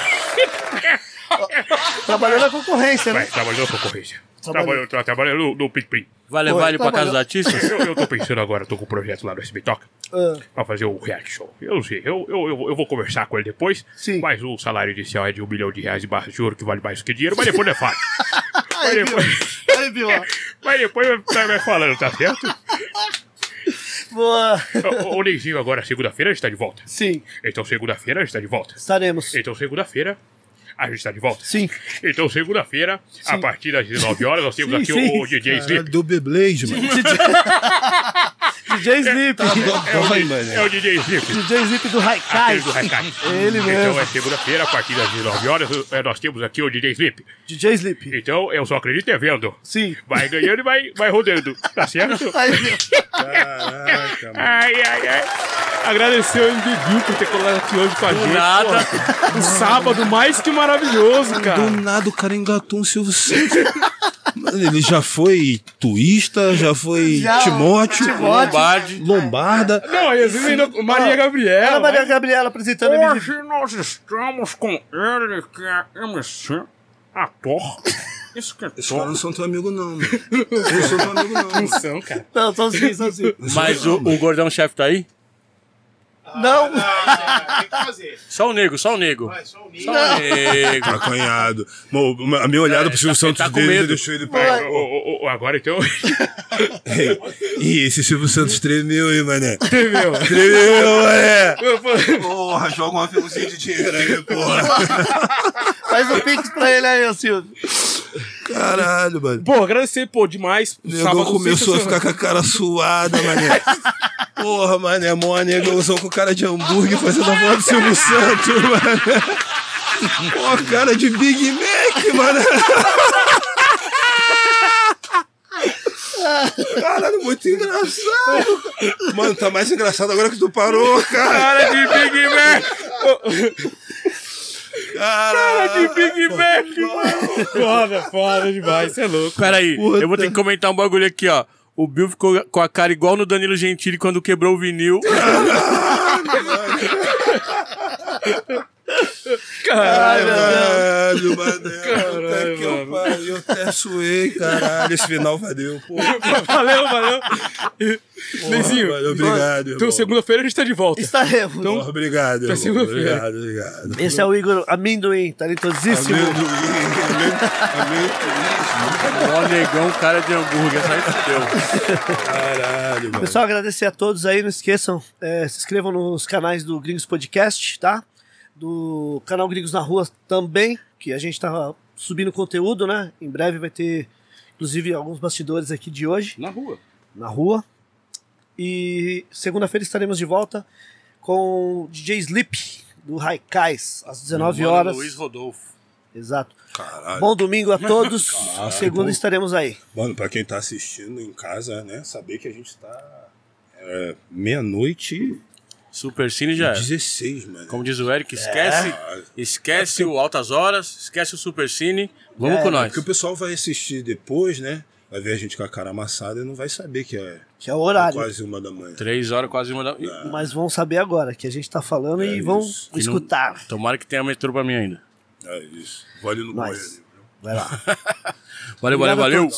Trabalhou na concorrência, né? Mas trabalhou na concorrência. Trabalhou. Trabalhou, tra- trabalhou no, no Pim. Vai levar Oi, ele pra casa dos artistas? Eu, eu tô pensando agora, tô com um projeto lá no SB Toca Ah, pra fazer o reality show. Eu não sei, eu, eu, eu, eu vou conversar com ele depois. Sim. Mas o salário inicial é de um milhão de reais e barra de ouro, que vale mais que dinheiro, mas depois não é fácil. mas depois, Aí, mas depois vai, falando, tá certo? Boa. Ô, ô Neizinho, agora segunda-feira a gente tá de volta. Sim, Então segunda-feira a gente tá de volta. estaremos. Então segunda-feira a gente tá de volta. Sim. Então segunda-feira, a partir das 19 horas, nós temos Sim, aqui sim. o, DJ Sleep. do Beyblade, mano. DJ Sleep. É o, Dói, di- mano. é o DJ Sleep. DJ Sleep do Haikai. Aquele do Haikai. Ele Então mesmo. é segunda-feira, a partir das 19 horas, eh, nós temos aqui o DJ Sleep. DJ Sleep. Então eu só acredito é vendo. Sim. Vai ganhando e vai, vai rodando. Tá certo? Aí, viu? Caraca, mano. Ai, ai, ai. Agradecer ao Indiviu por ter colado aqui hoje com a gente. nada. pô. Um sábado mais que maravilhoso, cara. Do nada o cara engatou um Silvio Santos. Mano, ele já foi twista, já foi Já, Timóteo, Timóteo. Lombardi. Lombarda. Não, às vezes ainda Maria Era Gabriela. Maria Gabriela apresentando Hoje nós estamos com ele, que é MC, ator. Isso que é Esses caras não são teu amigo, não, mano. Não são teu amigo, não. mano. São, cara. Não, são sim, são sim. Mas o, o gordão chefe tá aí? Não, Tem que fazer. Só o nego, só o nego. Vai, só o Ninho. Só o nego. Acanhado. Uma- a minha olhada pro Silvio tá- Santos tá com dele medo. deixou ele pra... ô, ô, agora então. Ih, esse Silvio Santos tremeu, hein, mané. Entendeu? Tremeu, mané. Porra, joga uma felzinha de dinheiro aí, porra. faz o pix pra ele aí, Silvio. Caralho, mano. Pô, agradecer, pô, demais. O negão começou a ficar com a cara suada, mané. Porra, mané, mó negãozão com cara de hambúrguer fazendo a voz do Silvio Santos, mané. Pô, cara de Big Mac, mané. Caralho, muito engraçado. Mano, tá mais engraçado agora que tu parou, cara. Cara de Big Mac. Caralho. de Big Mac. Foda, foda demais. Você é louco. Pera aí, Puta. eu vou ter que comentar um bagulho aqui, ó. O Bill ficou com a cara igual no Danilo Gentili quando quebrou o vinil. Caralho. Caralho, Puta que eu mano. pariu. Eu até suei, caralho. Esse final valeu, pô. Valeu, valeu. Neizinho, Valeu, obrigado, então segunda-feira a gente tá de volta. Estaremos. Porra, obrigado, irmão. segunda-feira. Obrigado, obrigado. Esse é o Igor Amendoim, talentosíssimo. Ó, negão, cara de hambúrguer, sai fudeu. Caralho, mano. Pessoal, agradecer a todos aí. Não esqueçam, é, se inscrevam nos canais do Gringos Podcast, tá? Do canal Gringos na Rua também, que a gente tá subindo conteúdo, né? Em breve vai ter, inclusive, alguns bastidores aqui de hoje, Na rua. na rua. E segunda-feira estaremos de volta com o DJ Sleep, do Raikais, às 19 Mano, horas. Luiz Rodolfo. Exato. Caralho. Bom domingo a todos. Segunda pô. estaremos aí. Mano, pra quem tá assistindo em casa, né? Saber que a gente tá. É, meia-noite e Super Cine já é. 16, mano. Como diz o Eric, esquece, esquece o Altas Horas, esquece o Super Cine. Vamos É, com nós. Porque o pessoal vai assistir depois, né? Vai ver a gente com a cara amassada e não vai saber que é Que é o horário. quase uma da manhã. Três horas, quase uma da... Mas vão saber agora que a gente tá falando É e vão isso. não- escutar. Tomara que tenha metrô pra mim ainda. É isso. Vou ali no banheiro. Vai lá. Valeu, valeu, valeu.